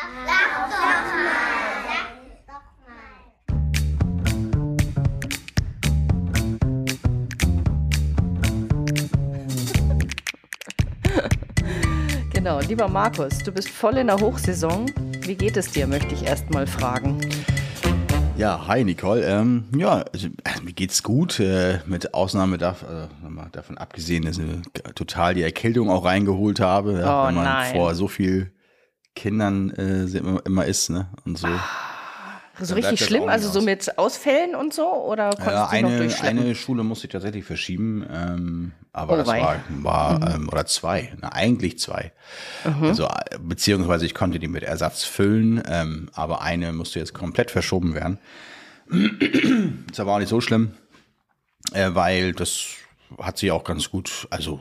Sag doch mal. Sag doch mal. Genau, lieber Markus, du bist voll in der Hochsaison. Wie geht es dir, möchte ich erst mal fragen. Ja, hi Nicole. Ähm, ja, also, äh, mir geht's gut. Äh, mit Ausnahme darf, äh, mal davon abgesehen, dass ich total die Erkältung auch reingeholt habe, ja, Oh, wenn man nein. vor so viel Kindern äh, immer, immer ist, ne? Und so. So Dann bleibt richtig schlimm, also so mit Ausfällen und so? Oder konntest Ja, du noch eine, durchschleppen? eine Schule musste ich tatsächlich verschieben, ähm, aber Oh, das wei. war, war ähm, oder zwei, na, eigentlich zwei. Also äh, beziehungsweise ich konnte die mit Ersatz füllen, ähm, aber eine musste jetzt komplett verschoben werden. ist aber auch nicht so schlimm, äh, weil das hat sich auch ganz gut, also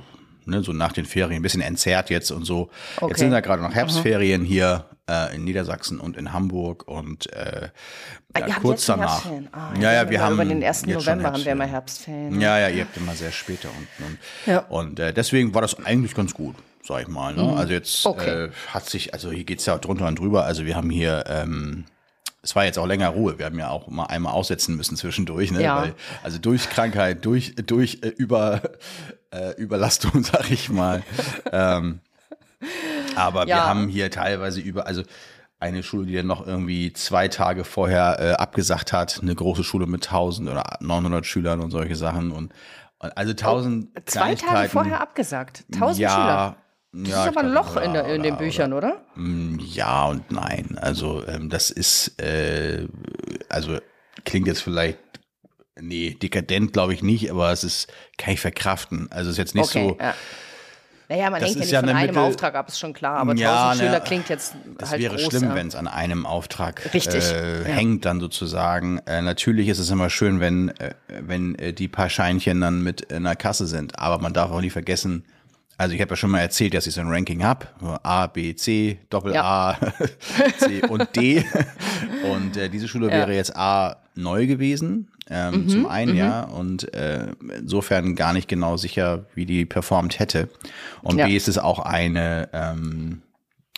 ne, so nach den Ferien ein bisschen entzerrt jetzt und so. Okay. Jetzt sind ja gerade noch Herbstferien hier äh, in Niedersachsen und in Hamburg und äh, Ah, ja, kurz danach. Ah, ja, ja, wir immer haben Über den 1. jetzt schon November haben wir immer Herbstferien. Ja, ja, ihr habt immer sehr später unten. Und, Ja. und äh, deswegen war das eigentlich ganz gut, sag ich mal. Ne? Also jetzt Mhm. Okay. äh, hat sich, also hier geht's ja drunter und drüber. Also wir haben hier, ähm, es war jetzt auch länger Ruhe. Wir haben ja auch mal einmal aussetzen müssen zwischendurch. Ne? Ja. Weil, also durch Krankheit, durch, durch äh, Über, äh, Überlastung, sag ich mal. ähm, aber wir Ja. haben hier teilweise über, also eine Schule, die dann noch irgendwie zwei Tage vorher äh, abgesagt hat, eine große Schule mit 1000 oder 900 Schülern und solche Sachen und, und also 1000 Oh, Zwei Tage vorher abgesagt. Tausend ja, Schüler. Ja, Das ist ich aber ein Loch in, der, in den oder- Büchern, oder? Mm, Ja und nein. Also ähm, das ist, äh, also klingt jetzt vielleicht, nee, dekadent glaube ich nicht, aber es ist, kann ich verkraften. Also es ist jetzt nicht Okay, so, ja. Naja, man Das denkt ja nicht ja von eine einem Mittel- Auftrag ab, ist schon klar, aber tausend Ja, Schüler ne, klingt jetzt Das halt wäre groß. schlimm, ja. wenn es an einem Auftrag äh, hängt, dann sozusagen. Äh, natürlich ist es immer schön, wenn, äh, wenn äh, die paar Scheinchen dann mit in der Kasse sind. Aber man darf auch nie vergessen, also ich habe ja schon mal erzählt, dass ich so ein Ranking habe. A, B, C, Doppel. A, C und D. Und äh, diese Schule wäre jetzt A neu gewesen, ähm, Mhm, zum einen, ja. Und äh, insofern gar nicht genau sicher, wie die performt hätte. Und Ja. B ist es auch eine ähm,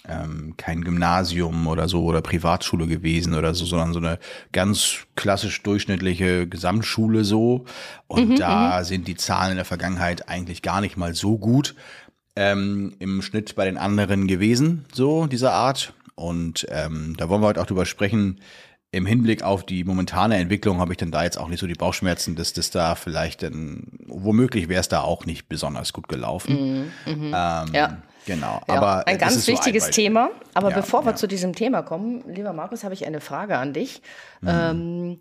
ähm, kein Gymnasium oder so oder Privatschule gewesen oder so, sondern so eine ganz klassisch durchschnittliche Gesamtschule so. Und da sind die Zahlen in der Vergangenheit eigentlich gar nicht mal so gut ähm, im Schnitt bei den anderen gewesen, so dieser Art. Und ähm, da wollen wir heute auch drüber sprechen. Im Hinblick auf die momentane Entwicklung habe ich dann da jetzt auch nicht so die Bauchschmerzen, dass das da vielleicht dann, womöglich wäre es da auch nicht besonders gut gelaufen. Ähm, Ja. Genau. Ja, aber ein ganz ist so wichtiges Beispiel. Thema. Aber Ja, bevor wir zu diesem Thema kommen, lieber Markus, habe ich eine Frage an dich. Mhm. Ähm,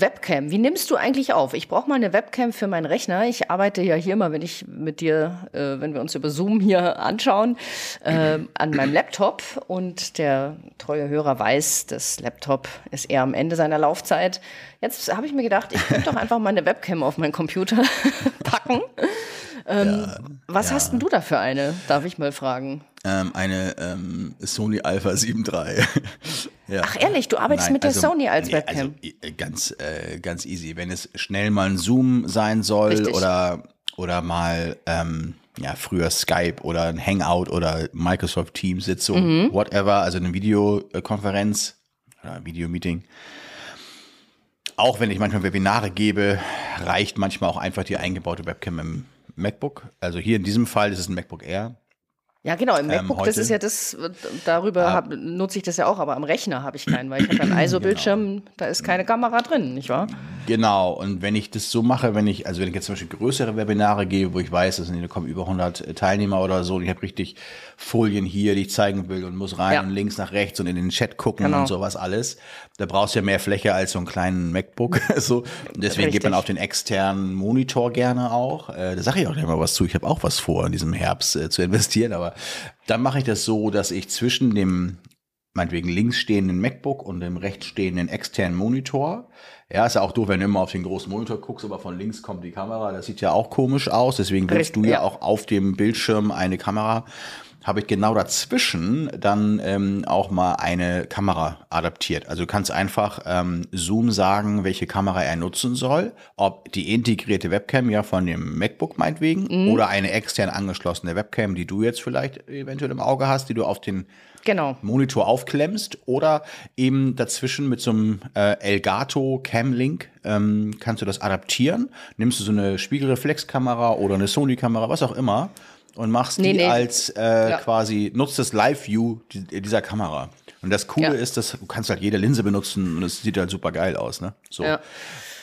Webcam, wie nimmst du eigentlich auf? Ich brauche mal eine Webcam für meinen Rechner. Ich arbeite ja hier mal, wenn ich mit dir, äh, wenn wir uns über Zoom hier anschauen, äh, an meinem Laptop. Und der treue Hörer weiß, das Laptop ist eher am Ende seiner Laufzeit. Jetzt habe ich mir gedacht, ich könnte doch einfach mal eine Webcam auf meinen Computer packen. Ähm, was hast denn du da für eine? Darf ich mal fragen? Ähm, eine ähm, Sony Alpha 7 III. ja. Ach ehrlich, du arbeitest Nein, mit der also- Sony als nee, Webcam. Also, äh, ganz, äh, ganz easy. Wenn es schnell mal ein Zoom sein soll Richtig. oder, oder mal ähm, ja, früher Skype oder ein Hangout oder Microsoft Teams Sitzung, Mhm. whatever, also eine Videokonferenz oder Videomeeting. Auch wenn ich manchmal Webinare gebe, reicht manchmal auch einfach die eingebaute Webcam im MacBook. Also hier in diesem Fall ist es ein MacBook Air. Ja, genau, im MacBook, das ähm, heute- ist ja das, darüber hab, nutze ich das ja auch, aber am Rechner habe ich keinen, weil ich habe Genau. einen ISO-Bildschirm, da ist keine Kamera drin, nicht wahr? Genau, und wenn ich das so mache, wenn ich, also wenn ich jetzt zum Beispiel größere Webinare gebe, wo ich weiß, da kommen über 100 Teilnehmer oder so, und ich habe richtig Folien hier, die ich zeigen will und muss rein Ja. und links nach rechts und in den Chat gucken Genau. und sowas alles, da brauchst du ja mehr Fläche als so einen kleinen MacBook. so. Und deswegen geht man Richtig. auf den externen Monitor gerne auch. Äh, da sage ich auch gleich mal was zu. Ich habe auch was vor, in diesem Herbst äh, zu investieren, aber dann mache ich das so, dass ich zwischen dem meinetwegen links stehenden MacBook und dem rechts stehenden externen Monitor. Ja, ist ja auch doof, wenn du immer auf den großen Monitor guckst, aber von links kommt die Kamera. Das sieht ja auch komisch aus. Deswegen willst du ja, ja. auch auf dem Bildschirm eine Kamera. Habe ich genau dazwischen dann ähm, auch mal eine Kamera adaptiert. Also du kannst einfach ähm, Zoom sagen, welche Kamera er nutzen soll, ob die integrierte Webcam ja von dem MacBook meinetwegen Mhm. oder eine extern angeschlossene Webcam, die du jetzt vielleicht eventuell im Auge hast, die du auf den Genau. Monitor aufklemmst oder eben dazwischen mit so einem äh, Elgato Cam Link ähm, kannst du das adaptieren. Nimmst du so eine Spiegelreflexkamera oder eine Sony-Kamera, was auch immer, und machst Nee, die nee. als äh, Ja. quasi, nutzt das Live-View die- dieser Kamera. Und das Coole Ja. ist, dass du kannst halt jede Linse benutzen und es sieht halt super geil aus, ne? So. Ja.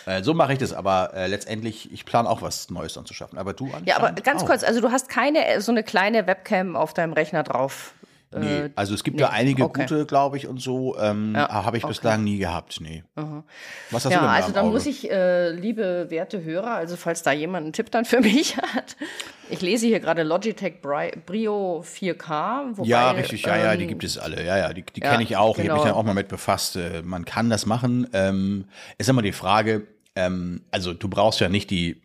Äh, so mache ich das, aber äh, letztendlich, ich plane auch was Neues anzuschaffen. Aber du Ja, aber ganz auch. kurz, also du hast keine äh, so eine kleine Webcam auf deinem Rechner drauf. Nee, also es gibt ja einige okay. gute, glaube ich, und so. Ähm, Ja, Habe ich bislang nie gehabt, nee. Was hast du Ja, denn da also Auge? muss ich, äh, liebe werte Hörer, also falls da jemand einen Tipp dann für mich hat, ich lese hier gerade Logitech Bri Brio 4K. Wobei, Ja, richtig, ja, ja, die ähm, gibt es alle. Ja, ja, die, die ja, kenne ich auch. Ich habe mich genau. dann auch mal mit befasst. Äh, Man kann das machen. Ähm, ist immer die Frage, ähm, also du brauchst ja nicht die,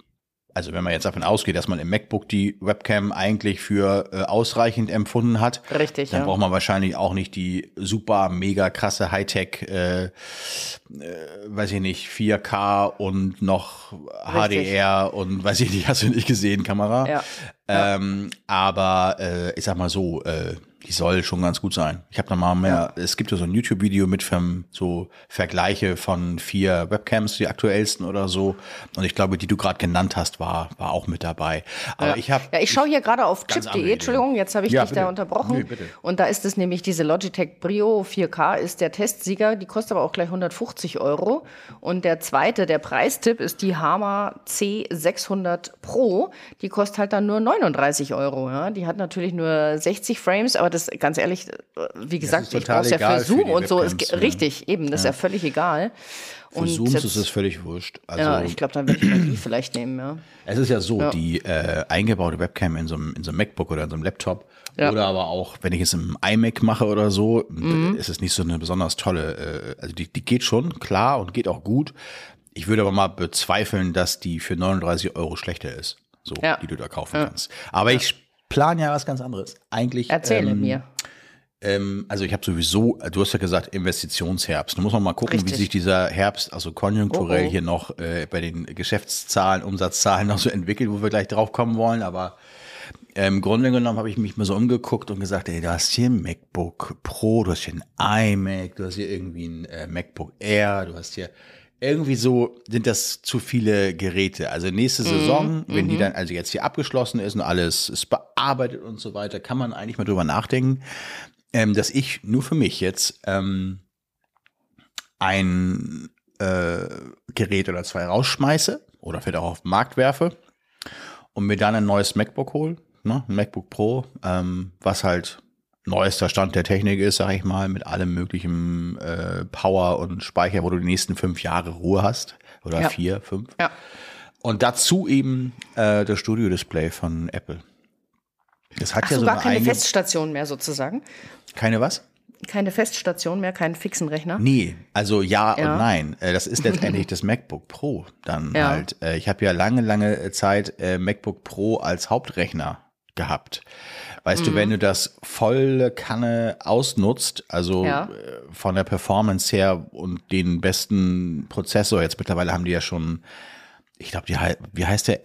also wenn man jetzt davon ausgeht, dass man im MacBook die Webcam eigentlich für äh, ausreichend empfunden hat, Richtig, dann ja. braucht man wahrscheinlich auch nicht die super, mega krasse Hightech, äh, äh, weiß ich nicht, 4K und noch Richtig. HDR und weiß ich nicht, hast du nicht gesehen, Kamera. Ja. Ähm, aber äh, ich sag mal so, äh, die soll schon ganz gut sein. Ich habe da mal mehr, es gibt ja so ein YouTube-Video mit so Vergleiche von vier Webcams, die aktuellsten oder so. Und ich glaube, die du gerade genannt hast, war, war auch mit dabei. Aber Ja. ich habe Ja, ich schaue hier gerade auf chip.de. Entschuldigung, jetzt habe ich Ja, dich bitte. da unterbrochen. Nee, bitte. Und da ist es nämlich diese Logitech Brio 4K, ist der Testsieger, die kostet aber auch gleich 150 Euro. Und der zweite, der Preistipp, ist die Hama C600 Pro. Die kostet halt dann nur 39 Euro. Ja? Die hat natürlich nur 60 Frames, aber das, ganz ehrlich, äh, wie gesagt, ich brauche es ja für für Zoom die und so. Ist, Webcams, ne? Richtig, eben, das ist ja völlig egal. für und Zooms jetzt- ist es völlig wurscht. Also Ja, ich glaube, dann werde ich mal die vielleicht nehmen, ja. Es ist ja so, die äh, eingebaute Webcam in so, einem, in so einem MacBook oder in so einem Laptop Ja. oder aber auch, wenn ich es im iMac mache oder so, Mhm. äh, ist es nicht so eine besonders tolle, äh, also die, die geht schon, klar, und geht auch gut. Ich würde aber mal bezweifeln, dass die für 39 Euro schlechter ist, so, Ja. die du da kaufen kannst. Aber ich plane ja was ganz anderes. Eigentlich. Erzähle ähm, mir. ähm, also ich habe sowieso, du hast ja gesagt, Investitionsherbst. Da muss man mal gucken, wie Richtig. sich dieser Herbst, also konjunkturell Oh, oh. hier noch äh, bei den Geschäftszahlen, Umsatzzahlen noch so entwickelt, wo wir gleich drauf kommen wollen. Aber im Grunde genommen habe ich mich mal so umgeguckt und gesagt, ey, du hast hier ein MacBook Pro, du hast hier ein iMac, du hast hier irgendwie ein äh, MacBook Air, du hast hier irgendwie so sind das zu viele Geräte. Also nächste Mhm, Saison, wenn die dann also jetzt hier abgeschlossen ist und alles ist bearbeitet und so weiter, kann man eigentlich mal drüber nachdenken, ähm, dass ich nur für mich jetzt ähm, ein äh, Gerät oder zwei rausschmeiße oder vielleicht auch auf den Markt werfe und mir dann ein neues MacBook hole, ne, ein MacBook Pro, ähm, was halt neuester Stand der Technik ist, sag ich mal, mit allem möglichen äh, Power und Speicher, wo du die nächsten fünf Jahre Ruhe hast oder Ja. vier, fünf. Ja. Und dazu eben äh, das Studio-Display von Apple. Das hat Ach ja so, so gar eine keine eigene, Feststation mehr sozusagen. keine was? Keine Feststation mehr, keinen fixen Rechner. Nee, also ja, Ja. und nein. Äh, Das ist letztendlich das MacBook Pro dann Ja. halt. Äh, Ich habe ja lange, lange Zeit äh, MacBook Pro als Hauptrechner gehabt. Weißt Mhm. du, wenn du das volle Kanne ausnutzt, also Ja. äh, von der Performance her und den besten Prozessor, jetzt mittlerweile haben die ja schon, ich glaube, wie heißt der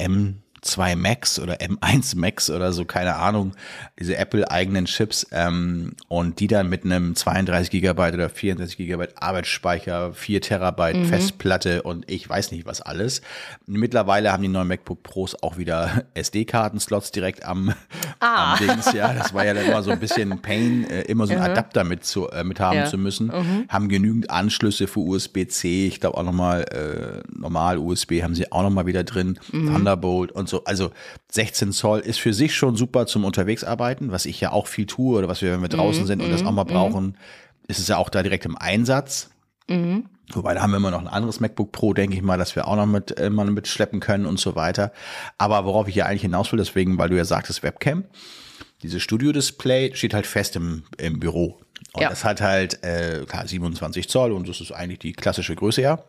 M2 Max oder M1 Max oder so, keine Ahnung, diese Apple-eigenen Chips ähm, und die dann mit einem 32 Gigabyte oder 64 Gigabyte Arbeitsspeicher, 4 Terabyte Festplatte und ich weiß nicht was alles. Mittlerweile haben die neuen MacBook Pros auch wieder SD-Karten-Slots direkt am, am Dings, ja, das war ja dann immer so ein bisschen Pain, äh, immer so einen Adapter mit, zu, äh, mit haben Ja. zu müssen, haben genügend Anschlüsse für USB-C, ich glaube auch nochmal äh, normal USB haben sie auch nochmal wieder drin, Thunderbolt und so. Also 16 Zoll ist für sich schon super zum Unterwegsarbeiten, was ich ja auch viel tue oder was wir, wenn wir draußen sind und das auch mal brauchen, ist es ja auch da direkt im Einsatz. Wobei, da haben wir immer noch ein anderes MacBook Pro, denke ich mal, dass wir auch noch mit, äh, mal mitschleppen können und so weiter. Aber worauf ich ja eigentlich hinaus will, deswegen, weil du ja sagtest Webcam, dieses Studio-Display steht halt fest im, im Büro. Und Ja. das hat halt, äh, klar, 27 Zoll und das ist eigentlich die klassische Größe, ja.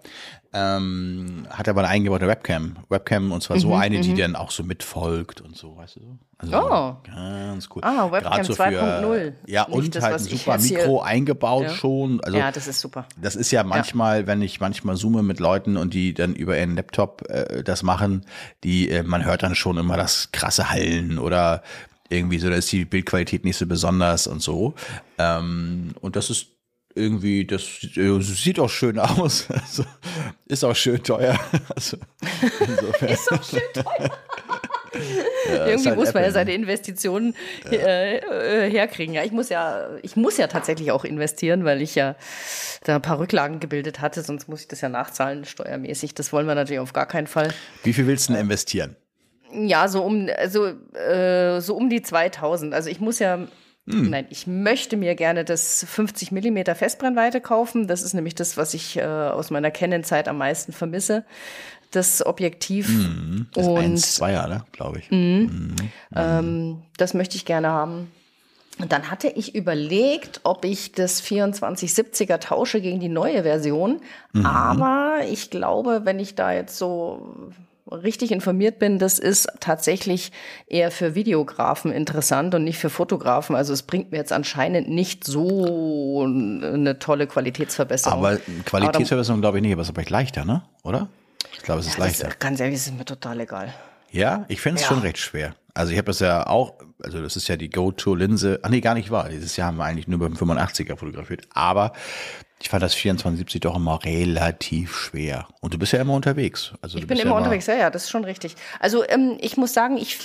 Ähm, hat aber eine eingebaute Webcam. Webcam und zwar Mhm, so eine, die dann auch so mitfolgt und so, weißt du so? Also Oh. ganz cool. Ah, Webcam Gerade 2.0. Ja, Nicht und das, halt ein super Mikro eingebaut Ja. schon. Also ja, das ist super. das ist ja manchmal, wenn ich manchmal zoome mit Leuten und die dann über ihren Laptop äh, das machen, die, äh, man hört dann schon immer das krasse Hallen oder irgendwie so, da ist die Bildqualität nicht so besonders und so. Ähm, und das ist irgendwie, das äh, sieht auch schön aus. Also, ist auch schön teuer. Also. Ist auch schön teuer. Ja, Irgendwie halt muss man ja ne? seine Investitionen äh, äh, herkriegen. Ja, ich muss ja, ich muss ja tatsächlich auch investieren, weil ich ja da ein paar Rücklagen gebildet hatte, sonst muss ich das ja nachzahlen steuermäßig. Das wollen wir natürlich auf gar keinen Fall. Wie viel willst du denn investieren? Ja, so um, also, äh, so um die 2000. Also ich muss ja, Hm. nein, ich möchte mir gerne das 50 Millimeter Festbrennweite kaufen. Das ist nämlich das, was ich äh, aus meiner Canon-Zeit am meisten vermisse. Das Objektiv. Hm, Das ist Und 1, 2er, ne? glaube ich. ähm, das möchte ich gerne haben. Und dann hatte ich überlegt, ob ich das 2470er tausche gegen die neue Version. Aber ich glaube, wenn ich da jetzt so richtig informiert bin, das ist tatsächlich eher für Videografen interessant und nicht für Fotografen. Also es bringt mir jetzt anscheinend nicht so eine tolle Qualitätsverbesserung. Aber Qualitätsverbesserung glaube ich nicht, aber es ist vielleicht leichter, ne? Oder? Ich glaube, es ist das leichter. ist, ganz ehrlich, das ist mir total egal. Ja, ich fände es Ja. schon recht schwer. Also ich habe das ja auch, also das ist ja die Go-To-Linse. Ach nee, gar nicht wahr. Dieses Jahr haben wir eigentlich nur beim 85er fotografiert. Aber ich fand das 2470 doch immer relativ schwer. Und du bist ja immer unterwegs. Also Ich bin immer ja unterwegs, ja, ja, das ist schon richtig. Also ähm, ich muss sagen, ich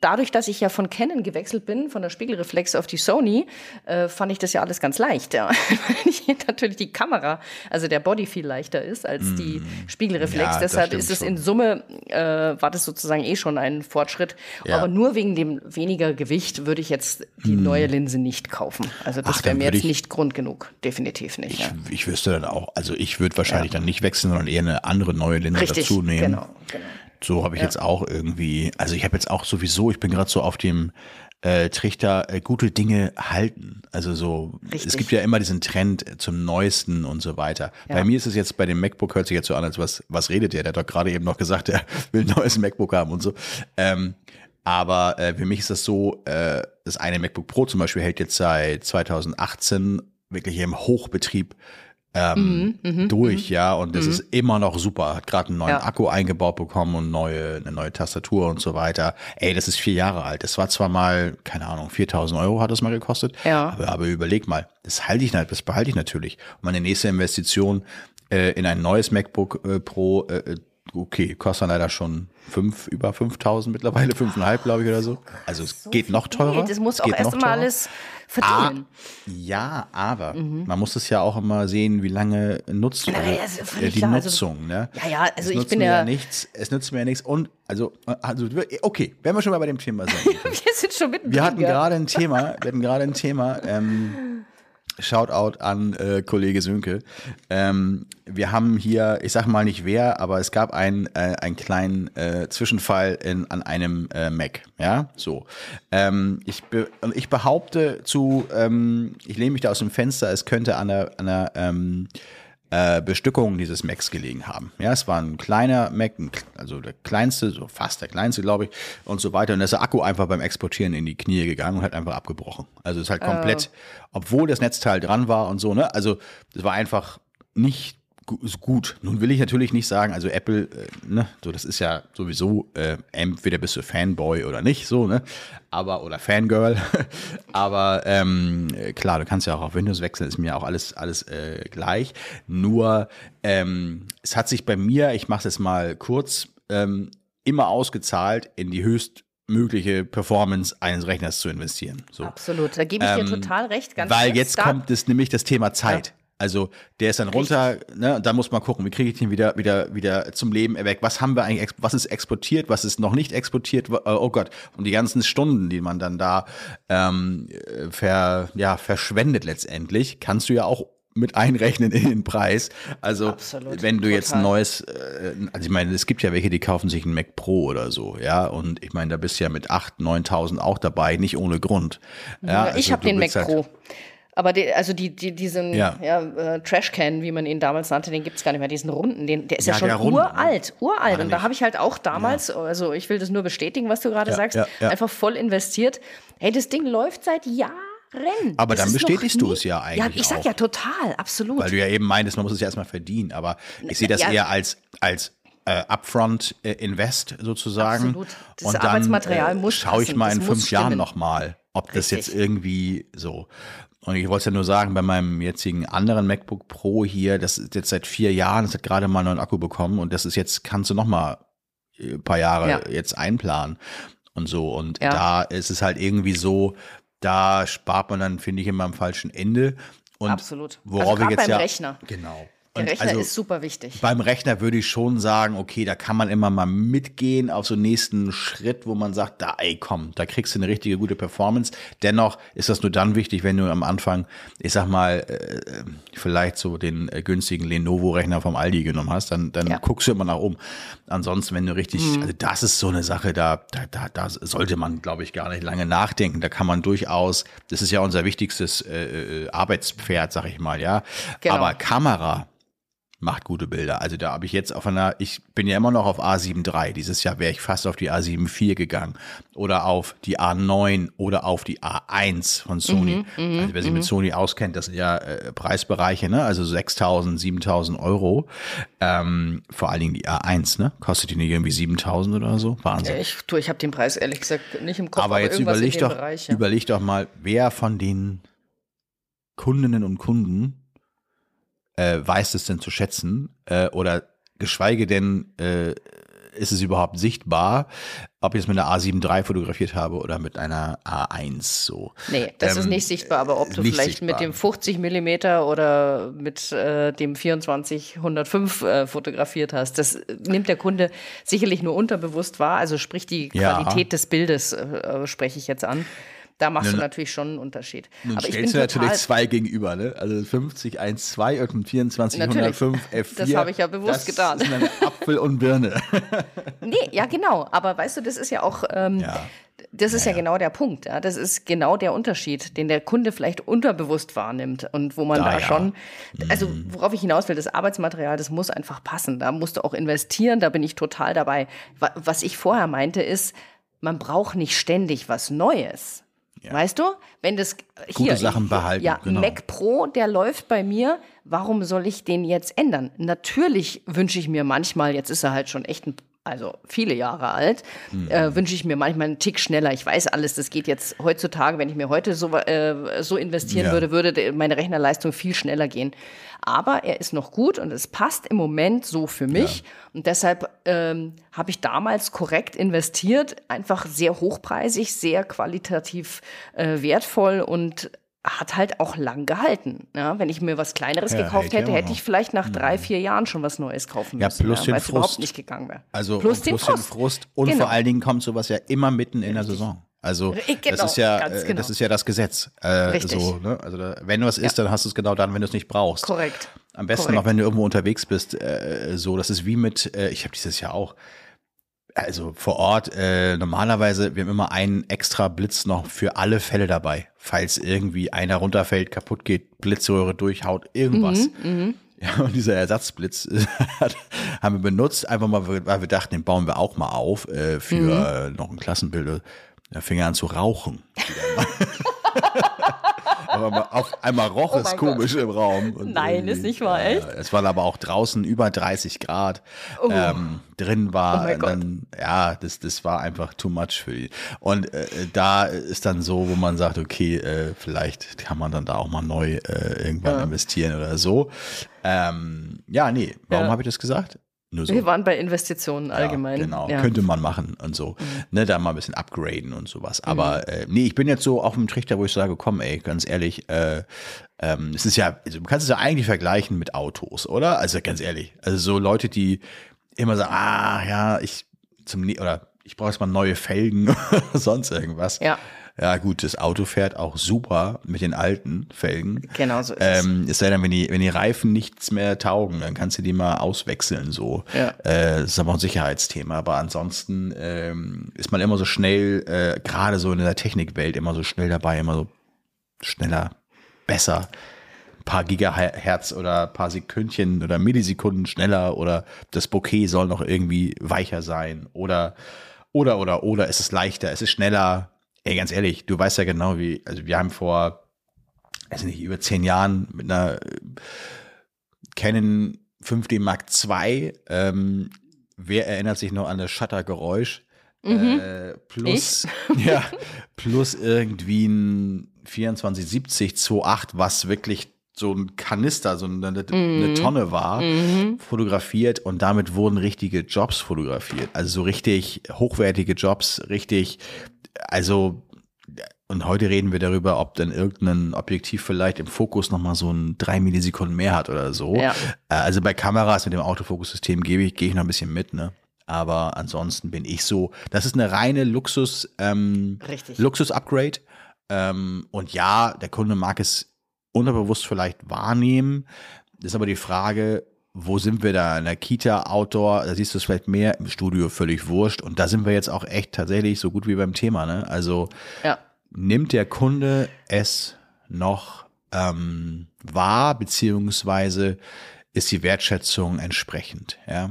dadurch, dass ich ja von Canon gewechselt bin, von der Spiegelreflex auf die Sony, äh, fand ich das ja alles ganz leicht. Ja. Weil ich natürlich die Kamera, also der Body viel leichter ist als die Spiegelreflex. Mm. Ja, Deshalb ist es schon. in Summe, äh, war das sozusagen eh schon ein Fortschritt. Ja. Aber nur wegen dem weniger Gewicht würde ich jetzt die neue Linse nicht kaufen. Also Mm. Das wäre mir jetzt ich- nicht Grund genug. Definitiv nicht. Ich. Ich wüsste dann auch, also ich würde wahrscheinlich dann nicht wechseln, sondern eher eine andere neue Linse Richtig, dazu nehmen. genau, genau. So habe ich jetzt auch irgendwie, also ich habe jetzt auch sowieso, ich bin gerade so auf dem äh, Trichter, äh, gute Dinge halten. Also so, es Richtig. gibt ja immer diesen Trend zum Neuesten und so weiter. Ja. Bei mir ist es jetzt, bei dem MacBook hört sich jetzt so an, als was, was redet der? Der hat doch gerade eben noch gesagt, er will ein neues MacBook haben und so. Ähm, aber äh, für mich ist das so, äh, das eine MacBook Pro zum Beispiel hält jetzt seit 2018 wirklich im Hochbetrieb ähm, Mhm, durch, ja, und das ist immer noch super. Hat gerade einen neuen Ja. Akku eingebaut bekommen und neue, eine neue Tastatur und so weiter. Ey, das ist vier Jahre alt. Das war zwar mal, keine Ahnung, 4000 Euro hat das mal gekostet. Ja. Aber, aber überleg mal, das halte ich, das behalte ich natürlich. Und meine nächste Investition äh, in ein neues MacBook äh, Pro, äh, okay, kostet dann leider schon fünf, über 5000 mittlerweile, fünfeinhalb, glaube ich, oder so. Also es geht noch teurer. Das muss auch geht erst noch mal teurer. Alles Ah, verdienen. ja, aber Mhm. man muss es ja auch immer sehen, wie lange nutzt du Na, also, ja, die klar. Also, Nutzung, ne? ja, ja, also es ich bin mir ja- nichts, es nützt mir ja nichts und also also okay, wenn wir schon mal bei dem Thema sind. Wir sind schon mitten Wir hatten ja. gerade ein Thema, wir hatten gerade ein Thema, ähm, Shoutout an äh, Kollege Sönke. Ähm, wir haben hier, ich sag mal nicht wer, aber es gab einen, äh, einen kleinen äh, Zwischenfall in, an einem äh, Mac. Ja, so. Ähm, ich, be ich behaupte zu, ähm, ich lehne mich da aus dem Fenster, es könnte an der, an der ähm, äh, Bestückung dieses Macs gelegen haben. Ja, es war ein kleiner Mac, also der kleinste, so fast der kleinste, glaube ich, und so weiter. Und da ist der Akku einfach beim Exportieren in die Knie gegangen und hat einfach abgebrochen. Also es ist halt komplett, obwohl das Netzteil dran war und so, ne? Also es war einfach nicht gut. Nun will ich natürlich nicht sagen, also Apple, äh, ne, so das ist ja sowieso, äh, entweder bist du Fanboy oder nicht, so, ne, aber, oder Fangirl, aber ähm, äh, klar, du kannst ja auch auf Windows wechseln, ist mir auch alles, alles äh, gleich, nur ähm, es hat sich bei mir, ich mache es jetzt mal kurz, ähm, immer ausgezahlt, in die höchstmögliche Performance eines Rechners zu investieren. So. Absolut, da gebe ich dir Ähm, total recht. Ganz Weil jetzt Da- kommt es nämlich das Thema Zeit. Also der ist dann runter, ne, und da muss man gucken, wie kriege ich den wieder, wieder, wieder zum Leben erweckt? Was haben wir eigentlich, was ist exportiert, was ist noch nicht exportiert? Äh, Oh Gott, und die ganzen Stunden, die man dann da ähm, äh, ver, ja, verschwendet letztendlich, kannst du ja auch mit einrechnen in den Preis. Also Absolut, wenn du jetzt ein total. neues, äh, also ich meine, es gibt ja welche, die kaufen sich einen Mac Pro oder so, ja, und ich meine, da bist du ja mit 8.000, 9.000 auch dabei, nicht ohne Grund. Ja, ich also habe du den Mac halt- Pro. Aber die, also die, die, diesen Ja. ja. äh, Trashcan, wie man ihn damals nannte, den gibt's gar nicht mehr, diesen runden, den, der ist ja, Ja, schon der runde, ne? uralt, uralt. Und da habe ich halt auch damals, also ich will das nur bestätigen, was du gerade Ja, sagst, ja, ja. einfach voll investiert. Hey, das Ding läuft seit Jahren. Aber Das dann bestätigst du es ja Ja, eigentlich ich sag auch. ja total, absolut. Weil du ja eben meintest, man muss es ja erstmal verdienen. Aber ich sehe das Ja. eher als, als äh, Upfront äh, Invest sozusagen. Absolut. Das Und dann Arbeitsmaterial muss schaue ich mal Das in fünf Jahren stimmen. nochmal, ob das Richtig. jetzt irgendwie so. Und ich wollte es ja nur sagen, bei meinem jetzigen anderen MacBook Pro hier, das ist jetzt seit vier Jahren, das hat gerade mal einen neuen Akku bekommen und das ist jetzt, kannst du noch mal ein paar Jahre Ja. jetzt einplanen und so. Und Ja. da ist es halt irgendwie so, da spart man dann, finde ich, immer am falschen Ende. Und Absolut. Worauf Also wir jetzt beim ja, Rechner. Genau. Der Rechner also, ist super wichtig. beim Rechner würde ich schon sagen, okay, da kann man immer mal mitgehen auf so einen nächsten Schritt, wo man sagt, da, ey, komm, da kriegst du eine richtige gute Performance. Dennoch ist das nur dann wichtig, wenn du am Anfang, ich sag mal, äh, vielleicht so den äh, günstigen Lenovo-Rechner vom Aldi genommen hast, dann, dann Ja. Mhm. guckst du immer nach oben. Ansonsten, wenn du richtig, also das ist so eine Sache, da, da, da, da sollte man, glaube ich, gar nicht lange nachdenken. Da kann man durchaus, das ist ja unser wichtigstes äh, äh, Arbeitspferd, sag ich mal, ja. Genau. Aber Kamera, macht gute Bilder. Also da habe ich jetzt auf einer, ich bin ja immer noch auf A7 III. Dieses Jahr wäre ich fast auf die A7 IV gegangen oder auf die A9 oder auf die A1 von Sony. Mhm, also wer sich mit Sony auskennt, das sind ja äh, Preisbereiche, ne? Also 6.000, 7.000 Euro. Ähm, vor allen Dingen die A1, ne? Kostet die nicht irgendwie 7.000 oder so? Wahnsinn. Ich, du, ich habe den Preis ehrlich gesagt nicht im Kopf, aber jetzt irgendwas überleg doch, Bereich, ja. überleg doch mal, wer von den Kundinnen und Kunden äh, weiß es denn zu schätzen äh, oder geschweige denn äh, ist es überhaupt sichtbar, ob ich es mit einer A7 III fotografiert habe oder mit einer A1 so. Nee, das ist Ähm, nicht sichtbar, aber ob du vielleicht mit sichtbar. dem 50 Millimeter oder mit äh, dem 24 105 äh, fotografiert hast, das nimmt der Kunde sicherlich nur unterbewusst wahr. Also sprich die Ja. Qualität des Bildes äh, äh, spreche ich jetzt an. Da machst Nun- du natürlich schon einen Unterschied. Nun aber ich bin stellst du natürlich zwei gegenüber, ne? Also 50, 1, 2 und ein 24, Natürlich. 105, F4. Das habe ich ja bewusst das getan. Ist eine Apfel und Birne. Nee, ja, genau. Aber weißt du, das ist ja auch, ähm, Ja. das ist ja, genau der Punkt. Ja? Das ist genau der Unterschied, den der Kunde vielleicht unterbewusst wahrnimmt und wo man Da da, ja. Mhm. schon, also worauf ich hinaus will, das Arbeitsmaterial, das muss einfach passen. Da musst du auch investieren, da bin ich total dabei. Wa- Was ich vorher meinte, ist, man braucht nicht ständig was Neues. Weißt du, wenn das hier Sachen behalten, Ja, genau. Mac Pro, der läuft bei mir. Warum soll ich den jetzt ändern? Natürlich wünsche ich mir manchmal, jetzt ist er halt schon echt ein, also viele Jahre alt, Hm. äh, wünsche ich mir manchmal einen Tick schneller. Ich weiß alles, das geht jetzt heutzutage, wenn ich mir heute so, äh, so investieren Ja. würde, würde de- meine Rechnerleistung viel schneller gehen. Aber er ist noch gut und es passt im Moment so für mich. Und deshalb ähm, habe ich damals korrekt investiert, einfach sehr hochpreisig, sehr qualitativ äh, wertvoll und hat halt auch lang gehalten. Ja, wenn ich mir was Kleineres Ja, gekauft ja hätte, hätte ich vielleicht nach drei, vier Jahren schon was Neues kaufen Ja, müssen, plus den weil es überhaupt Frust. nicht gegangen wäre. Also plus, und den, plus Frust. Frust. Und Genau. vor allen Dingen kommt sowas ja immer mitten in der Saison. Also das genau, ist ja, äh, genau. das ist ja das Gesetz. Äh. So, ne? Also wenn was ist, dann hast du es genau dann, wenn du es nicht brauchst. Korrekt. Am besten Korrekt. noch, wenn du irgendwo unterwegs bist. Äh, so, das ist wie mit. Äh, ich habe dieses Jahr auch. Also vor Ort, äh, normalerweise, wir haben immer einen extra Blitz noch für alle Fälle dabei. Falls irgendwie einer runterfällt, kaputt geht, Blitzröhre durchhaut, irgendwas. Mhm, Ja, und dieser Ersatzblitz haben wir benutzt, einfach mal, weil wir dachten, den bauen wir auch mal auf äh, für Mhm. äh, noch ein Klassenbild. Da fing er an zu rauchen. aber auf einmal roch es Oh mein komisch im Raum. Und Nein, ist nicht wahr, Ja, echt? Es waren aber auch draußen über 30 Grad. Ähm, drin war Oh Gott. dann, ja, das, das war einfach too much für die. Und äh, da ist dann so, wo man sagt, okay, äh, vielleicht kann man dann da auch mal neu äh, irgendwann investieren oder so. Ähm, ja, nee, warum Ja. habe ich das gesagt? So. Wir waren bei Investitionen allgemein. Ja, genau, Ja. Mhm. könnte man machen und so. Ne, da mal ein bisschen upgraden und sowas. Aber äh, nee, ich bin jetzt so auf dem Trichter, wo ich sage, komm, ey, ganz ehrlich, äh, ähm, es ist ja, also, du kannst es ja eigentlich vergleichen mit Autos, oder? Also ganz ehrlich. Also so Leute, die immer sagen, ah, ja, ich zum, oder ich brauche jetzt mal neue Felgen oder sonst irgendwas. Ja. Ja, gut, das Auto fährt auch super mit den alten Felgen. Genau so ist es. Ähm, es sei denn, wenn die, wenn die Reifen nichts mehr taugen, dann kannst du die mal auswechseln, so. Ja. Äh, das ist aber ein Sicherheitsthema. Aber ansonsten ähm, ist man immer so schnell, äh, gerade so in der Technikwelt, immer so schnell dabei, immer so schneller, besser. Ein paar Gigahertz oder ein paar Sekündchen oder Millisekunden schneller oder das Bouquet soll noch irgendwie weicher sein oder oder oder oder es ist leichter, es ist schneller. Ey, ganz ehrlich, du weißt ja genau, wie, also wir haben vor, weiß nicht, über zehn Jahren mit einer äh, Canon 5D Mark II, ähm, wer erinnert sich noch an das Shuttergeräusch? Äh, plus, ja, plus irgendwie ein 2470 2.8, was wirklich so ein Kanister, so eine, eine Tonne war, fotografiert und damit wurden richtige Jobs fotografiert. Also so richtig hochwertige Jobs, richtig, also und heute reden wir darüber, ob dann irgendein Objektiv vielleicht im Fokus nochmal so ein drei Millisekunden mehr hat oder so. Ja. Äh, Also bei Kameras mit dem Autofokussystem gebe ich, gehe ich noch ein bisschen mit, ne? Aber ansonsten bin ich so, das ist eine reine Luxus, ähm. Luxus-Upgrade. Ähm, und ja, der Kunde mag es unterbewusst vielleicht wahrnehmen. Das ist aber die Frage, wo sind wir da? In der Kita, Outdoor, da siehst du es vielleicht mehr, im Studio völlig wurscht. Und da sind wir jetzt auch echt tatsächlich so gut wie beim Thema, ne? Also Ja. nimmt der Kunde es noch ähm, wahr, beziehungsweise ist die Wertschätzung entsprechend, ja?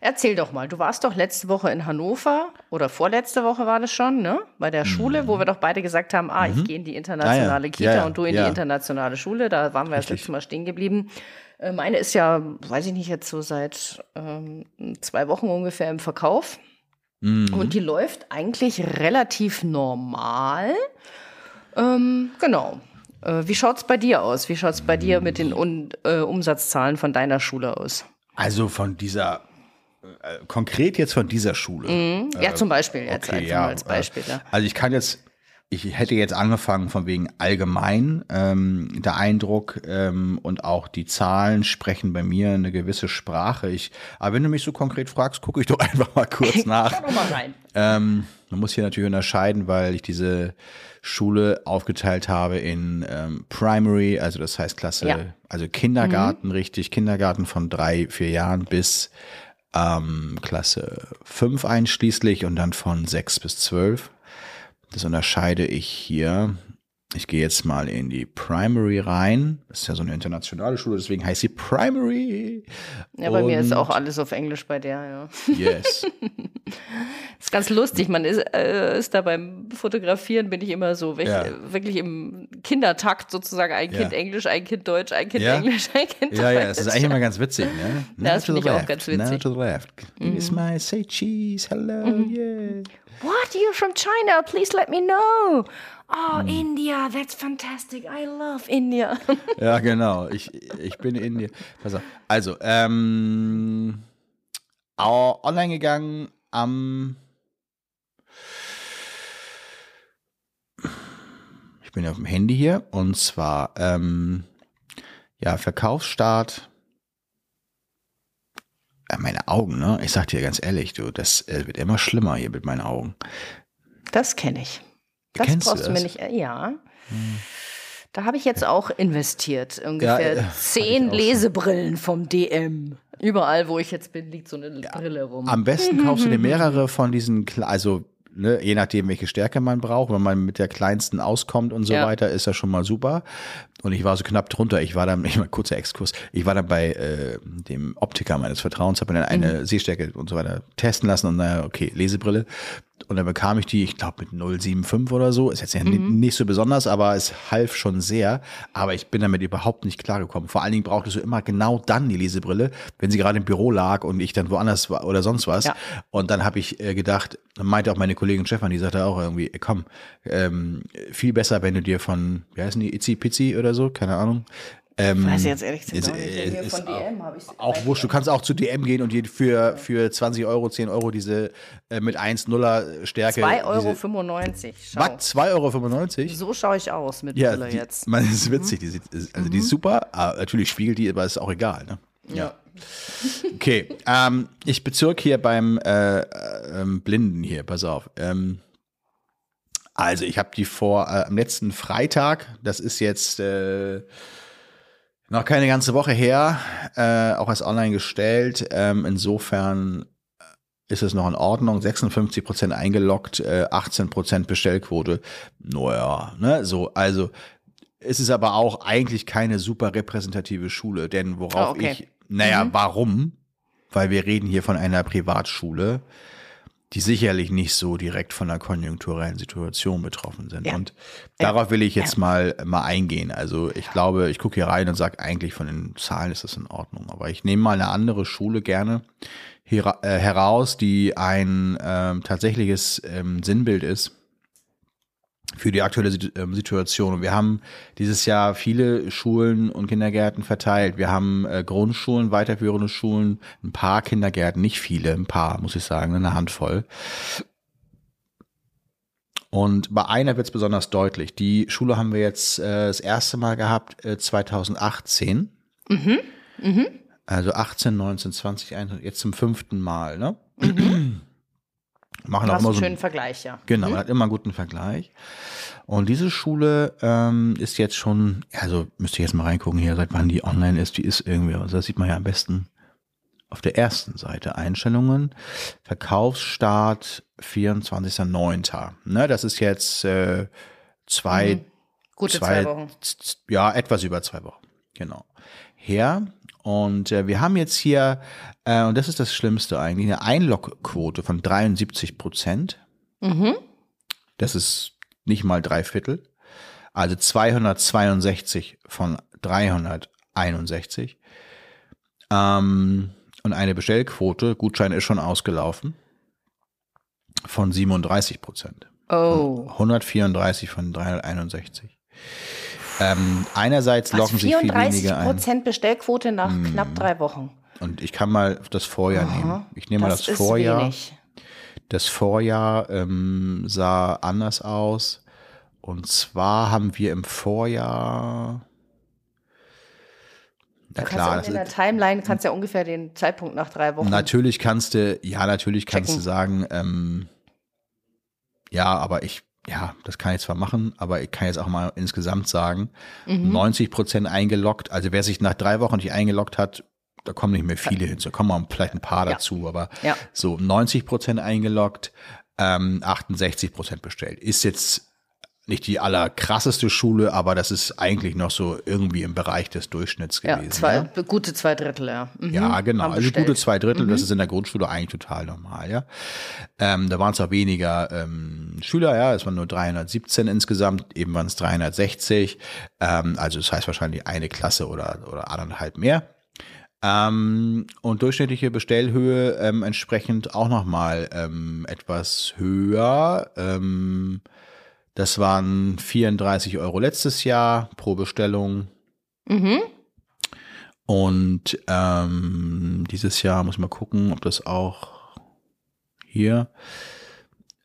Erzähl doch mal, du warst doch letzte Woche in Hannover oder vorletzte Woche war das schon, ne? Bei der Schule, wo wir doch beide gesagt haben, ah, ich gehe in die internationale Ah, ja. Kita Ja, ja. und du in die internationale Schule. Da waren wir das Richtig. letzte Mal stehen geblieben. Äh, Meine ist ja, weiß ich nicht, jetzt so seit ähm, zwei Wochen ungefähr im Verkauf. Mhm. Und die läuft eigentlich relativ normal. Ähm, genau. Äh, wie schaut's bei dir aus? Wie schaut's bei dir mit den Un äh, Umsatzzahlen von deiner Schule aus? Also von dieser, äh, konkret jetzt von dieser Schule. ja, zum Beispiel jetzt einfach mal als äh, Beispiel. Ja. Also ich kann jetzt, ich hätte jetzt angefangen von wegen allgemein. Ähm, der Eindruck ähm, und auch die Zahlen sprechen bei mir eine gewisse Sprache. Ich, aber wenn du mich so konkret fragst, gucke ich doch einfach mal kurz nach. Schau doch mal rein. Ähm, man muss hier natürlich unterscheiden, weil ich diese Schule aufgeteilt habe in ähm, Primary, also das heißt Klasse, Ja. also Kindergarten, richtig, Kindergarten von drei, vier Jahren bis ähm, Klasse fünf einschließlich und dann von sechs bis zwölf. Das unterscheide ich hier. Ich gehe jetzt mal in die Primary rein. Das ist ja so eine internationale Schule, deswegen heißt sie Primary. Ja, bei mir ist Und- auch alles auf Englisch bei der, ja. Yes. Ist ganz lustig. Man ist, äh, ist da beim Fotografieren, bin ich immer so weg, Ja. wirklich im Kindertakt sozusagen. Ein Ja. Kind Englisch, ein Kind Deutsch, ein Kind Ja. Englisch, ein Kind Ja, ja, Deutsch. es ist eigentlich immer ganz witzig, ne? Ja, das Now finde ich auch ganz left, Now witzig. to the left. Me a smile, say cheese, hello, yeah. What? You're from China? Please let me know. Oh, Hm. India, that's fantastic. I love India. Ja, genau. Ich, ich bin in dir. Pass auf. Also, ähm, online gegangen am. Ich bin auf dem Handy hier und zwar, ähm, ja, Verkaufsstart. Meine Augen, ne? Ich sag dir ganz ehrlich, du, das äh, wird immer schlimmer hier mit meinen Augen. Das kenne ich. Das Kennst brauchst du mir das? nicht. äh, Ja. Da habe ich jetzt auch investiert. Ungefähr Ja, äh, zehn. Lesebrillen vom DM. Überall, wo ich jetzt bin, liegt so eine Brille rum. Am besten kaufst du dir mehrere von diesen, also ne, je nachdem, welche Stärke man braucht, wenn man mit der kleinsten auskommt und so Ja. weiter, ist das schon mal super. Und ich war so knapp drunter. Ich war dann, ich mal kurzer Exkurs, ich war dann bei äh, dem Optiker meines Vertrauens, habe mir dann eine Sehstärke und so weiter testen lassen und naja, okay, Lesebrille. Und dann bekam ich die, ich glaube mit 0,75 oder so. Ist jetzt ja ni- nicht so besonders, aber es half schon sehr. Aber ich bin damit überhaupt nicht klargekommen. Vor allen Dingen brauchtest du immer genau dann die Lesebrille, wenn sie gerade im Büro lag und ich dann woanders war oder sonst was. Ja. Und dann habe ich äh, gedacht, dann meinte auch meine Kollegin Stefan, die sagte auch irgendwie, komm, ähm, viel besser, wenn du dir von, wie heißen die, Itzy Pizzy oder so, keine Ahnung. Ähm, Weiß ich jetzt ehrlich gesagt nicht. äh, von DM habe ich auch wurscht, du kannst auch zu DM gehen und für, für 20 Euro, 10 Euro diese äh, mit 1,0 Stärke. 2,95 Euro. diese- 95. Schau. Was? 2,95 Euro? So schaue ich aus mit Ja, Brille die, jetzt. man, das ist witzig. Die sieht, also die ist super. Ah, natürlich spiegelt die, aber ist auch egal. Ne? Ja. Okay, ähm, ich Bezirk hier beim äh, äh, ähm, Blinden hier, pass auf. Ähm, Also ich habe die vor äh, am letzten Freitag, das ist jetzt äh, noch keine ganze Woche her, äh, auch als online gestellt. Ähm, insofern ist es noch in Ordnung. 56 Prozent eingeloggt, äh, 18 Prozent Bestellquote. Naja, ne, so, also es ist aber auch eigentlich keine super repräsentative Schule, denn worauf Ah, okay. ich, naja, warum? Weil wir reden hier von einer Privatschule, die sicherlich nicht so direkt von der konjunkturellen Situation betroffen sind. Ja. Und darauf will ich jetzt Ja. mal, mal eingehen. Also ich glaube, ich gucke hier rein und sage, eigentlich von den Zahlen ist das in Ordnung. Aber ich nehme mal eine andere Schule gerne hera äh, heraus, die ein ähm, tatsächliches ähm, Sinnbild ist für die aktuelle ähm, Situation. Und wir haben dieses Jahr viele Schulen und Kindergärten verteilt. Wir haben äh, Grundschulen, weiterführende Schulen, ein paar Kindergärten, nicht viele, ein paar, muss ich sagen, eine Handvoll. Und bei einer wird es besonders deutlich. Die Schule haben wir jetzt äh, das erste Mal gehabt, äh, 2018. Also 18, 19, 20, 21, jetzt zum fünften Mal, ne? Machen Du auch hast immer einen so schönen Vergleich, ja. Genau, man hat immer einen guten Vergleich. Und diese Schule ähm, ist jetzt schon, also müsste ich jetzt mal reingucken hier, seit wann die online ist, die ist irgendwie, also das sieht man ja am besten auf der ersten Seite. Einstellungen, Verkaufsstart 24.09. Ne, das ist jetzt äh, zwei, Gute zwei, zwei Wochen. ja, etwas über zwei Wochen, genau, her. Und äh, wir haben jetzt hier, äh, und das ist das Schlimmste eigentlich, eine Einlogquote von 73 Prozent. Mhm. Das ist nicht mal drei Viertel. Also 262 von 361. Ähm, und eine Bestellquote, Gutschein ist schon ausgelaufen, von 37 Prozent. Oh. 134 von 361. Ähm, einerseits locken sich viel 34 weniger ein. Hm. Prozent Bestellquote nach knapp drei Wochen. Und ich kann mal das Vorjahr nehmen. Ich nehme mal das, Vorjahr. wenig. Das Vorjahr ähm, sah anders aus. Und zwar haben wir im Vorjahr. Na Da klar, das du in der Timeline kannst ja ungefähr den Zeitpunkt nach drei Wochen. natürlich kannst du, ja, natürlich kannst Checken. du sagen, ähm, ja, aber ich, ja, das kann ich zwar machen, aber ich kann jetzt auch mal insgesamt sagen, Mhm. 90 Prozent eingeloggt. Also wer sich nach drei Wochen nicht eingeloggt hat, da kommen nicht mehr viele hin. Da kommen mal vielleicht ein paar Ja. dazu, aber Ja. so 90 Prozent eingeloggt, ähm, 68 Prozent bestellt. Ist jetzt nicht die allerkrasseste Schule, aber das ist eigentlich noch so irgendwie im Bereich des Durchschnitts ja, gewesen. zwei, ja? gute zwei Drittel, ja. Mhm. Ja, genau. Also gute zwei Drittel, das ist in der Grundschule eigentlich total normal, ja. Ähm, da waren es auch weniger ähm, Schüler, ja, es waren nur 317 insgesamt, eben waren es 360. Ähm, also das heißt wahrscheinlich eine Klasse oder, oder anderthalb mehr. Ähm, und durchschnittliche Bestellhöhe ähm, entsprechend auch nochmal ähm, etwas höher. Ähm, das waren 34 Euro letztes Jahr pro Bestellung. Mhm. Und ähm, dieses Jahr muss ich mal gucken, ob das auch hier.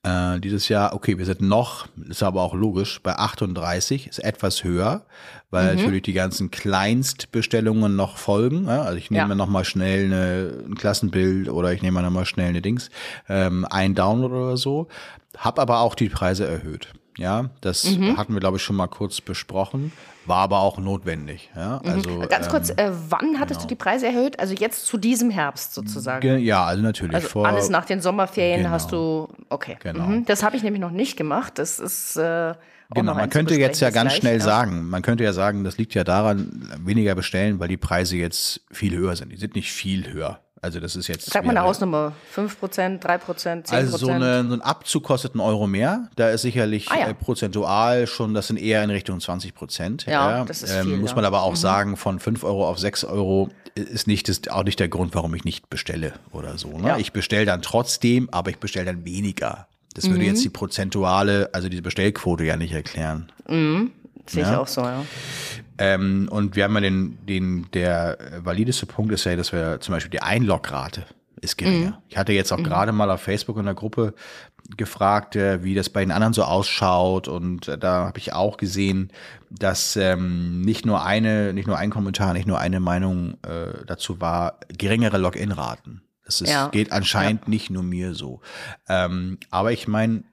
Äh, dieses Jahr, okay, wir sind noch, ist aber auch logisch, bei 38, ist etwas höher, weil natürlich die ganzen Kleinstbestellungen noch folgen. Ja? Also ich nehme Ja. mir noch mal schnell eine, ein Klassenbild oder ich nehme mir noch mal schnell eine Dings, ähm, ein Download oder so. Hab aber auch die Preise erhöht. Ja, das hatten wir, glaube ich, schon mal kurz besprochen, war aber auch notwendig. Ja, also Ganz kurz, ähm, äh, wann hattest du die Preise erhöht? Also jetzt zu diesem Herbst sozusagen. Ge- Ja, also natürlich. Also vor, alles nach den Sommerferien Genau. hast du, okay. Genau. Mhm. Das habe ich nämlich noch nicht gemacht. Das ist äh, Genau, man könnte jetzt ja ganz schnell ja. sagen, man könnte ja sagen, das liegt ja daran, weniger bestellen, weil die Preise jetzt viel höher sind. Die sind nicht viel höher. Also das ist jetzt. Sag mal eine Hausnummer. 5%, 3%, 10%. Also so, eine, so ein Abzug kostet einen Euro mehr. Da ist sicherlich Ah, ja. äh, prozentual schon, das sind eher in Richtung 20 Prozent. Ja, das ist viel, Muss ja. Mhm. man aber auch sagen, von 5 Euro auf 6 Euro ist nicht das, auch nicht der Grund, warum ich nicht bestelle oder so. Ne? Ja. Ich bestelle dann trotzdem, aber ich bestelle dann weniger. Das würde Mhm. jetzt die prozentuale, also diese Bestellquote ja nicht erklären. Sehe ich Ja. auch so, ja. Ähm, und wir haben ja den, den, der valideste Punkt ist ja, dass wir zum Beispiel die Einlograte ist geringer. Mhm. Ich hatte jetzt auch gerade mal auf Facebook in der Gruppe gefragt, äh, wie das bei den anderen so ausschaut und äh, da habe ich auch gesehen, dass ähm, nicht nur eine, nicht nur ein Kommentar, nicht nur eine Meinung äh, dazu war, geringere Login-Raten. Das ist, Ja. geht anscheinend nicht nur mir so. Ähm, aber ich meine,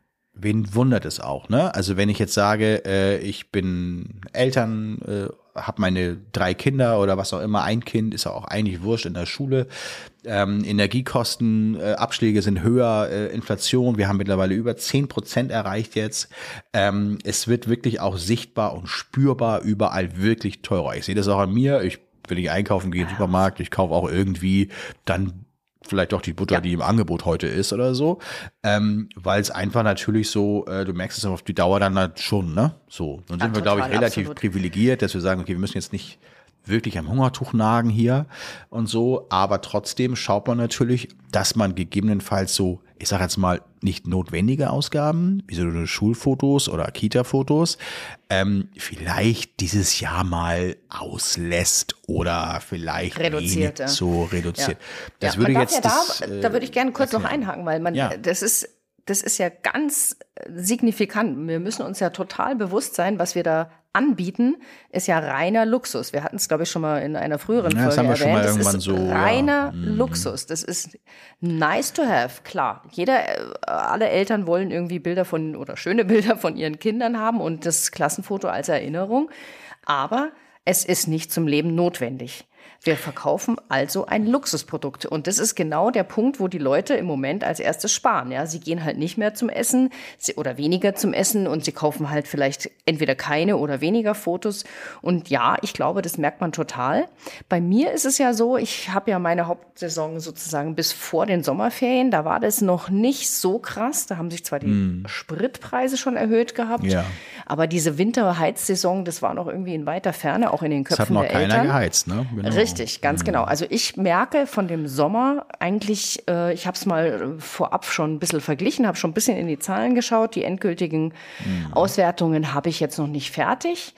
wen wundert es auch, ne? Also wenn ich jetzt sage, äh, ich bin Eltern, äh, habe meine drei Kinder oder was auch immer, ein Kind ist auch eigentlich wurscht in der Schule. Ähm, Energiekosten, äh, Abschläge sind höher, äh, Inflation, wir haben mittlerweile über zehn Prozent erreicht jetzt. Ähm, es wird wirklich auch sichtbar und spürbar überall wirklich teurer. Ich sehe das auch an mir. Ich will ich einkaufen gehe im Supermarkt, ich kaufe auch irgendwie dann vielleicht doch die Butter, Ja. die im Angebot heute ist oder so, ähm, weil es einfach natürlich so, äh, du merkst es auf die Dauer dann halt schon, ne? So, dann Ja, sind wir, glaube ich, total, relativ absolut. privilegiert, dass wir sagen, okay, wir müssen jetzt nicht wirklich am Hungertuch nagen hier und so, aber trotzdem schaut man natürlich, dass man gegebenenfalls so, ich sage jetzt mal, nicht notwendige Ausgaben, wie so Schulfotos oder Kita-Fotos, ähm, vielleicht dieses Jahr mal auslässt oder vielleicht Reduziert, wenig ja. so reduziert. Das Ja, würde jetzt ja das, da, äh, da würde ich gerne kurz noch erklären. einhaken, weil man, Ja. das ist, das ist ja ganz äh, signifikant. Wir müssen uns ja total bewusst sein, was wir da anbieten, ist ja reiner Luxus. Wir hatten es, glaube ich, schon mal in einer früheren Ja, das Folge haben wir schon mal erwähnt. irgendwann das ist so, ja. Mhm. reiner Luxus. Das ist nice to have, klar. Jeder, äh, alle Eltern wollen irgendwie Bilder von oder schöne Bilder von ihren Kindern haben und das Klassenfoto als Erinnerung. Aber es ist nicht zum Leben notwendig. Wir verkaufen also ein Luxusprodukt. Und das ist genau der Punkt, wo die Leute im Moment als erstes sparen. Ja, sie gehen halt nicht mehr zum Essen sie, oder weniger zum Essen und sie kaufen halt vielleicht entweder keine oder weniger Fotos. Und ja, ich glaube, das merkt man total. Bei mir ist es ja so, ich habe ja meine Hauptsaison sozusagen bis vor den Sommerferien. Da war das noch nicht so krass. Da haben sich zwar die Spritpreise schon erhöht gehabt, Ja. aber diese Winterheizsaison, das war noch irgendwie in weiter Ferne, auch in den Das Köpfen hat noch der keiner Eltern. geheizt, ne? Genau. Richtig, ganz genau. Also ich merke von dem Sommer eigentlich, äh, ich habe es mal äh, vorab schon ein bisschen verglichen, habe schon ein bisschen in die Zahlen geschaut. Die endgültigen Auswertungen habe ich jetzt noch nicht fertig.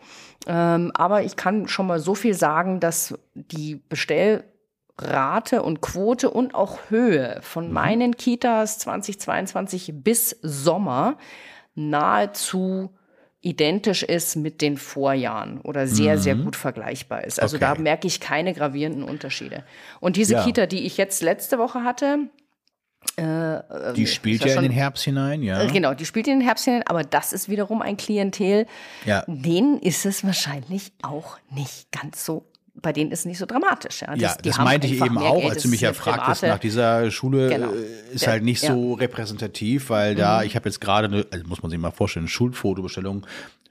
Ähm, aber ich kann schon mal so viel sagen, dass die Bestellrate und Quote und auch Höhe von meinen Kitas 2022 bis Sommer nahezu identisch ist mit den Vorjahren oder sehr, sehr gut vergleichbar ist. Also da Okay. merke ich keine gravierenden Unterschiede. Und diese Ja. Kita, die ich jetzt letzte Woche hatte, Die spielt ja ja in schon- den Herbst hinein, ja. äh, genau, die spielt in den Herbst hinein, aber das ist wiederum ein Klientel, Ja. denen ist es wahrscheinlich auch nicht ganz so, bei denen ist es nicht so dramatisch. Ja, Ja, die das meinte ich eben auch, Geld, als das du mich ja fragtest nach dieser Schule, Genau. äh, ist Ja, halt nicht ja. Mhm. so repräsentativ, weil da, ich habe jetzt gerade, eine, also muss man sich mal vorstellen, eine Schulfotobestellung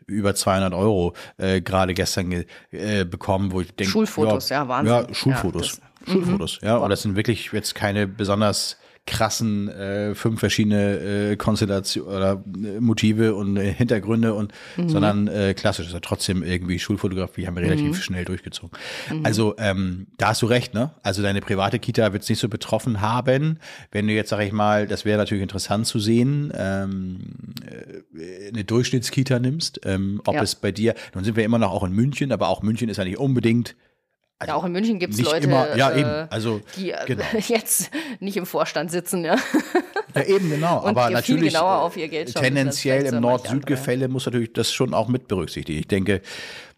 über 200 Euro äh, gerade gestern ge, äh, bekommen, wo ich denke, Schulfotos, ja, Wahnsinn. Ja, Schulfotos, Ja, das- Schulfotos, ja, und das sind wirklich jetzt keine besonders krassen äh, fünf verschiedene äh, Konstellationen oder äh, Motive und äh, Hintergründe und Mhm. sondern äh, klassisch ist ja trotzdem irgendwie Schulfotografie haben wir relativ Mhm. schnell durchgezogen. Also ähm, da hast du recht, ne? Also deine private Kita wird es nicht so betroffen haben. Wenn du jetzt, sag ich mal, das wäre natürlich interessant zu sehen, ähm, äh, eine Durchschnittskita nimmst, ähm, ob Ja. es bei dir, nun sind wir immer noch auch in München, aber auch München ist ja nicht unbedingt Ja, auch in München gibt es Leute, immer, ja äh, also die genau. jetzt nicht im Vorstand sitzen. Ja. Ja, eben, genau. Und aber viel natürlich genauer äh, tendenziell im Nord-Süd-Gefälle muss natürlich das schon auch mit berücksichtigen. Ich denke,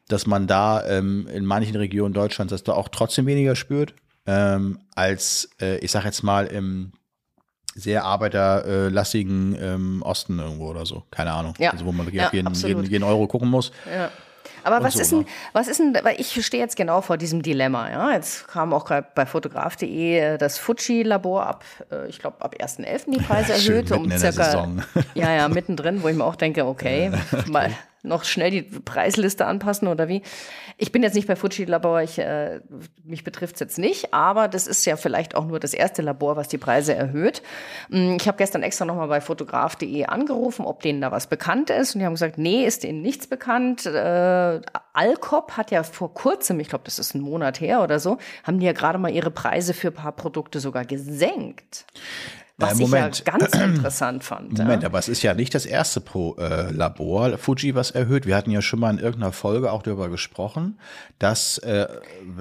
dass man da ähm, in manchen Regionen Deutschlands das da auch trotzdem weniger spürt, ähm, als, äh, ich sag jetzt mal, im sehr arbeiterlastigen ähm, Osten irgendwo oder so. Keine Ahnung. Ja. Also wo man wirklich Ja, auf jeden, jeden, jeden Euro gucken muss. Ja. Aber was so, ist denn, ne? was ist denn, weil ich stehe jetzt genau vor diesem Dilemma, ja. Jetzt kam auch gerade bei fotograf.de das Fuji-Labor ab, äh, ich glaube, ab 1.11. die Preise Schön, erhöht, um in der circa, ja, ja, mittendrin, wo ich mir auch denke, okay, mal noch schnell die Preisliste anpassen oder wie. Ich bin jetzt nicht bei Fuji Labor, ich, äh, mich betrifft es jetzt nicht, aber das ist ja vielleicht auch nur das erste Labor, was die Preise erhöht. Mm, Ich habe gestern extra nochmal bei fotograf.de angerufen, ob denen da was bekannt ist und die haben gesagt, nee, ist denen nichts bekannt. Äh, Alcop hat ja vor kurzem, ich glaube, das ist ein Monat her oder so, haben die ja gerade mal ihre Preise für ein paar Produkte sogar gesenkt. Was Äh, ich ja Moment. ganz interessant fand. Moment, ja. aber es ist ja nicht das erste Pro, äh, Labor Fuji, was erhöht. Wir hatten ja schon mal in irgendeiner Folge auch darüber gesprochen, dass, äh,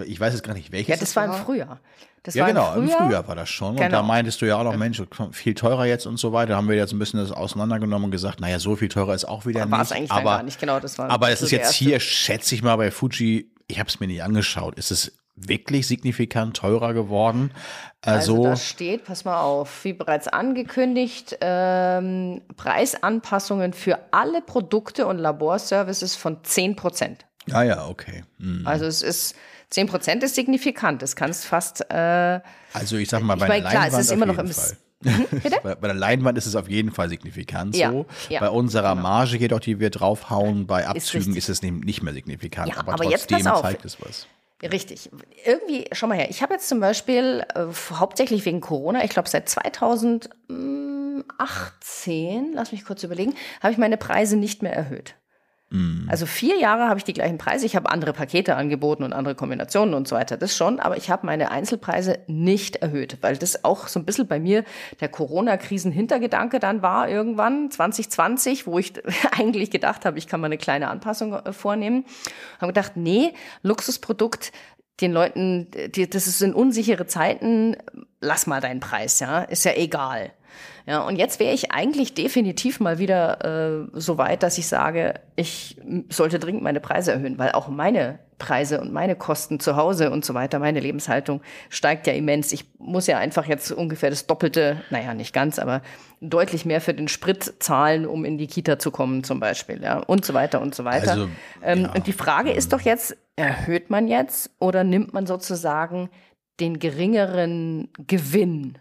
ich weiß jetzt gar nicht, welches Ja, das war im Frühjahr. Das Ja, war genau, im Frühjahr war das schon. Und da Genau. meintest du ja auch noch, Mensch, viel teurer jetzt und so weiter. Da haben wir jetzt ein bisschen das auseinandergenommen und gesagt, naja, so viel teurer ist auch wieder War nicht. es eigentlich aber, gar nicht, genau, das war aber es ist jetzt erste. hier, schätze ich mal, bei Fuji, ich habe es mir nicht angeschaut, ist es wirklich signifikant teurer geworden. Also, Also, da steht, pass mal auf, wie bereits angekündigt, ähm, Preisanpassungen für alle Produkte und Laborservices von 10 Prozent. ah ja, okay. Hm. Also es ist 10 Prozent ist signifikant. Das kannst fast äh, Also ich sag mal, bei meine, der klar, es ist immer noch im Fall. Bitte? Bei, bei der Leinwand ist es auf jeden Fall signifikant Ja, so. ja, bei unserer genau. Marge jedoch, die wir draufhauen, bei Abzügen richtig. ist es nicht mehr signifikant. Ja, aber, aber jetzt trotzdem zeigt es was. Richtig. Irgendwie, schau mal her, ich habe jetzt zum Beispiel äh, hauptsächlich wegen Corona, ich glaube seit 2018, lass mich kurz überlegen, habe ich meine Preise nicht mehr erhöht. Also vier Jahre habe ich die gleichen Preise. Ich habe andere Pakete angeboten und andere Kombinationen und so weiter. Das schon, aber ich habe meine Einzelpreise nicht erhöht, weil das auch so ein bisschen bei mir der Corona-Krisen-Hintergedanke dann war irgendwann 2020, wo ich eigentlich gedacht habe, ich kann mal eine kleine Anpassung äh, vornehmen. Habe gedacht, nee, Luxusprodukt, den Leuten, das sind unsichere Zeiten, lass mal deinen Preis, ja, ist ja egal. Ja, und jetzt wäre ich eigentlich definitiv mal wieder äh, so weit, dass ich sage, ich sollte dringend meine Preise erhöhen, weil auch meine Preise und meine Kosten zu Hause und so weiter, meine Lebenshaltung steigt ja immens. Ich muss ja einfach jetzt ungefähr das Doppelte, naja, nicht ganz, aber deutlich mehr für den Sprit zahlen, um in die Kita zu kommen zum Beispiel, ja, und so weiter und so weiter. Also, ähm, ja. Und die Frage ist doch jetzt, erhöht man jetzt oder nimmt man sozusagen den geringeren Gewinn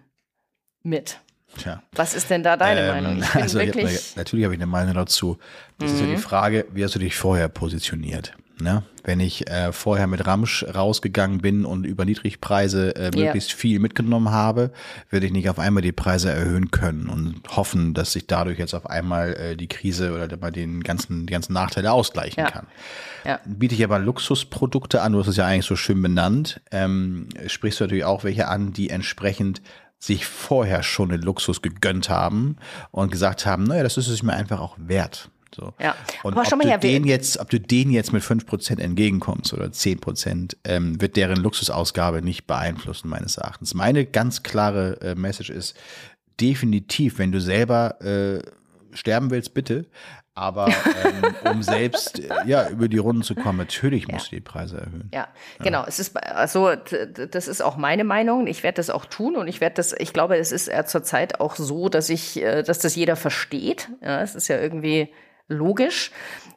mit? Tja. Was ist denn da deine Ähm, Meinung? Also wirklich. Mhm. natürlich habe ich eine Meinung dazu. Das ist ja die Frage, wie hast du dich vorher positioniert? Ne? Wenn ich äh, vorher mit Ramsch rausgegangen bin und über Niedrigpreise äh, möglichst viel mitgenommen habe, werde ich nicht auf einmal die Preise erhöhen können und hoffen, dass sich dadurch jetzt auf einmal äh, die Krise oder bei den ganzen, die ganzen Nachteile ausgleichen Ja. kann. Ja. Biete ich aber Luxusprodukte an, du hast es ja eigentlich so schön benannt, ähm, sprichst du natürlich auch welche an, die entsprechend sich vorher schon den Luxus gegönnt haben und gesagt haben, naja, das ist es mir einfach auch wert. So. Ja. Und Aber ob, du her, den jetzt, ob du denen jetzt mit 5% entgegenkommst oder 10%, ähm, wird deren Luxusausgabe nicht beeinflussen, meines Erachtens. Meine ganz klare äh, Message ist, definitiv, wenn du selber äh, sterben willst, bitte. Aber ähm, um selbst äh, ja über die Runden zu kommen, natürlich musst du die Preise erhöhen. Ja, genau. Es ist also das ist auch meine Meinung. Ich werde das auch tun und ich werde das. Ich glaube, es ist äh, zurzeit auch so, dass ich, äh, dass das jeder versteht. Ja, es ist ja irgendwie logisch.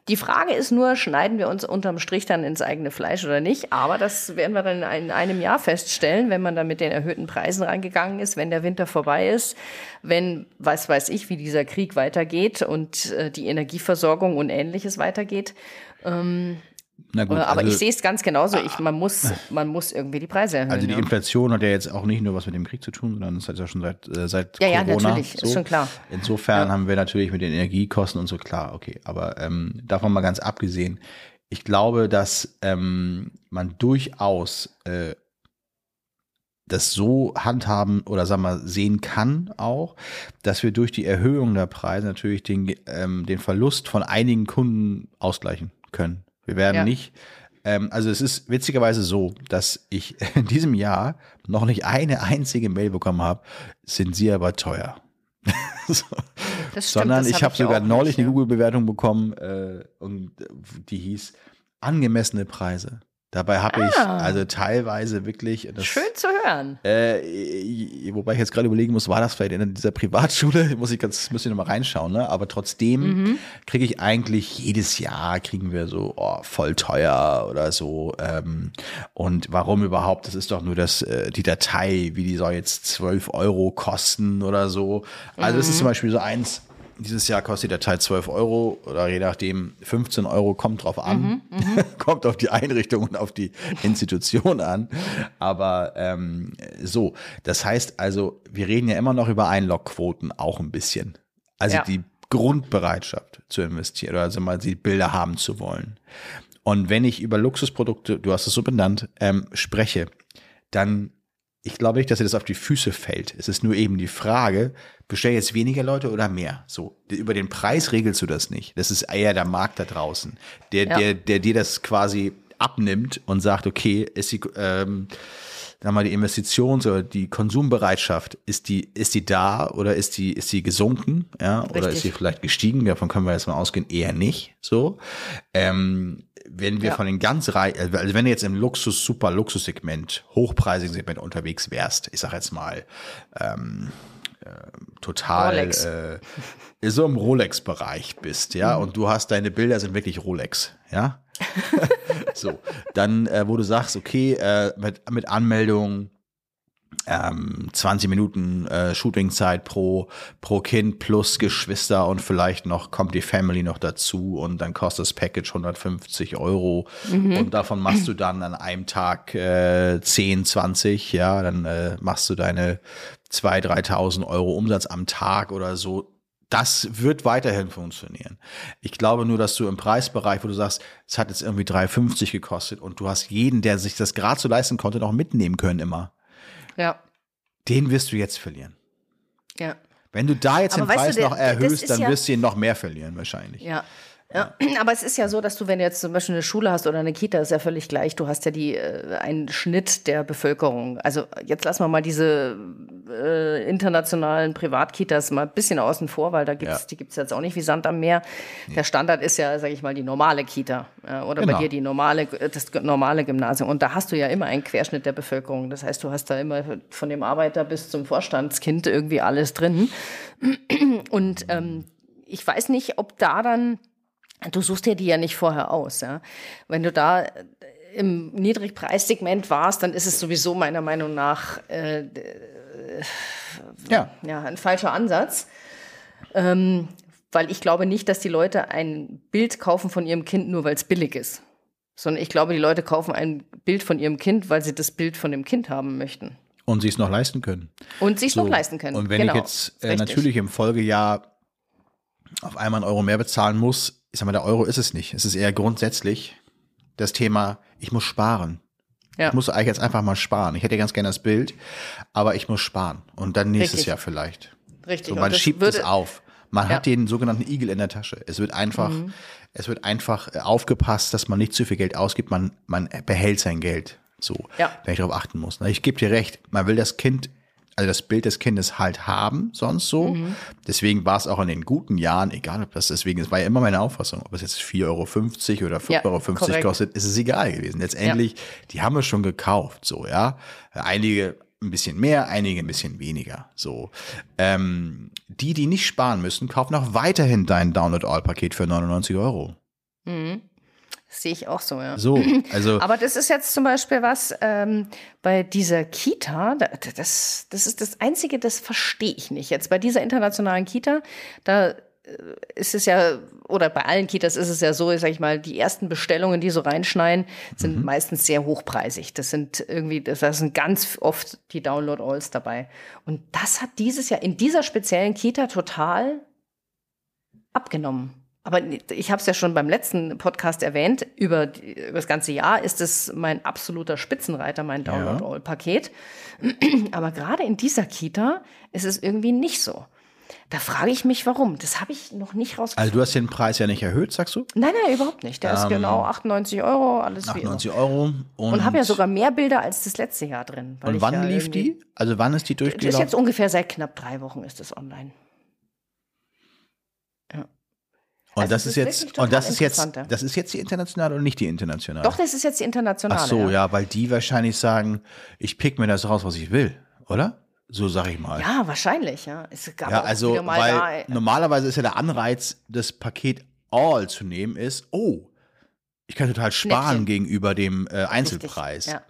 Die Frage ist nur, schneiden wir uns unterm Strich dann ins eigene Fleisch oder nicht? Aber das werden wir dann in einem Jahr feststellen, wenn man dann mit den erhöhten Preisen reingegangen ist, wenn der Winter vorbei ist, wenn, was weiß ich, wie dieser Krieg weitergeht und äh, die Energieversorgung und ähnliches weitergeht. Na gut, Äh, Aber also, ich sehe es ganz genauso. Ich, man, muss, man muss irgendwie die Preise erhöhen. also die ja. Inflation hat ja jetzt auch nicht nur was mit dem Krieg zu tun, sondern es hat ja schon seit, äh, seit Ja, ja, Corona. natürlich, ist schon klar. Insofern haben wir natürlich mit den Energiekosten und so klar, okay. Aber ähm, davon mal ganz abgesehen, ich glaube, dass ähm, man durchaus äh, das so handhaben oder sagen wir sehen kann auch, dass wir durch die Erhöhung der Preise natürlich den, ähm, den Verlust von einigen Kunden ausgleichen können. Wir werden Ja. nicht, ähm, also es ist witzigerweise so, dass ich in diesem Jahr noch nicht eine einzige Mail bekommen habe, sind sie aber teuer. so. Stimmt, Sondern ich hab habe ich sogar neulich nicht, eine. Google-Bewertung bekommen äh, und die hieß angemessene Preise. Dabei habe ich Ah. also teilweise wirklich das, Schön zu hören. äh, wobei ich jetzt gerade überlegen muss, war das vielleicht in dieser Privatschule? Muss ich ganz, muss ich nochmal reinschauen, ne? Aber trotzdem Mhm. kriege ich eigentlich jedes Jahr kriegen wir so, oh, voll teuer oder so. Ähm, und warum überhaupt? Das ist doch nur das, äh, die Datei, wie die soll jetzt 12 Euro kosten oder so. Also das ist Mhm. zum Beispiel so eins. Dieses Jahr kostet die Datei 12 Euro oder je nachdem 15 Euro, kommt drauf an. kommt auf die Einrichtung und auf die Institution an. Aber ähm, so, das heißt also, wir reden ja immer noch über Einlogquoten auch ein bisschen. Also Ja. die Grundbereitschaft zu investieren oder also mal die Bilder haben zu wollen. Und wenn ich über Luxusprodukte, du hast es so benannt, ähm, spreche, dann ich glaube nicht, dass dir das auf die Füße fällt. Es ist nur eben die Frage, bestellen jetzt weniger Leute oder mehr? So, über den Preis regelst du das nicht. Das ist eher der Markt da draußen, der, Ja. der, der dir das quasi abnimmt und sagt, okay, ist die, ähm, sag mal, die Investitions- oder die Konsumbereitschaft, ist die, ist die da oder ist die, ist die gesunken, ja, oder Richtig. ist sie vielleicht gestiegen? Davon können wir jetzt mal ausgehen, eher nicht, so. Ähm, wenn wir Ja. von den ganz reich, also wenn du jetzt im Luxus, super Luxussegment, hochpreisigen Segment unterwegs wärst, ich sag jetzt mal, ähm, äh, total Rolex. äh, so im Rolex-Bereich bist, ja, und du hast deine Bilder sind wirklich Rolex, ja. so, dann, äh, wo du sagst, okay, äh, mit, mit Anmeldung, ähm, 20 Minuten äh, Shootingzeit pro, pro Kind plus Geschwister und vielleicht noch kommt die Family noch dazu und dann kostet das Package 150 Euro und davon machst du dann an einem Tag äh, 10, 20, ja, dann äh, machst du deine 2.000, 3.000 Euro Umsatz am Tag oder so. Das wird weiterhin funktionieren. Ich glaube nur, dass du im Preisbereich, wo du sagst, es hat jetzt irgendwie 3,50 gekostet und du hast jeden, der sich das gerade so leisten konnte, noch mitnehmen können immer Ja, den wirst du jetzt verlieren. ja. Wenn du da jetzt Aber den du, Preis der- noch erhöhst, dann ja- wirst du ihn noch mehr verlieren wahrscheinlich. Ja. Ja, aber es ist ja so, dass du, wenn du jetzt zum Beispiel eine Schule hast oder eine Kita, ist ja völlig gleich. Du hast ja die äh, einen Schnitt der Bevölkerung. Also jetzt lassen wir mal diese äh, internationalen Privatkitas mal ein bisschen außen vor, weil da gibt's, Ja. die gibt's jetzt auch nicht wie Sand am Meer. Der Standard ist ja, sage ich mal, die normale Kita äh, oder bei Genau. dir die normale, das normale Gymnasium. Und da hast du ja immer einen Querschnitt der Bevölkerung. Das heißt, du hast da immer von dem Arbeiter bis zum Vorstandskind irgendwie alles drin. Und ähm, ich weiß nicht, ob da dann, du suchst dir die ja nicht vorher aus, ja. Wenn du da äh, im Niedrigpreissegment warst, dann ist es sowieso meiner Meinung nach äh, Ja. ja, ein falscher Ansatz. Ähm, weil ich glaube nicht, dass die Leute ein Bild kaufen von ihrem Kind nur, weil es billig ist. Sondern ich glaube, die Leute kaufen ein Bild von ihrem Kind, weil sie das Bild von dem Kind haben möchten. Und sie es noch leisten können. Und sich So. noch leisten können. Und wenn genau. ich jetzt äh, natürlich im Folgejahr auf einmal einen Euro mehr bezahlen muss, ich sag mal, der Euro ist es nicht. Es ist eher grundsätzlich das Thema, ich muss sparen. Ja. Ich muss eigentlich jetzt einfach mal sparen. Ich hätte ganz gerne das Bild, aber ich muss sparen. Und dann nächstes Richtig. Jahr vielleicht. Richtig. So, man schiebt es auf. Man Ja. hat den sogenannten Igel in der Tasche. Es wird einfach, Mhm. es wird einfach äh, aufgepasst, dass man nicht zu viel Geld ausgibt. Man, man behält sein Geld. So, Ja. wenn ich darauf achten muss. Na, Ich gebe dir recht. Man will das Kind, also das Bild des Kindes halt haben, sonst so. Mhm. Deswegen war es auch in den guten Jahren, egal ob das deswegen, es war ja immer meine Auffassung, ob es jetzt 4,50 Euro oder 5,50 Ja, Euro korrekt. kostet, ist es egal gewesen. Letztendlich, die haben es schon gekauft, so, ja. Einige ein bisschen mehr, einige ein bisschen weniger, so. Ähm, die, die nicht sparen müssen, kaufen auch weiterhin dein Download-All-Paket für 99 Euro. Das sehe ich auch so, ja. So, also. Aber das ist jetzt zum Beispiel was ähm, bei dieser Kita, da- das, das ist das Einzige, das verstehe ich nicht. Jetzt bei dieser internationalen Kita, da äh, ist es ja, oder bei allen Kitas ist es ja so, sag ich mal, die ersten Bestellungen, die so reinschneien, sind meistens sehr hochpreisig. Das sind irgendwie, das da sind ganz oft die Download-Alls dabei. Und das hat dieses Jahr in dieser speziellen Kita total abgenommen. Aber ich habe es ja schon beim letzten Podcast erwähnt, über, die, über das ganze Jahr ist es mein absoluter Spitzenreiter, mein Download-All-Paket. Aber gerade in dieser Kita ist es irgendwie nicht so. Da frage ich mich, warum. Das habe ich noch nicht rausgefunden. Also du hast den Preis ja nicht erhöht, sagst du? nein, nein, überhaupt nicht. Der ist genau 98 Euro, alles wie immer. 98 Euro. Und, Und habe ja sogar mehr Bilder als das letzte Jahr drin. Und wann ja lief die? Also wann ist die Das ist durchgelaufen? jetzt ungefähr seit knapp drei Wochen ist es online. Und Also das es ist jetzt, und das ist jetzt, ja. das ist jetzt die internationale und nicht die internationale. Doch, das ist jetzt die internationale. Ach so, ja. weil die wahrscheinlich sagen, ich pick mir das raus, was ich will, oder? So sag ich mal. Ja, wahrscheinlich, ja. Es gab Ja, also, weil da, normalerweise ist ja der Anreiz, das Paket All zu nehmen, ist, oh, ich kann total sparen Schnäppchen. gegenüber dem äh, Richtig, Einzelpreis. Ja.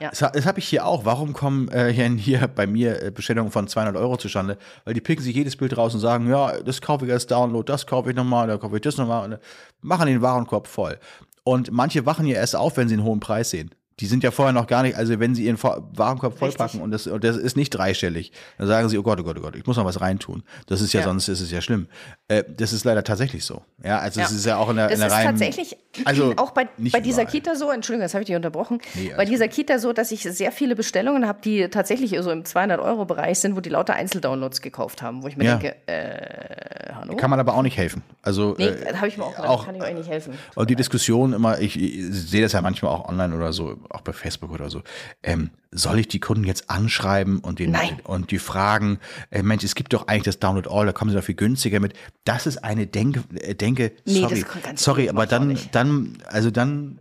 Ja. Das, das habe ich hier auch. Warum kommen äh, hier, hier bei mir äh, Bestellungen von 200 Euro zustande? Weil die picken sich jedes Bild raus und sagen, ja, das kaufe ich als Download, das kaufe ich nochmal, da kaufe ich das nochmal und äh, machen den Warenkorb voll. Und manche wachen ja erst auf, wenn sie einen hohen Preis sehen. Die sind ja vorher noch gar nicht, also wenn sie ihren Warenkorb vollpacken und das, und das ist nicht dreistellig, dann sagen sie, oh Gott, oh Gott, oh Gott, ich muss noch was reintun. Das ist ja, Ja. sonst ist es ja schlimm. Äh, das ist leider tatsächlich so. Ja, also es Ja. ist ja auch in der, Das in der ist reinen, tatsächlich also auch bei, bei dieser überall. Kita so, Entschuldigung, das habe ich dich unterbrochen, Nee, bei dieser Kita so, dass ich sehr viele Bestellungen habe, die tatsächlich so im 200-Euro-Bereich sind, wo die lauter Einzeldownloads gekauft haben, wo ich mir Ja. denke, äh, hallo? Kann man aber auch nicht helfen. Also nee, äh, habe ich mir auch gedacht, auch- kann ich euch nicht helfen. Und die Diskussion immer, ich, ich sehe das ja manchmal auch online oder so, auch bei Facebook oder so, ähm, soll ich die Kunden jetzt anschreiben und den Nein. und die fragen, äh, Mensch, es gibt doch eigentlich das Download All, da kommen sie doch viel günstiger mit. Das ist eine Denke, äh, Denke, Nee, sorry, sorry, aber dann, dann, also dann,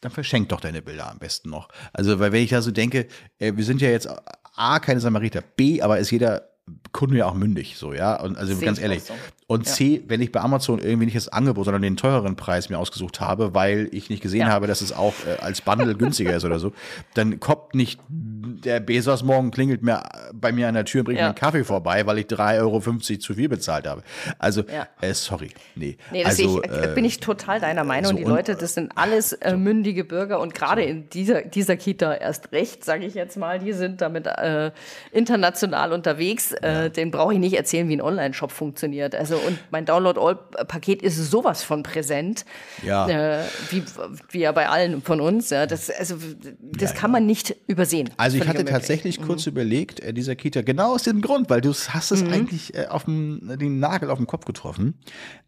dann verschenk doch deine Bilder am besten noch. Also, weil wenn ich da so denke, äh, wir sind ja jetzt A, keine Samariter, B, aber ist jeder Kunde ja auch mündig, so, ja. Und also Sehe ganz ich ehrlich. so. Und C, wenn ich bei Amazon irgendwie nicht das Angebot, sondern den teureren Preis mir ausgesucht habe, weil ich nicht gesehen Ja. habe, dass es auch äh, als Bundle günstiger ist oder so, dann kommt nicht der Bezos morgen klingelt mir bei mir an der Tür und bringt Ja. mir einen Kaffee vorbei, weil ich 3,50 Euro zu viel bezahlt habe. Also, Ja. äh, sorry, nee. Nee, das also, ich, äh, bin ich total deiner Meinung. so die Leute, das sind alles äh, mündige Bürger und gerade in dieser, dieser Kita erst recht, sage ich jetzt mal, die sind damit äh, international unterwegs. Äh, den brauche ich nicht erzählen, wie ein Online-Shop funktioniert. Also und mein Download-All-Paket ist sowas von präsent, Ja. äh, wie, wie ja bei allen von uns. Ja, das also, das kann man nicht übersehen. Also ich hatte unmöglich. tatsächlich kurz überlegt, äh, dieser Kita, genau aus dem Grund, weil du hast es eigentlich äh, auf dem, den Nagel auf den Kopf getroffen.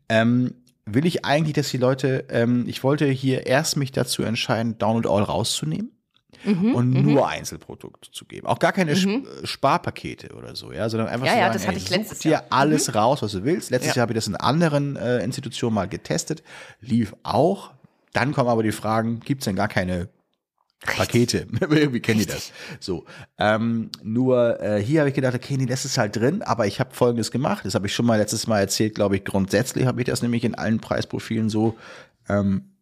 Ähm, will ich eigentlich, dass die Leute, ähm, ich wollte hier erst mich dazu entscheiden, Download All rauszunehmen. Und nur Einzelprodukte zu geben. Auch gar keine Sp- äh, Sparpakete oder so, ja, sondern einfach Ja, zu ja, sagen, das hatte ey, ich such letztes dir Jahr. alles raus, was du willst. Letztes Ja. Jahr habe ich das in anderen äh, Institutionen mal getestet, lief auch. Dann kommen aber die Fragen, gibt es denn gar keine Pakete. Irgendwie kennen die das. So. Ähm, nur äh, hier habe ich gedacht, okay, nee, das ist halt drin, aber ich habe folgendes gemacht. Das habe ich schon mal letztes Mal erzählt, glaube ich. Grundsätzlich habe ich das nämlich in allen Preisprofilen so ähm,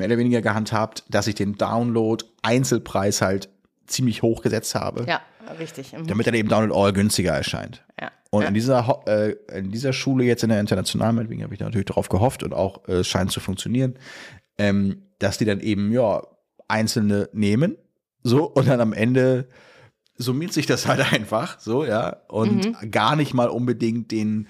mehr oder weniger gehandhabt, dass ich den Download Einzelpreis halt ziemlich hoch gesetzt habe, Ja, richtig. Mhm. damit dann eben Download All günstiger erscheint. Ja. Und ja. in dieser äh, in dieser Schule jetzt in der internationalen, deswegen habe ich natürlich darauf gehofft und auch äh, es scheint zu funktionieren, ähm, dass die dann eben ja einzelne nehmen, so und dann am Ende summiert sich das halt einfach, so ja und Mhm. gar nicht mal unbedingt den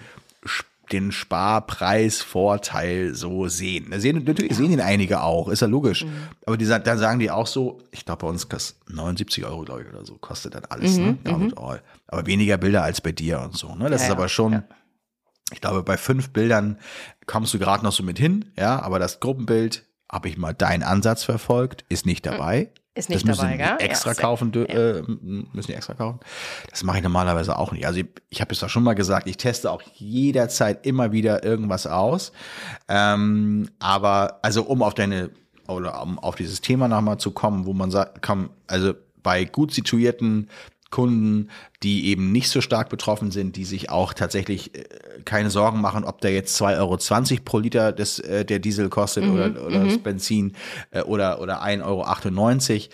den Sparpreisvorteil so sehen. Sehen, natürlich sehen ihn einige auch, ist ja logisch. Mhm. Aber die, dann sagen die auch so, ich glaube, bei uns kostet 79 Euro, glaube ich, oder so, kostet dann alles, ne? Download all. Aber weniger Bilder als bei dir und so. Ne? Das Mhm, Ja, ist aber schon, ja. ich glaube, bei fünf Bildern kommst du gerade noch so mit hin, ja, aber das Gruppenbild, habe ich mal deinen Ansatz verfolgt, ist nicht dabei. Ist nicht das müssen dabei, gell? extra Ja, kaufen, dür- äh, müssen die extra kaufen. Das mache ich normalerweise auch nicht. Also ich, ich habe es doch schon mal gesagt, ich teste auch jederzeit immer wieder irgendwas aus. Ähm, aber also um auf deine oder um auf dieses Thema nochmal zu kommen, wo man sagt, komm, also bei gut situierten Kunden, die eben nicht so stark betroffen sind, die sich auch tatsächlich äh, keine Sorgen machen, ob der jetzt 2,20 Euro pro Liter des, äh, der Diesel kostet oder, oder das Benzin äh, oder, oder 1,98 Euro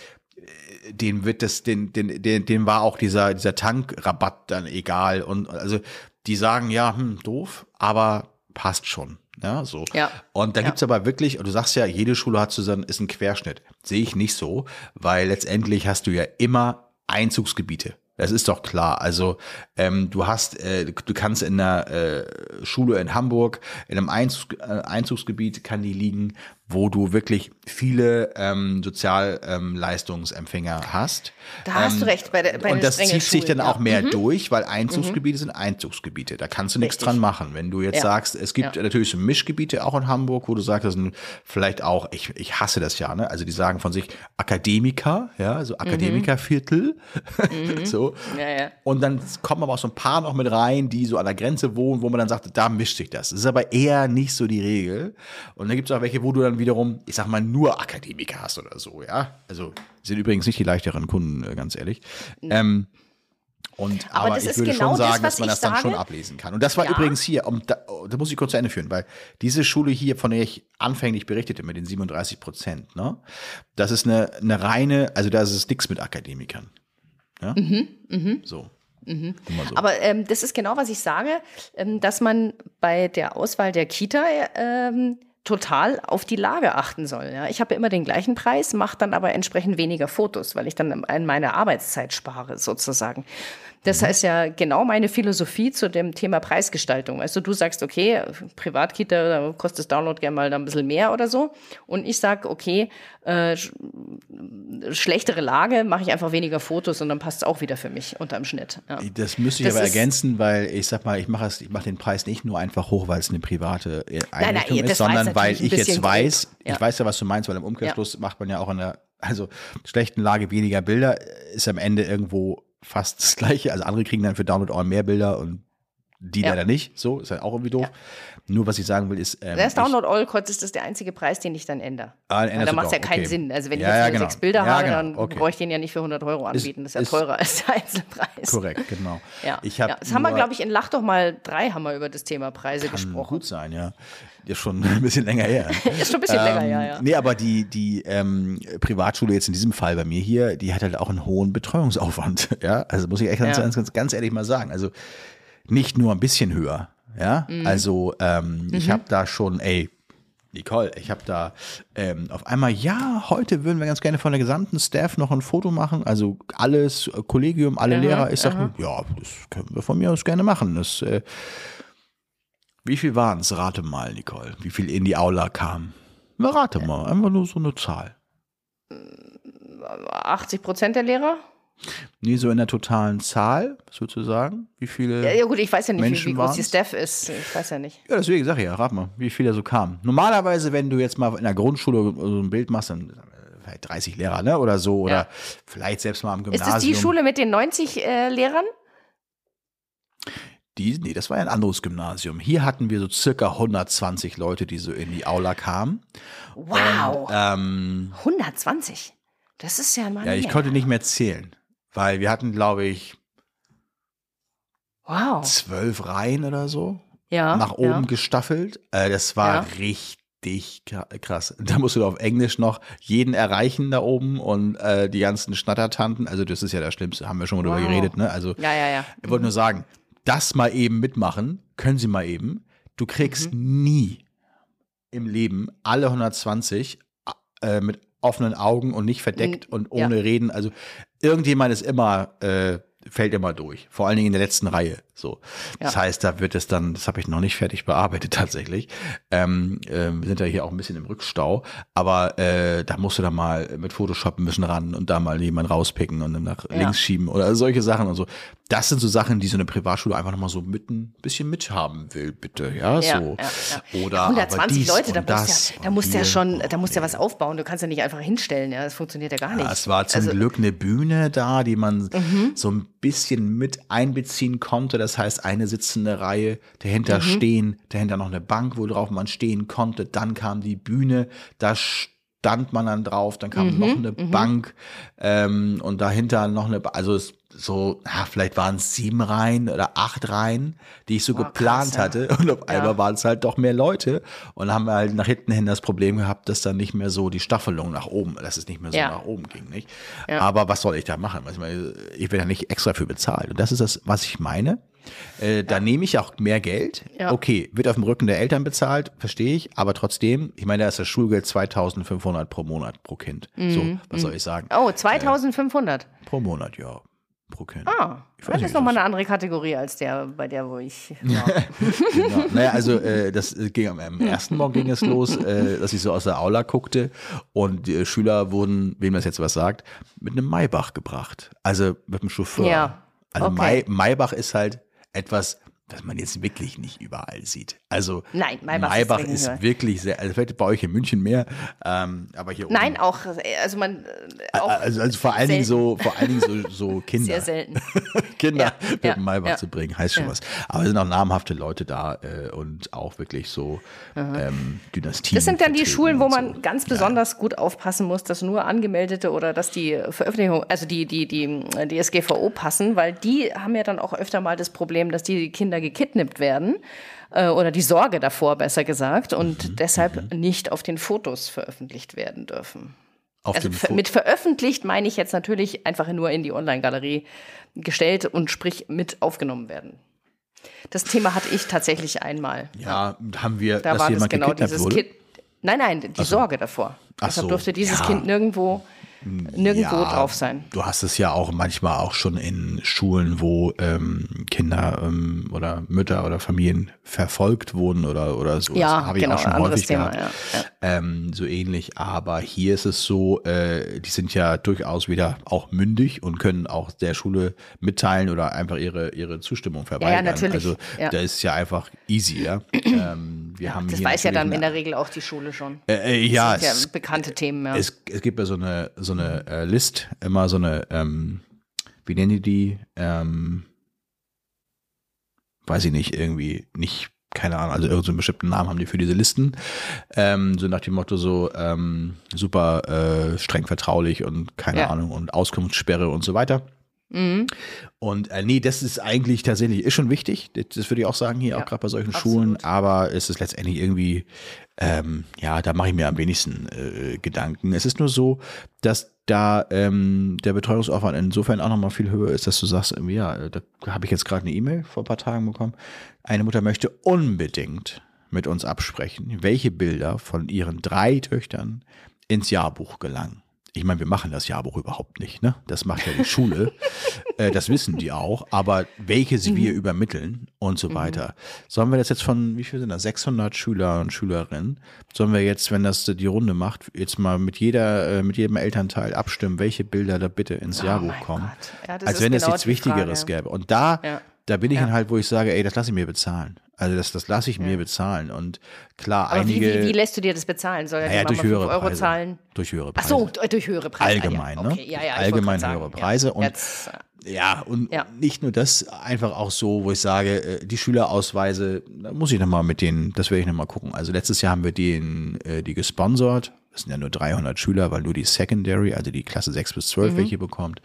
den wird das, den, den, den, den war auch dieser, dieser Tankrabatt dann egal. Und also die sagen, ja, hm, doof, aber passt schon. Ja, so. Ja. Und da Ja. gibt's aber wirklich, und du sagst ja, jede Schule hat zusammen, ist ein Querschnitt. Sehe ich nicht so, weil letztendlich hast du ja immer Einzugsgebiete. Das ist doch klar. Also ähm, du hast, äh, du kannst in einer äh, Schule in Hamburg, in einem Einzugs, äh, Einzugsgebiet kann die liegen, wo du wirklich viele ähm, Sozialleistungsempfänger ähm, hast. Da hast du recht, bei der- bei Und das zieht sich Schulen, dann ja. auch mehr durch, weil Einzugsgebiete sind Einzugsgebiete. Da kannst du nichts dran machen. Wenn du jetzt Ja. sagst, es gibt Ja. natürlich so Mischgebiete auch in Hamburg, wo du sagst, das sind vielleicht auch, ich, ich hasse das ja, ne? Also die sagen von sich Akademiker, ja, so Akademikerviertel, so. Ja, ja. Und dann kommen aber auch so ein paar noch mit rein, die so an der Grenze wohnen, wo man dann sagt, da mischt sich das. Das ist aber eher nicht so die Regel. Und dann gibt es auch welche, wo du dann wiederum, ich sag mal, nur Akademiker hast oder so, ja. Also sind übrigens nicht die leichteren Kunden, äh, ganz ehrlich. Ähm, und, Aber aber, das ich würde genau schon das, sagen, was dass man das dann schon sage. ablesen kann. Und das war Ja. übrigens hier, um da, oh, da muss ich kurz zu Ende führen, weil diese Schule hier, von der ich anfänglich berichtete, mit den 37 Prozent, ne, das ist eine, eine reine, also da ist es nichts mit Akademikern. Ja? So. Nur mal so. Mhm, Aber ähm, das ist genau, was ich sage, ähm, dass man bei der Auswahl der Kita ähm, total auf die Lage achten soll. Ja? Ich habe immer den gleichen Preis, mache dann aber entsprechend weniger Fotos, weil ich dann an meine Arbeitszeit spare sozusagen. Das heißt ja genau meine Philosophie zu dem Thema Preisgestaltung. Weißt du, sagst, okay, Privatkita, da kostet das Download gerne mal da ein bisschen mehr oder so. Und ich sag, okay, äh, sch- schlechtere Lage, mache ich einfach weniger Fotos und dann passt es auch wieder für mich unterm Schnitt. Ja. Das müsste ich Das aber ergänzen, weil ich sag mal, ich mache mache den Preis nicht nur einfach hoch, weil es eine private äh, nein, Einrichtung das ist, sondern weil ich jetzt weiß. Ja. ich weiß ja, was du meinst, weil im Umkehrschluss macht man ja auch in der Also schlechten Lage weniger Bilder ist am Ende irgendwo fast das gleiche. Also andere kriegen dann für Download All mehr Bilder und die Ja. leider nicht. So, ist halt auch irgendwie doof. Nur was ich sagen will, ist. Ähm, Das Download All Codes ist das der einzige Preis, den ich dann ändere. Ah, änderst da macht es ja keinen okay. Sinn. Also wenn Ja, ich jetzt ja, genau. sechs Bilder Ja, habe, genau. dann Okay. brauche ich den ja nicht für 100 Euro anbieten. das ist ja ist- teurer als der Einzelpreis. Korrekt, genau. Ja. Ich hab ja, das haben wir, glaube ich, in Lach doch mal drei haben wir über das Thema Preise Kann gesprochen. gut sein, ja. Ja, schon ein bisschen länger her. Ist schon ein bisschen länger, ja, ja. Nee, aber die, die ähm, Privatschule jetzt in diesem Fall bei mir hier, die hat halt auch einen hohen Betreuungsaufwand. Ja, also muss ich echt ganz, Ja. ganz, ganz, ganz ehrlich mal sagen. Also nicht nur ein bisschen höher. Ja, Mhm. also ähm, ich habe da schon, ey, Nicole, ich habe da ähm, auf einmal, ja, heute würden wir ganz gerne von der gesamten Staff noch ein Foto machen. Also alles, Kollegium, alle Lehrer. Ich sage, ja, das können wir von mir aus gerne machen. Das, äh, wie viel waren es? Rate mal, Nicole. Wie viel in die Aula kam? Na, rate mal, einfach nur so eine Zahl. 80 Prozent der Lehrer? Nee, so in der totalen Zahl, sozusagen. Wie viele? Ja, ja gut, ich weiß ja nicht, wie, Menschen wie groß die? Staff ist. Ich weiß ja nicht. Ja, deswegen sag ich ja, rat mal, wie viele so kamen. Normalerweise, wenn du jetzt mal in der Grundschule so ein Bild machst, dann äh, vielleicht 30 Lehrer, ne? Oder so, oder Ja. vielleicht selbst mal am Ist Gymnasium. das die Schule mit den 90 äh, Lehrern? Die, nee, das war ja ein anderes Gymnasium. Hier hatten wir so circa 120 Leute, die so in die Aula kamen. Wow. Ähm, 120. Das ist ja mal ja, ich Menge. konnte nicht mehr zählen, weil wir hatten, glaube ich, Wow. zwölf Reihen oder so. Ja. nach oben Ja. gestaffelt. Äh, das war Ja. richtig kra- krass. Da musst du auf Englisch noch jeden erreichen da oben und äh, die ganzen Schnattertanten. Also das ist ja das Schlimmste, haben wir schon mal drüber Wow. geredet. Ne? Also Ja, ja, ja. ich wollte nur sagen, das mal eben mitmachen, können Sie mal eben. Du kriegst Mhm. nie im Leben alle 120 äh, mit offenen Augen und nicht verdeckt Mm, und ja. ohne Reden. Also irgendjemand ist immer, äh, fällt immer durch. Vor allen Dingen in der letzten Reihe. So. Das Ja. heißt, da wird es dann, das habe ich noch nicht fertig bearbeitet tatsächlich. Ähm, ähm, wir sind ja hier auch ein bisschen im Rückstau, aber äh, da musst du dann mal mit Photoshop ein bisschen ran und da mal jemanden rauspicken und dann nach Ja. links schieben oder solche Sachen und so. Das sind so Sachen, die so eine Privatschule einfach nochmal so mit ein bisschen mithaben will, bitte. Ja, Ja, so. ja, ja. Oder aber 120 dies Leute, da musst, ja, da musst ja schon, da musst ja was aufbauen. Du kannst ja nicht einfach hinstellen, ja. Das funktioniert ja gar nicht. Ja, es war zum Also, Mhm. Glück eine Bühne da, die man so ein bisschen mit einbeziehen konnte. Das heißt, eine sitzende Reihe, dahinter Mhm. stehen, dahinter noch eine Bank, worauf man stehen konnte. Dann kam die Bühne, da stand man dann drauf, dann kam Mhm, noch eine Bank ähm, und dahinter noch eine, ba also es, so, ja, vielleicht waren es sieben Reihen oder acht Reihen, die ich so Boah, geplant krass, ja. hatte. Und auf einmal Ja. waren es halt doch mehr Leute. Und haben wir halt nach hinten hin das Problem gehabt, dass dann nicht mehr so die Staffelung nach oben, dass es nicht mehr so Ja. nach oben ging, nicht? Aber was soll ich da machen? Ich, meine, ich werde ja nicht extra für bezahlt. Und das ist das, was ich meine. Äh, da nehme ich auch mehr Geld. Okay, wird auf dem Rücken der Eltern bezahlt, verstehe ich. Aber trotzdem, ich meine, da ist das Schulgeld 2500 pro Monat pro Kind. So, Mhm. was soll ich sagen? Oh, 2500. Pro Monat, ja. Kind. Ah, das ist nochmal eine andere Kategorie als der, bei der, wo ich war. Genau. Naja, also äh, das äh, ging am, am ersten Morgen ging es los, äh, dass ich so aus der Aula guckte und die äh, Schüler wurden, wem das jetzt was sagt, mit einem Maybach gebracht. Also mit einem Chauffeur. Ja, Also okay. May, Maybach ist halt etwas, was man jetzt wirklich nicht überall sieht. Also Nein, Maybach ist Maybach wirklich ist überall. wirklich sehr, also vielleicht bei euch in München mehr, ähm, aber hier Nein, oben. auch, also man, äh, auch Also, also vor allen Dingen so, vor allen Dingen so, so Kinder. sehr selten. Kinder Ja, mit ja, Maybach ja. zu bringen, heißt schon Ja. was. Aber es sind auch namhafte Leute da äh, und auch wirklich so ähm, Dynastien. Das sind dann die Schulen, wo man so. ganz besonders gut aufpassen muss, dass nur Angemeldete oder dass die Veröffentlichung, also die, die, die, die SGVO passen, weil die haben ja dann auch öfter mal das Problem, dass die Kinder gekidnappt werden äh, oder die Sorge davor, besser gesagt, und Mhm, deshalb nicht auf den Fotos veröffentlicht werden dürfen. Auf Also ver- mit veröffentlicht meine ich jetzt natürlich einfach nur in die Online-Galerie gestellt und sprich mit aufgenommen werden. Das Thema hatte ich tatsächlich einmal. ja, haben wir, Da dass war das jemand genau gekidnappt dieses wurde? Kind. Nein, nein, die Sorge davor. Ach Deshalb so, durfte dieses ja. Kind nirgendwo, nirgendwo Ja, drauf sein. Du hast es ja auch manchmal auch schon in Schulen, wo ähm, Kinder ähm, oder Mütter oder Familien verfolgt wurden oder, oder so. Ja, habe ich genau, auch schon häufig Thema, gehabt. ja, Ähm, so ähnlich. Aber hier ist es so, äh, die sind ja durchaus wieder auch mündig und können auch der Schule mitteilen oder einfach ihre, ihre Zustimmung verweigern. natürlich. Also Ja. da ist ja einfach easy, ja. ähm, wir haben Das weiß ja dann in der Regel auch die Schule schon. äh, äh, ja, es, ja bekannte Themen, ja. es, es gibt ja so eine so eine äh, List, immer so eine, ähm, wie nennen die die? Ähm, weiß ich nicht, irgendwie nicht, keine Ahnung, also irgendeinen bestimmten Namen haben die für diese Listen. Ähm, so nach dem Motto so ähm, super äh, streng vertraulich und keine Ja. Ahnung und Auskunftssperre und so weiter. Mhm. Und äh, nee, das ist eigentlich tatsächlich, ist schon wichtig. Das, das würde ich auch sagen hier, Ja, auch gerade bei solchen absolut. Schulen. Aber es ist letztendlich irgendwie, ähm, ja, da mache ich mir am wenigsten äh, Gedanken. Es ist nur so, dass da ähm, der Betreuungsaufwand insofern auch nochmal viel höher ist, dass du sagst, ja, äh, da habe ich jetzt gerade eine E-Mail vor ein paar Tagen bekommen. Eine Mutter möchte unbedingt mit uns absprechen, welche Bilder von ihren drei Töchtern ins Jahrbuch gelangen. Ich meine, wir machen das Jahrbuch überhaupt nicht, ne? Das macht ja die Schule. äh, das wissen die auch. Aber welche sie wir übermitteln und so weiter. Sollen wir das jetzt von, wie viel sind das? 600 Schüler und Schülerinnen? Sollen wir jetzt, wenn das die Runde macht, jetzt mal mit jeder, äh, mit jedem Elternteil abstimmen, welche Bilder da bitte ins Jahrbuch Oh mein kommen? Ja, Als wenn es genau nichts die Wichtigeres Frage. gäbe. Und da, Ja. Da bin ich Ja. dann halt, wo ich sage, ey, das lasse ich mir bezahlen. Also das, das lasse ich mir bezahlen. Und klar, Aber wie, einige. wie, wie lässt du dir das bezahlen? Soll ja naja, durch höhere 5 Euro Preise. zahlen? Durch höhere Ach Preise. so, d- durch höhere Preise. Allgemein, ah, ne? ja. Okay, ja, ja, Allgemein höhere ja. Preise und- Jetzt, äh, Ja, und Ja. nicht nur das, einfach auch so, wo ich sage, äh, die Schülerausweise, da muss ich nochmal mit denen, das werde ich nochmal gucken. Also letztes Jahr haben wir den, äh, die gesponsert. Das sind ja nur 300 Schüler, weil nur die Secondary, also die Klasse 6 bis 12 Mhm. welche bekommt.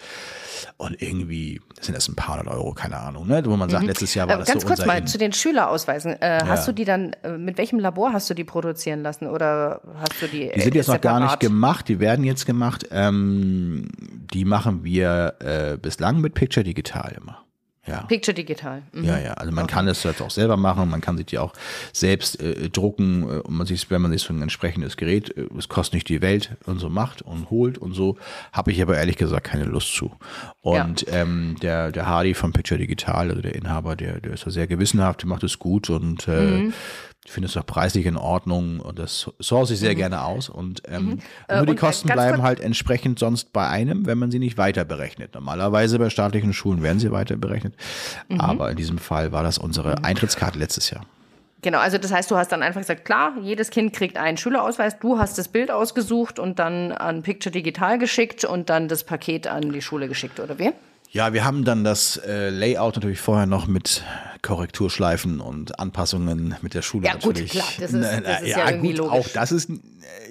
Und irgendwie sind das ein paar hundert Euro, keine Ahnung, ne? Wo man sagt, letztes Jahr war äh, das ganz so kurz mal In. zu den Schülerausweisen. Äh, Hast du die dann, äh, mit welchem Labor hast du die produzieren lassen? Oder hast du die Die sind jetzt noch gar nicht separat? gemacht, die werden jetzt gemacht. Ähm, die machen wir äh, bislang mit Picture Digital immer. Ja. Picture Digital. Mhm. Ja, ja, also man kann es jetzt auch selber machen, man kann sich die auch selbst äh, drucken äh, und man sich, wenn man sich so ein entsprechendes Gerät, äh, es kostet nicht die Welt und so macht und holt und so, habe ich aber ehrlich gesagt keine Lust zu. Und ähm, der, der Hardy von Picture Digital, also der Inhaber, der, der ist da sehr gewissenhaft, der macht es gut und äh, Mhm. Ich finde es auch preislich in Ordnung und das source ich sehr gerne aus und ähm, nur die und, äh, Kosten bleiben halt entsprechend sonst bei einem, wenn man sie nicht weiter berechnet. Normalerweise bei staatlichen Schulen werden sie weiter berechnet, Mhm. aber in diesem Fall war das unsere Eintrittskarte letztes Jahr. Genau, also das heißt, du hast dann einfach gesagt, klar, jedes Kind kriegt einen Schülerausweis, du hast das Bild ausgesucht und dann an Picture Digital geschickt und dann das Paket an die Schule geschickt, oder wie? Ja, wir haben dann das äh, Layout natürlich vorher noch mit Korrekturschleifen und Anpassungen mit der Schule Ja, gut, natürlich. klar, das ist- das ist ja irgendwie logisch. Auch das ist, äh,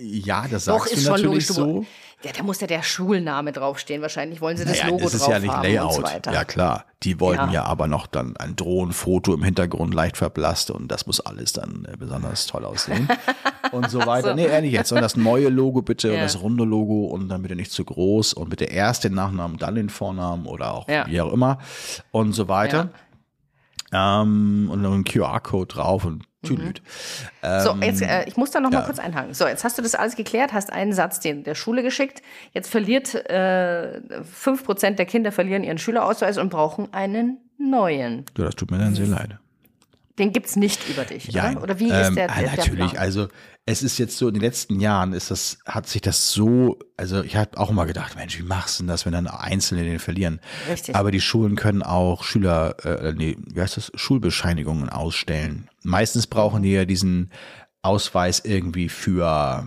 ja, das Doch, sagst ist du natürlich logisch. so. Ja, da muss ja der Schulname draufstehen. Wahrscheinlich wollen sie das Naja, Logo das ist drauf ja nicht Layout. und so weiter. Ja klar, die wollten Ja. ja. aber noch dann ein Drohnenfoto im Hintergrund leicht verblasst und das muss alles dann äh, besonders toll aussehen und so weiter. Nee, ehrlich jetzt, sondern das neue Logo bitte Ja. und das runde Logo und dann bitte nicht zu groß und bitte erst den Nachnamen, dann den Vornamen oder auch Ja. wie auch immer und so weiter. Ähm, und dann ein QR-Code drauf und tüdelüt. So, jetzt, äh, ich muss da noch mal Ähm, ja. kurz einhaken. So, jetzt hast du das alles geklärt, hast einen Satz den der Schule geschickt. Jetzt verliert äh, 5% der Kinder verlieren ihren Schülerausweis und brauchen einen neuen. Ja, das tut mir dann sehr leid. Den gibt's nicht über dich, Ja, oder? Oder wie ähm, ist der, ah, der, der Natürlich, Plan? also es ist jetzt so, in den letzten Jahren ist das, hat sich das so, also ich habe auch immer gedacht, Mensch, wie machst du denn das, wenn dann Einzelne den verlieren? Richtig. Aber die Schulen können auch Schüler, äh, nee, wie heißt das, Schulbescheinigungen ausstellen. Meistens brauchen die ja diesen Ausweis irgendwie für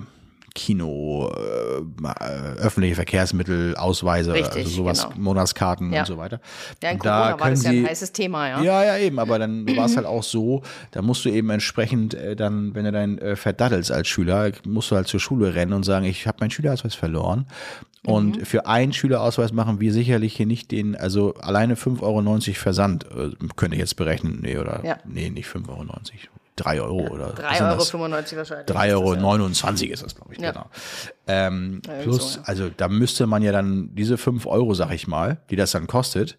Kino, äh, äh, öffentliche Verkehrsmittel, Ausweise, Richtig, also sowas, genau. Monatskarten Ja. und so weiter. Ja, in Corona war das ja ein heißes Thema, ja. ja, ja, eben, aber dann war es halt auch so, da musst du eben entsprechend äh, dann, wenn du dein äh, verdaddelst als Schüler, musst du halt zur Schule rennen und sagen, ich habe meinen Schülerausweis verloren. Und Mhm. für für einen Schülerausweis machen wir sicherlich hier nicht den, also alleine 5,90 Euro Versand, äh, könnte ich jetzt berechnen, nee, oder, Ja. nee, nicht 5,90 Euro, 3 Euro oder was 3,95 sind Euro das? 95 wahrscheinlich. 3,29 ist Euro das, 29 ist das, glaube ich, Ja. genau. Ähm, Ja, plus, so, ja. also da müsste man ja dann diese 5 Euro, sag ich mal, die das dann kostet,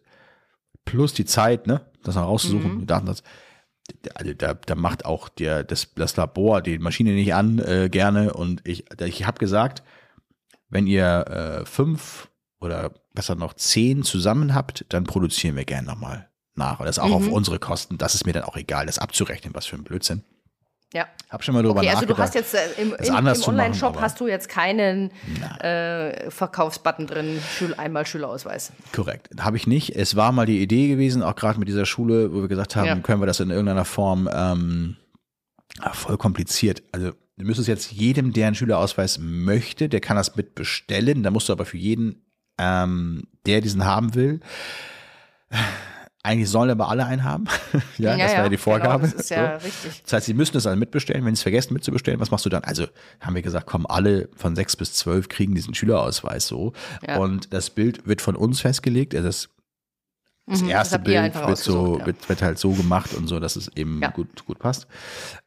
plus die Zeit, ne, das dann rauszusuchen, Mhm. Datensatz, also da, da macht auch der, das, das Labor die Maschine nicht an, äh, gerne. Und ich, ich habe gesagt, wenn ihr äh, fünf oder besser noch zehn zusammen habt, dann produzieren wir gerne nochmal nach. Und das auch Mhm. auf unsere Kosten. Das ist mir dann auch egal, das abzurechnen, was für ein Blödsinn. Ja. Hab schon mal drüber Okay, also du nachgedacht. hast jetzt äh, im, im, Online-Shop hast du jetzt keinen äh, Verkaufsbutton drin, Schül einmal Schülerausweis. Korrekt. Habe ich nicht. Es war mal die Idee gewesen, auch gerade mit dieser Schule, wo wir gesagt haben, Ja. können wir das in irgendeiner Form ähm, voll kompliziert. Also du müsstest jetzt jedem, der einen Schülerausweis möchte, der kann das mit bestellen. Da musst du aber für jeden, ähm, der diesen haben will, eigentlich sollen aber alle einen haben. ja, das war ja die Vorgabe. Genau, das ist ja so. richtig. Das heißt, sie müssen es alle mitbestellen. Wenn sie es vergessen mitzubestellen, was machst du dann? Also haben wir gesagt, komm, alle von sechs bis zwölf kriegen diesen Schülerausweis so. Ja. Und das Bild wird von uns festgelegt. Also das, das Mhm, das erste ihr Bild wird so ja. wird, wird halt so gemacht und so, dass es eben Ja. gut gut passt.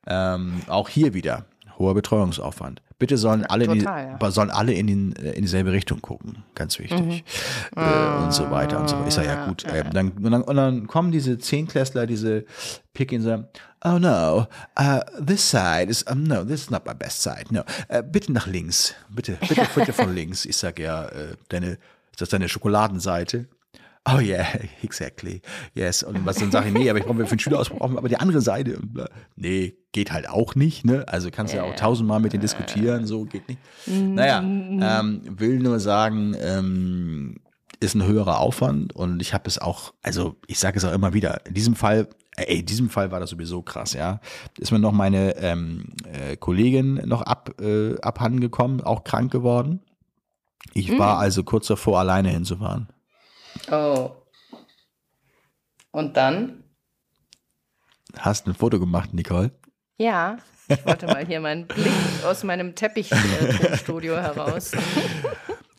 Ähm, auch hier wieder hoher Betreuungsaufwand. Bitte sollen alle in die, total, ja. sollen alle in, den, äh, in dieselbe Richtung gucken, ganz wichtig äh, und so weiter und so weiter. Ich sage ja gut. Äh, dann, und, dann, und dann kommen diese Zehnklässler, diese Pick-in sagen, oh no, uh, this side is, um, no, this is not my best side. No, äh, bitte nach links, bitte, bitte, bitte von links. Ich sage ja, äh, deine, ist das deine Schokoladenseite? Oh yeah, exactly. Yes. Und was dann sage ich, nee, aber ich brauche für den Schülerausbruch aber die andere Seite. Nee, geht halt auch nicht, ne? Also kannst du ja auch tausendmal mit denen diskutieren, so geht nicht. Naja, ähm, will nur sagen, ähm, ist ein höherer Aufwand und ich habe es auch, also ich sage es auch immer wieder, in diesem Fall, äh, ey, in diesem Fall war das sowieso krass, ja. Ist mir noch meine ähm, äh, Kollegin noch ab, äh, abhanden gekommen, auch krank geworden. Ich war also kurz davor, alleine hinzufahren. Oh. Und dann? Hast ein Foto gemacht, Nicole? Ja, ich wollte mal hier meinen Blick aus meinem Teppich-Studio heraus.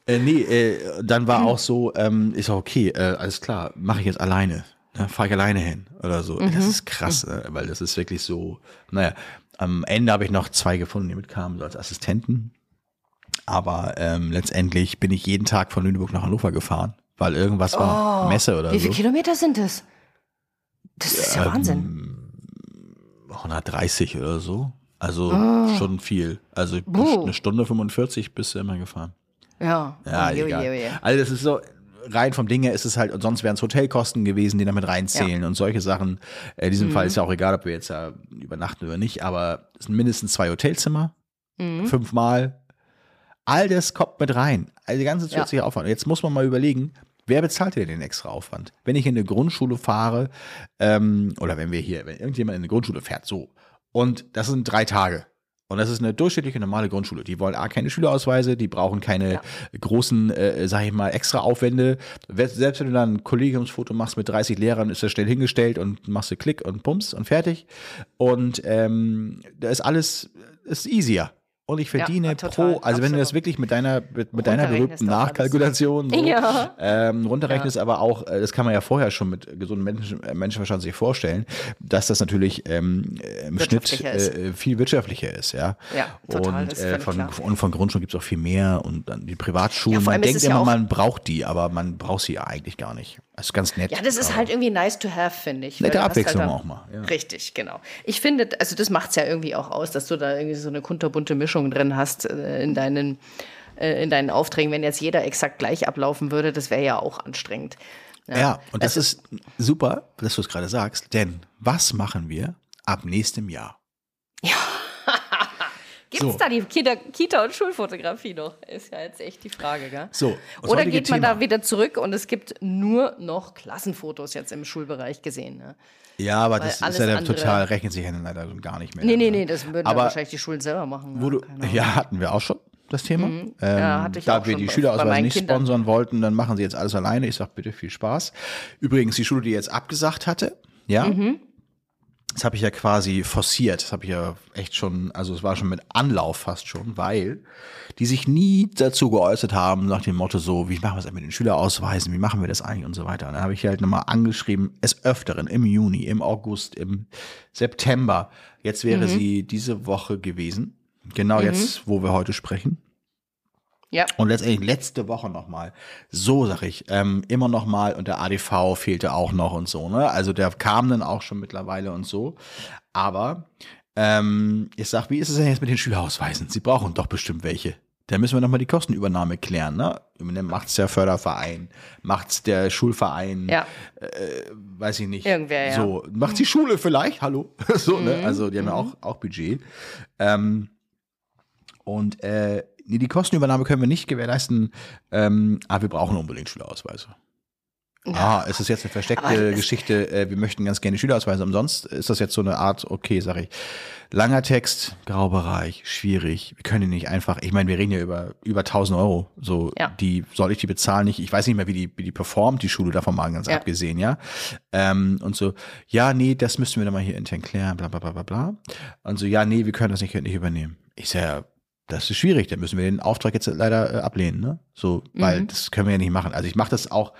Äh, nee, äh, dann war auch so, ähm, ist auch okay, äh, alles klar, mache ich jetzt alleine. Ne, Fahre ich alleine hin oder so. Das ist krass, äh, weil das ist wirklich so, naja, am Ende habe ich noch zwei gefunden, die mitkamen, so als Assistenten. Aber ähm, letztendlich bin ich jeden Tag von Lüneburg nach Hannover gefahren, weil irgendwas war, Messe oder Oh, Wie so. viele Kilometer sind das? Das ist ja Wahnsinn. 130 oder so. Also Ah. schon viel. Also Buh. eine Stunde 45 bist du immer gefahren. Ja. Ja, Oje, egal. oje, oje. Also das ist so, rein vom Ding her ist es halt, sonst wären es Hotelkosten gewesen, die damit reinzählen und solche Sachen. In diesem Fall ist ja auch egal, ob wir jetzt ja übernachten oder nicht, aber es sind mindestens zwei Hotelzimmer, fünfmal. All das kommt mit rein. Also die ganze Ja. zusätzliche Aufwand. Und Jetzt muss man mal überlegen, wer bezahlt dir den extra Aufwand? Wenn ich in eine Grundschule fahre, ähm, oder wenn wir hier, wenn irgendjemand in eine Grundschule fährt, so, und das sind drei Tage. Und das ist eine durchschnittliche normale Grundschule. Die wollen A, keine Schülerausweise, die brauchen keine großen, äh, sag ich mal, extra Aufwände. Selbst wenn du dann ein Kollegiumsfoto machst mit 30 Lehrern, ist das schnell hingestellt und machst du Klick und Pumps und fertig. Und ähm, da ist alles ist easier. Und ich verdiene total, pro, also wenn du das absolut. wirklich mit deiner, mit, mit deiner berühmten. Nachkalkulation so, Ja. ähm, runterrechnest, aber auch, äh, das kann man ja vorher schon mit gesundem Menschen, äh, Menschenverstand sich vorstellen, dass das natürlich ähm, äh, im Schnitt äh, viel wirtschaftlicher ist, ja. Ja, total, Und, äh, von, klar. und von Grundschulen gibt es auch viel mehr und dann die Privatschulen. Ja, man denkt ja immer, man braucht die, aber man braucht sie ja eigentlich gar nicht. Das ist ganz nett. Ja, das ist halt irgendwie nice to have, finde ich. Nette Abwechslung halt auch mal, ja. Richtig, genau. Ich finde, also das macht es ja irgendwie auch aus, dass du da irgendwie so eine kunterbunte Mischung drin hast äh, in deinen, äh, in deinen Aufträgen. Wenn jetzt jeder exakt gleich ablaufen würde, das wäre ja auch anstrengend. Ja, und das, ist super, dass du es gerade sagst, denn was machen wir ab nächstem Jahr? Gibt es So. da die Kita, Kita- und Schulfotografie noch? Ist ja jetzt echt die Frage, gell? So, Oder geht man Thema. da wieder zurück und es gibt nur noch Klassenfotos jetzt im Schulbereich gesehen? Ne? Ja, aber Weil das ist ja total, rechnet sich ja dann leider gar nicht mehr. Nee, nee, ne? nee, das würden Aber wahrscheinlich die Schulen selber machen. Wo ja, du, keine Ahnung. ja, hatten wir auch schon das Thema. Ähm, Ja, da wir die Schülerausweise nicht Kindern. sponsern wollten, dann machen sie jetzt alles alleine. Ich sag bitte viel Spaß. Übrigens, die Schule, die jetzt abgesagt hatte, ja, Mhm. Das habe ich ja quasi forciert. Das habe ich ja echt schon, also es war schon mit Anlauf fast schon, weil die sich nie dazu geäußert haben, nach dem Motto so, wie machen wir es mit den Schülerausweisen, wie machen wir das eigentlich und so weiter. Und dann habe ich halt nochmal angeschrieben, es öfteren, im Juni, im August, im September. Jetzt wäre Mhm. sie diese Woche gewesen. Genau jetzt, wo wir heute sprechen. Ja, Und letztendlich letzte Woche nochmal. So sag ich, ähm, immer nochmal und der ADV fehlte auch noch und so, ne? Also der kam dann auch schon mittlerweile und so. Aber ähm, ich sag, wie ist es denn jetzt mit den Schülerausweisen? Sie brauchen doch bestimmt welche. Da müssen wir nochmal die Kostenübernahme klären, ne? Macht's der Förderverein, macht's der Schulverein, ja. weiß ich nicht. Irgendwer, ja. So, macht die Schule vielleicht, hallo. so, ne? Also die haben ja auch, auch Budget. Ähm, und äh, nee, die Kostenübernahme können wir nicht gewährleisten, ähm, aber wir brauchen unbedingt Schülerausweise. Ah, ist das jetzt eine versteckte Geschichte, äh, wir möchten ganz gerne Schülerausweise umsonst? Ist das jetzt so eine Art, okay, sag ich. Langer Text, Graubereich, schwierig. Wir können nicht einfach, ich meine, wir reden ja über über 1000 Euro. So, Ja. die, soll ich die bezahlen? Nicht, ich weiß nicht mehr, wie die, wie die performt, die Schule davon mal ganz Ja. abgesehen, ja. Ähm, und so, ja, nee, das müssten wir dann mal hier intern klären, bla, bla, bla, bla, bla. Und so, ja, nee, wir können das nicht, nicht übernehmen. Ich sag, ja, das ist schwierig, dann müssen wir den Auftrag jetzt leider äh, ablehnen, ne? So, weil das können wir ja nicht machen. Also ich mache das auch,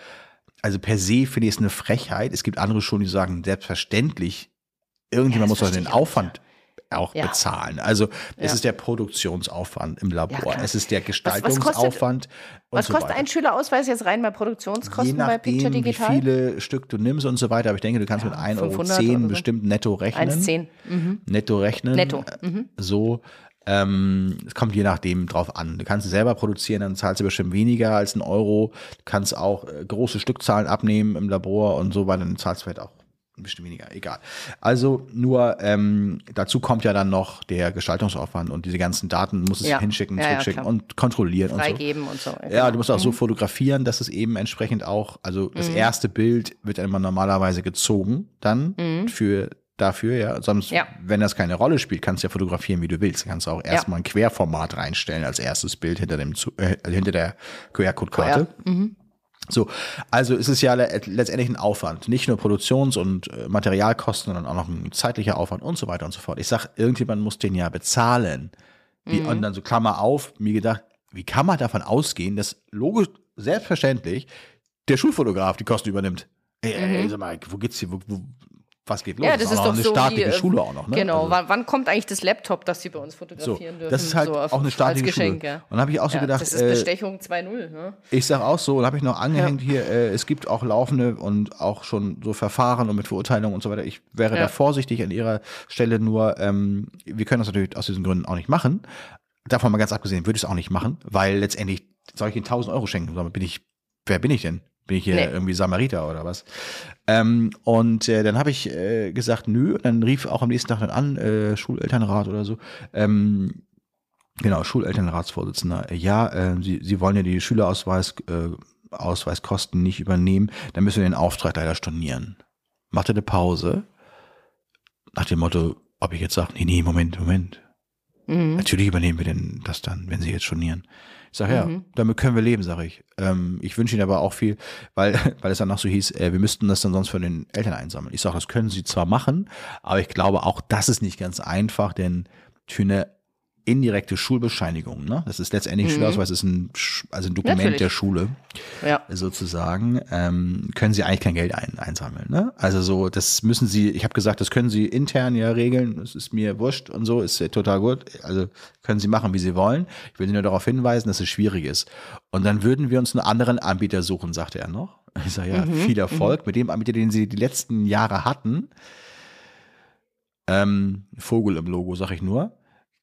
also per se finde ich es eine Frechheit. Es gibt andere Schulen, die sagen, selbstverständlich, irgendjemand Ja, muss doch den Aufwand auch Ja. bezahlen. Also es Ja. ist der Produktionsaufwand im Labor, es ist der was kostet- Gestaltungsaufwand und Was so kostet ein Schülerausweis jetzt rein bei Produktionskosten Je bei Picture nachdem, wie Digital? viele Stück du nimmst und so weiter. Aber ich denke, du kannst mit 1,10 Euro 500 oder so. bestimmt netto rechnen. 1,10. Mhm. Netto rechnen. Netto. Äh, So. Ähm, es kommt je nachdem drauf an. Du kannst es selber produzieren, dann zahlst du bestimmt weniger als einen Euro. Du kannst auch äh, große Stückzahlen abnehmen im Labor und so weiter, dann zahlst du vielleicht auch ein bisschen weniger, egal. Also nur ähm, dazu kommt ja dann noch der Gestaltungsaufwand und diese ganzen Daten muss es Ja. hinschicken, Ja, ja, zurückschicken klar. und kontrollieren und so. Freigeben und so. Ja, du musst auch so fotografieren, dass es eben entsprechend auch, also das erste Bild wird dann immer normalerweise gezogen dann für dafür, ja. Sonst, Ja. wenn das keine Rolle spielt, kannst du ja fotografieren, wie du willst. Du kannst auch erstmal ein Querformat reinstellen als erstes Bild hinter dem äh, hinter der QR-Code-Karte. So, also es ist ja le letztendlich ein Aufwand, nicht nur Produktions- und äh, Materialkosten, sondern auch noch ein zeitlicher Aufwand und so weiter und so fort. Ich sag, irgendjemand muss den ja bezahlen. Wie, Und dann so Klammer auf, mir gedacht, wie kann man davon ausgehen, dass logisch, selbstverständlich, der Schulfotograf die Kosten übernimmt? Ey, ey, sag mal, wo geht's hier, wo, wo, was geht los? Ja, das ist auch noch doch eine so staatliche wie, äh, Schule auch noch, ne? Genau, Also- wann, wann kommt eigentlich das Laptop, das sie bei uns so, fotografieren dürfen? das ist halt so auf- auch eine staatliche Geschenk, Schule. Ja. Und habe ich auch so Ja, gedacht, das ist äh, Bestechung 2.0. Ne? ich sag auch so, und habe ich noch angehängt hier, äh, es gibt auch laufende und auch schon so Verfahren und mit Verurteilung und so weiter. Ich wäre Ja. da vorsichtig an ihrer Stelle nur, ähm, wir können das natürlich aus diesen Gründen auch nicht machen. Davon mal ganz abgesehen, würde ich es auch nicht machen, weil letztendlich soll ich ihnen 1000 Euro schenken. Mal, Bin ich, wer bin ich denn? Bin ich hier Nee. irgendwie Samariter oder was? Ähm, und äh, dann habe ich äh, gesagt, nö. Und dann rief auch am nächsten Tag dann an, äh, Schulelternrat oder so. Ähm, Genau, Schulelternratsvorsitzender. Ja, äh, Sie, Sie wollen ja die Schülerausweis, äh, Ausweiskosten nicht übernehmen, dann müssen wir den Auftrag leider stornieren. Machte eine Pause. Nach dem Motto, ob ich jetzt sage, nee, nee, Moment, Moment. Mhm. Natürlich übernehmen wir denn das dann, wenn Sie jetzt stornieren. Ich sage, ja, Mhm. damit können wir leben, sage ich. Ähm, ich wünsche Ihnen aber auch viel, weil, weil es dann noch so hieß, äh, wir müssten das dann sonst von den Eltern einsammeln. Ich sage, das können Sie zwar machen, aber ich glaube auch, das ist nicht ganz einfach, denn für eine indirekte Schulbescheinigung, ne? Das ist letztendlich, Schulausweis ist ein, also ein Dokument Mhm. Natürlich. der Schule Ja. sozusagen, ähm, können sie eigentlich kein Geld ein, einsammeln. Ne? Also so, das müssen sie, ich habe gesagt, das können sie intern ja regeln, das ist mir wurscht und so, ist ja total gut. Also können sie machen, wie sie wollen. Ich will sie nur darauf hinweisen, dass es schwierig ist. Und dann würden wir uns einen anderen Anbieter suchen, sagte er noch. Ich sage, ja, viel Erfolg mit dem Anbieter, den sie die letzten Jahre hatten. Ähm, Vogel im Logo, sag ich nur.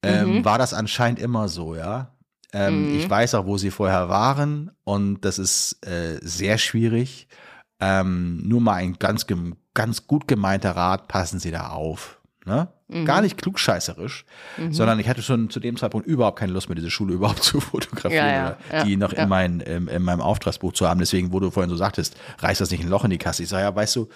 Ähm, War das anscheinend immer so, ja. Ähm, Ich weiß auch, wo sie vorher waren und das ist äh, sehr schwierig. Ähm, nur mal ein ganz, ganz gut gemeinter Rat, passen Sie da auf. Ne? Gar nicht klugscheißerisch, sondern ich hatte schon zu dem Zeitpunkt überhaupt keine Lust mehr, diese Schule überhaupt zu fotografieren Ja, ja, oder ja, die noch in, mein, in, in meinem Auftragsbuch zu haben. Deswegen, wo du vorhin so sagtest, reißt das nicht ein Loch in die Kasse. Ich sage, ja, weißt du,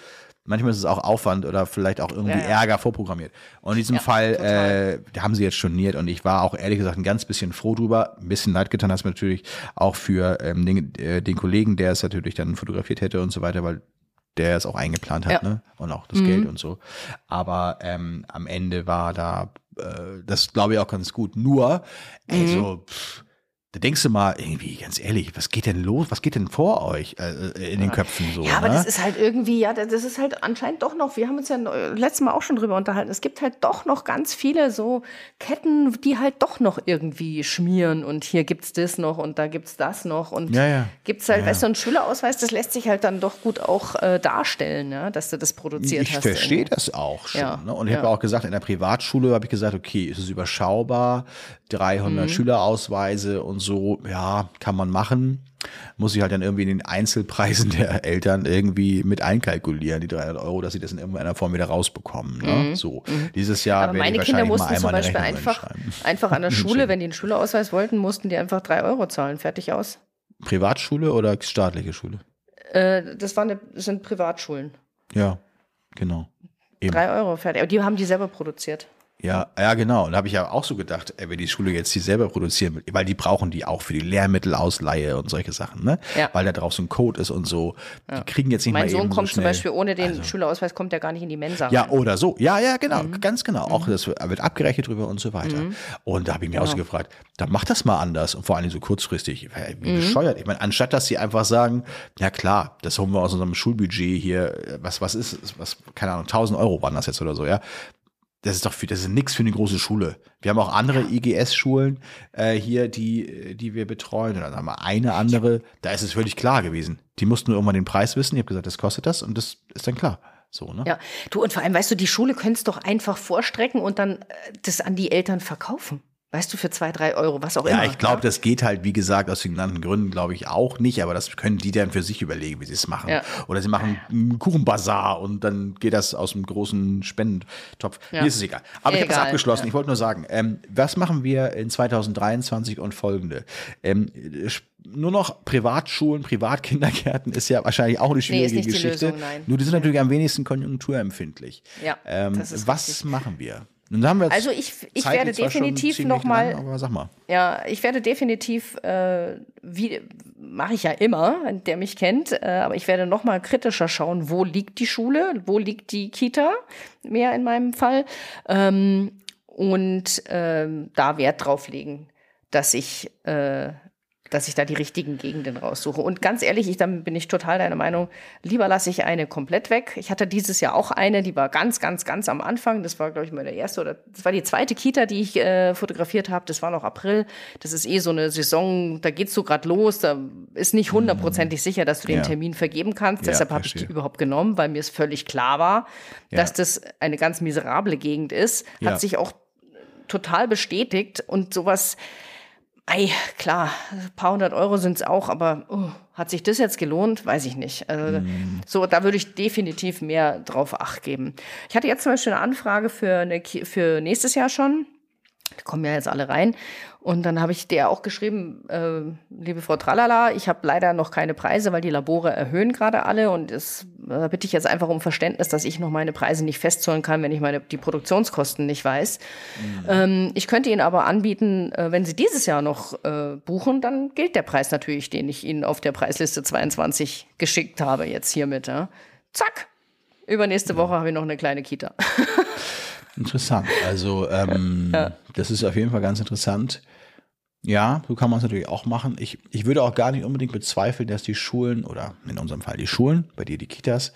manchmal ist es auch Aufwand oder vielleicht auch irgendwie Ja, ja. Ärger vorprogrammiert. Und in diesem Ja, Fall äh, haben sie jetzt storniert und ich war auch ehrlich gesagt ein ganz bisschen froh drüber. Ein bisschen leid getan hat es mir natürlich auch für ähm, den, äh, den Kollegen, der es natürlich dann fotografiert hätte und so weiter, weil der es auch eingeplant hat, Ja. ne? Und auch das Geld und so. Aber ähm, am Ende war da äh, das glaube ich auch ganz gut. Nur, ey, so, pff, da denkst du mal, irgendwie, ganz ehrlich, was geht denn los? Was geht denn vor euch äh, äh, in den Köpfen so? Ja, aber ne? das ist halt irgendwie, ja, das ist halt anscheinend doch noch, wir haben uns ja letztes Mal auch schon drüber unterhalten, es gibt halt doch noch ganz viele so Ketten, die halt doch noch irgendwie schmieren und hier gibt's das noch und da gibt's das noch und Ja, ja. gibt's halt, Ja, weißt du, ein Schülerausweis, das lässt sich halt dann doch gut auch äh, darstellen, ja, dass du das produziert ich hast. verstehe irgendwie. das auch schon. Ne? Und ich ja. habe auch gesagt, in der Privatschule habe ich gesagt, okay, ist es überschaubar, 300 Mhm. Schülerausweise und so, ja, kann man machen. Muss ich halt dann irgendwie in den Einzelpreisen der Eltern irgendwie mit einkalkulieren, die 300 Euro, dass sie das in irgendeiner Form wieder rausbekommen. Ne? So, dieses Jahr Mhm. Aber meine Kinder mussten zum Beispiel einfach, einfach an der Schule, wenn die einen Schülerausweis wollten, mussten die einfach drei Euro zahlen, fertig aus. Privatschule oder staatliche Schule? Äh, das, waren sind Privatschulen. Ja, genau. Eben. Drei Euro fertig. Aber die haben die selber produziert. Ja, ja, genau. Und da habe ich ja auch so gedacht, ey, wenn die Schule jetzt die selber produzieren will, weil die brauchen die auch für die Lehrmittelausleihe und solche Sachen, ne? Ja. Weil da drauf so ein Code ist und so. Die kriegen jetzt nicht Mein mal Sohn eben kommt so zum. Beispiel ohne den Schülerausweis, kommt er gar nicht in die Mensa. Ja, rein. oder so. Ja, ja, genau, Mhm. ganz genau. Auch das wird abgerechnet drüber und so weiter. Und da habe ich mich auch Genau. so gefragt, dann mach das mal anders und vor allem so kurzfristig. Wie Mhm. bescheuert. Ich meine, anstatt dass sie einfach sagen, ja klar, das holen wir aus unserem Schulbudget hier, was, was ist, was, keine Ahnung, 1000 Euro waren das jetzt oder so, ja. Das ist doch für, das ist nix für eine große Schule. Wir haben auch andere IGS-Schulen äh, hier, die, die wir betreuen. Und dann haben wir eine andere, da ist es völlig klar gewesen. Die mussten nur irgendwann den Preis wissen. Ich habe gesagt, das kostet das und das ist dann klar. So, ne? Ja, du, und vor allem, weißt du, die Schule könnte es doch einfach vorstrecken und dann äh, das an die Eltern verkaufen. Weißt du, für zwei, drei Euro, was auch Ja, immer. ich glaube, ja? das geht halt, wie gesagt, aus den genannten Gründen, glaube ich, auch nicht, aber das können die dann für sich überlegen, wie sie es machen. Ja. Oder sie machen einen Kuchenbazar und dann geht das aus dem großen Spendentopf. Ja. Mir ist es egal. Aber ich habe das Egal, abgeschlossen. ja. Ich wollte nur sagen, ähm, was machen wir in 2023 und folgende? Ähm, nur noch Privatschulen, Privatkindergärten ist ja wahrscheinlich auch eine schwierige nicht die Geschichte. Lösung, nein. Nur die sind natürlich am wenigsten konjunkturempfindlich. Ja, ähm, das ist was richtig. machen wir? Also ich, ich werde definitiv ziemlich noch mal, lang, aber sag mal. ja, ich werde definitiv, äh, wie mache ich ja immer, der mich kennt, äh, aber ich werde noch mal kritischer schauen, wo liegt die Schule, wo liegt die Kita, mehr in meinem Fall, ähm, und ähm, da Wert drauf legen, dass ich äh, dass ich da die richtigen Gegenden raussuche. Und ganz ehrlich, ich, dann bin ich total deiner Meinung, lieber lasse ich eine komplett weg. Ich hatte dieses Jahr auch eine, die war ganz, ganz, ganz am Anfang. Das war, glaube ich, mal der erste oder das war die zweite Kita, die ich äh, fotografiert habe. Das war noch April. Das ist eh so eine Saison, da geht's so gerade los. Da ist nicht hundertprozentig sicher, dass du den Ja. Termin vergeben kannst. Ja, Deshalb habe ich die überhaupt genommen, weil mir es völlig klar war, Ja. dass das eine ganz miserable Gegend ist. Hat sich auch total bestätigt und sowas. Ei, klar, ein paar hundert Euro sind es auch, aber oh, hat sich das jetzt gelohnt? Weiß ich nicht. Also, So, da würde ich definitiv mehr drauf Acht geben. Ich hatte jetzt zum Beispiel eine Anfrage für, eine, für nächstes Jahr schon. Die kommen ja jetzt alle rein. Und dann habe ich der auch geschrieben, äh, liebe Frau Tralala, ich habe leider noch keine Preise, weil die Labore erhöhen gerade alle. Und es äh, bitte ich jetzt einfach um Verständnis, dass ich noch meine Preise nicht festzollen kann, wenn ich meine die Produktionskosten nicht weiß. Ähm, ich könnte Ihnen aber anbieten, äh, wenn Sie dieses Jahr noch äh, buchen, dann gilt der Preis natürlich, den ich Ihnen auf der Preisliste 22 geschickt habe, jetzt hiermit. Ja. Zack! Übernächste Woche habe ich noch eine kleine Kita. Interessant. Also ähm, das ist auf jeden Fall ganz interessant. Ja, so kann man es natürlich auch machen. Ich, ich würde auch gar nicht unbedingt bezweifeln, dass die Schulen oder in unserem Fall die Schulen, bei dir die Kitas,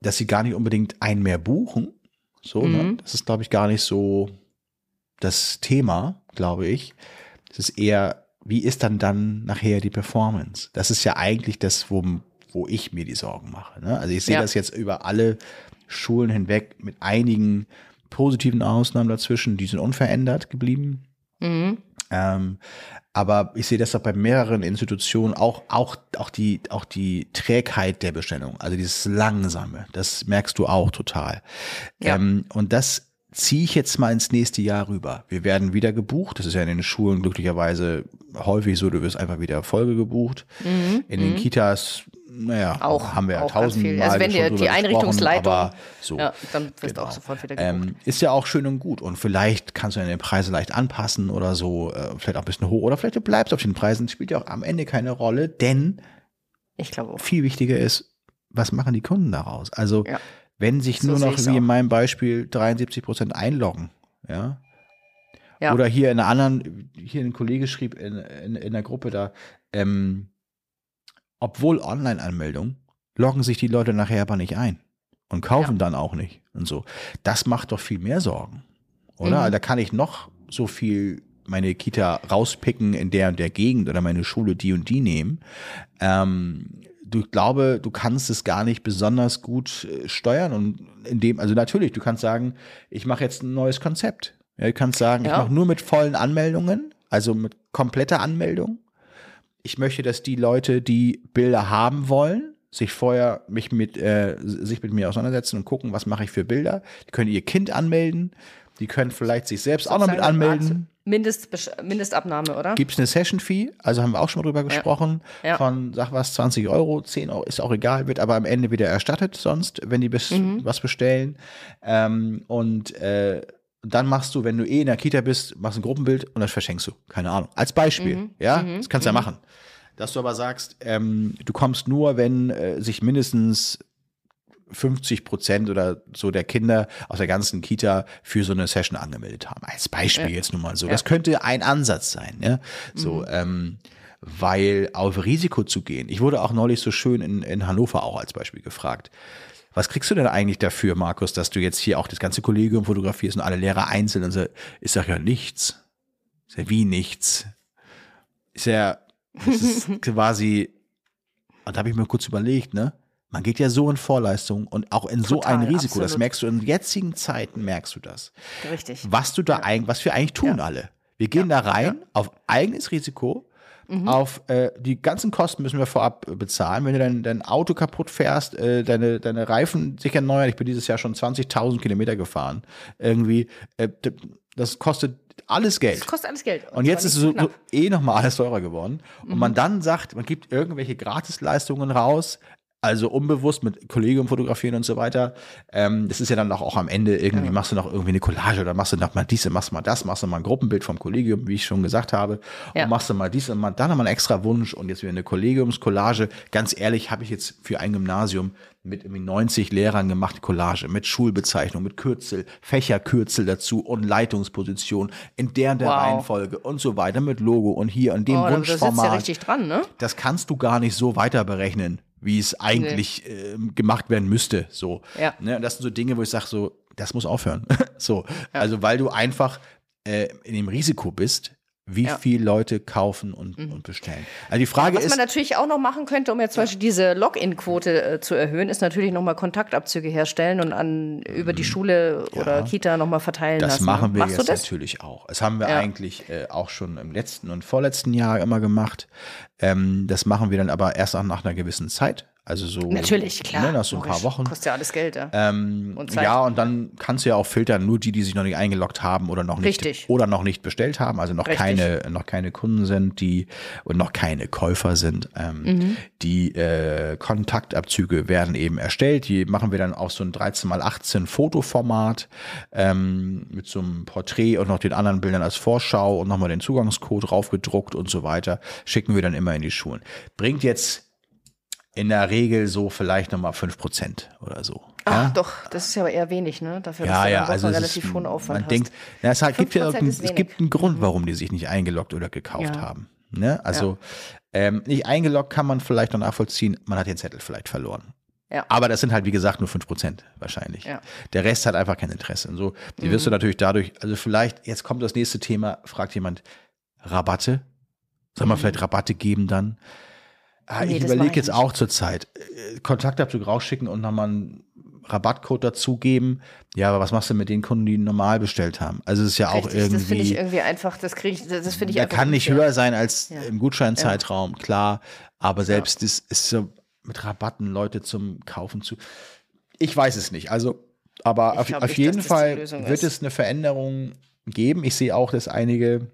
dass sie gar nicht unbedingt einen mehr buchen. So, ne? Das ist, glaube ich, gar nicht so das Thema, glaube ich. Es ist eher, wie ist dann dann nachher die Performance? Das ist ja eigentlich das, wo, wo ich mir die Sorgen mache. Ne? Also ich sehe Ja. das jetzt über alle Schulen hinweg mit einigen positiven Ausnahmen dazwischen, die sind unverändert geblieben. Ähm, aber ich sehe das doch bei mehreren Institutionen auch, auch, auch die, auch die Trägheit der Bestellung, also dieses Langsame, das merkst du auch total. Ja. Ähm, und das ziehe ich jetzt mal ins nächste Jahr rüber. Wir werden wieder gebucht. Das ist ja in den Schulen glücklicherweise häufig so, du wirst einfach wieder Folge gebucht. in den Kitas, naja, Auch- haben wir ja tausendmal Also wenn dir die Einrichtungsleitung- aber so. Ja, dann wirst du Genau. auch sofort wieder gebucht. Ähm, ist ja auch schön und gut. Und vielleicht kannst du deine Preise leicht anpassen oder so, äh, vielleicht auch ein bisschen hoch. Oder vielleicht du bleibst auf den Preisen, spielt ja auch am Ende keine Rolle, denn Ich glaube viel wichtiger ist, was machen die Kunden daraus? Also, Ja. wenn sich So nur noch, wie in auch. meinem Beispiel, 73 Prozent einloggen, ja. Ja. Oder hier in einer anderen, hier ein Kollege schrieb in, in, in der Gruppe da, ähm, obwohl Online-Anmeldung, loggen sich die Leute nachher aber nicht ein und kaufen dann auch nicht und so. Das macht doch viel mehr Sorgen, oder? Mhm. Da kann ich noch so viel meine Kita rauspicken in der und der Gegend oder meine Schule die und die nehmen. Ähm, du ich glaube, du kannst es gar nicht besonders gut äh, steuern und in dem, also natürlich, du kannst sagen, ich mache jetzt ein neues Konzept. Ja, du kannst sagen, ich Ja. mache nur mit vollen Anmeldungen, also mit kompletter Anmeldung. Ich möchte, dass die Leute, die Bilder haben wollen, sich vorher mich mit, äh, sich mit mir auseinandersetzen und gucken, was mache ich für Bilder. Die können ihr Kind anmelden. Die können vielleicht sich selbst auch noch mit anmelden. Mindest, Mindestabnahme, oder? Gibt es eine Session-Fee? Also haben wir auch schon mal drüber gesprochen. Ja. Von, sag was, 20 Euro, 10 Euro, ist auch egal, wird aber am Ende wieder erstattet, sonst, wenn die bis, Mhm. was bestellen. Ähm, und äh, dann machst du, wenn du eh in der Kita bist, machst ein Gruppenbild und das verschenkst du. Keine Ahnung. Als Beispiel. Mhm. Ja, das kannst du ja machen. Dass du aber sagst, ähm, du kommst nur, wenn äh, sich mindestens 50 Prozent oder so der Kinder aus der ganzen Kita für so eine Session angemeldet haben. Als Beispiel jetzt nur mal so. Das könnte ein Ansatz sein, ja. So, ähm, weil auf Risiko zu gehen. Ich wurde auch neulich so schön in, in Hannover auch als Beispiel gefragt. Was kriegst du denn eigentlich dafür, Markus, dass du jetzt hier auch das ganze Kollegium fotografierst und alle Lehrer einzeln? Und so, ich sag ja nichts. Ist ja wie nichts. Ist ja, das ist quasi, und da habe ich mir kurz überlegt, ne? Man geht ja so in Vorleistung und auch in so Total, ein Risiko. Das absolut. merkst du in jetzigen Zeiten, merkst du das. Richtig. Was du da eigentlich, was wir eigentlich tun alle. Wir gehen da rein auf eigenes Risiko. Mhm. Auf äh, die ganzen Kosten müssen wir vorab äh, bezahlen. Wenn du dein, dein Auto kaputt fährst, äh, deine, deine Reifen sich erneuern, ich bin dieses Jahr schon 20.000 Kilometer gefahren, irgendwie, äh, das kostet alles Geld. Das kostet alles Geld. Und jetzt zwar ist es so, so eh nochmal alles teurer geworden. Und man dann sagt, man gibt irgendwelche Gratisleistungen raus, also unbewusst mit Kollegium fotografieren und so weiter. Ähm, das ist ja dann auch, auch am Ende irgendwie, machst du noch irgendwie eine Collage oder machst du noch mal dies, machst mal das, machst du mal ein Gruppenbild vom Kollegium, wie ich schon gesagt habe. Ja. Und machst du mal dies und mal, dann nochmal einen extra Wunsch und jetzt wieder eine Kollegiumskollage. Ganz ehrlich, habe ich jetzt für ein Gymnasium mit irgendwie 90 Lehrern gemacht, Collage, mit Schulbezeichnung, mit Kürzel, Fächerkürzel dazu und Leitungsposition in der und der Wow. Reihenfolge und so weiter mit Logo und hier und dem Oh, da da sitzt ja Wunschformat. richtig dran, ne? das kannst du gar nicht so weiter berechnen, wie es eigentlich ähm, gemacht werden müsste. So. Ja. Ne? Und das sind so Dinge, wo ich sage, so, das muss aufhören. so. Also, weil du einfach äh, in dem Risiko bist, wie Ja. Mhm. viel Leute kaufen und, und bestellen. Also die Frage Was ist, man natürlich auch noch machen könnte, um jetzt zum Beispiel diese Login-Quote äh, zu erhöhen, ist natürlich nochmal Kontaktabzüge herstellen und an über die Schule oder Kita nochmal verteilen Mhm. das lassen. machen wir Machst jetzt natürlich auch. Das haben wir Ja. eigentlich äh, auch schon im letzten und vorletzten Jahr immer gemacht. Ähm, das machen wir dann aber erst auch nach einer gewissen Zeit. Also so Natürlich, klar. Ne, nach so ein paar. Wochen. Kostet ja alles Geld, ja. Ähm, Und ja, und dann kannst du ja auch filtern, nur die, die sich noch nicht eingeloggt haben oder noch nicht Richtig. oder noch nicht bestellt haben, also noch Richtig. keine noch keine Kunden sind, die und noch keine Käufer sind. Ähm, Mhm. Die äh, Kontaktabzüge werden eben erstellt. Die machen wir dann auf so ein 13 mal 18 Fotoformat ähm, mit so einem Porträt und noch den anderen Bildern als Vorschau und nochmal den Zugangscode draufgedruckt und so weiter. Schicken wir dann immer in die Schulen. Bringt jetzt in der Regel so vielleicht nochmal 5% oder so. Ach doch, das ist ja aber eher wenig, ne? Dafür, Ja, du ja, also relativ ist, hohen Aufwand man hast. denkt, na, es halt, gibt ja 5% irgendein- ist es gibt einen Grund, warum die sich nicht eingeloggt oder gekauft Ja. haben. Ne? Also ähm, nicht eingeloggt kann man vielleicht noch nachvollziehen, man hat den Zettel vielleicht verloren. Ja. Aber das sind halt, wie gesagt, nur 5% wahrscheinlich. Ja. Mhm. Der Rest hat einfach kein Interesse. Und so, die wirst du natürlich dadurch, also vielleicht, jetzt kommt das nächste Thema, fragt jemand, Rabatte? Soll man vielleicht Rabatte geben dann? Ah. Nee, ich überlege jetzt nicht. auch zur Zeit. äh, Kontaktabzug rausschicken und nochmal einen Rabattcode dazugeben. Ja, aber was machst du mit den Kunden, die normal bestellt haben? Also es ist ja auch Richtig, das finde ich irgendwie, irgendwie einfach, das kriege ich, das finde ich der einfach kann nicht höher sein als Ja. im Gutscheinzeitraum, klar. Aber selbst das ist so mit Rabatten Leute zum Kaufen zu. Ich weiß es nicht. Also, aber Ich auf, auf nicht, jeden Fall wird ist. es eine Veränderung geben. Ich sehe auch, dass einige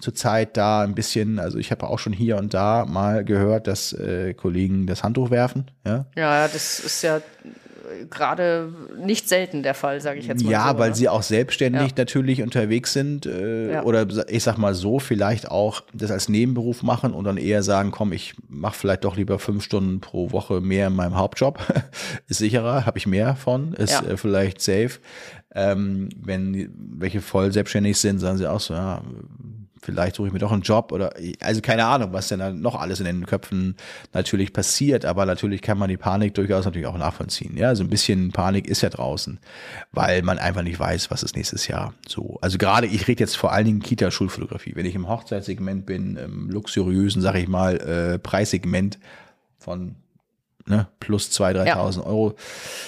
zurzeit da ein bisschen, also ich habe auch schon hier und da mal gehört, dass äh, Kollegen das Handtuch werfen. Ja, Ja, das ist ja äh, gerade nicht selten der Fall, sage ich jetzt mal. ja so, weil oder? sie auch selbstständig Ja. natürlich unterwegs sind äh, Ja. oder ich sag mal so, vielleicht auch das als Nebenberuf machen und dann eher sagen, komm, ich mache vielleicht doch lieber fünf Stunden pro Woche mehr in meinem Hauptjob. ist sicherer, habe ich mehr von, ist Ja. äh, vielleicht safe. Ähm, wenn welche voll selbstständig sind, sagen sie auch so, ja, vielleicht suche ich mir doch einen Job oder also keine Ahnung, was denn dann noch alles in den Köpfen natürlich passiert, aber natürlich kann man die Panik durchaus natürlich auch nachvollziehen. Ja, so ein bisschen Panik ist ja draußen, weil man einfach nicht weiß, was ist nächstes Jahr so. Also gerade ich rede jetzt vor allen Dingen Kita-Schulfotografie. Wenn ich im Hochzeitssegment bin, im luxuriösen, sag ich mal, äh, Preissegment von ne, plus 2.000, 3.000 Euro,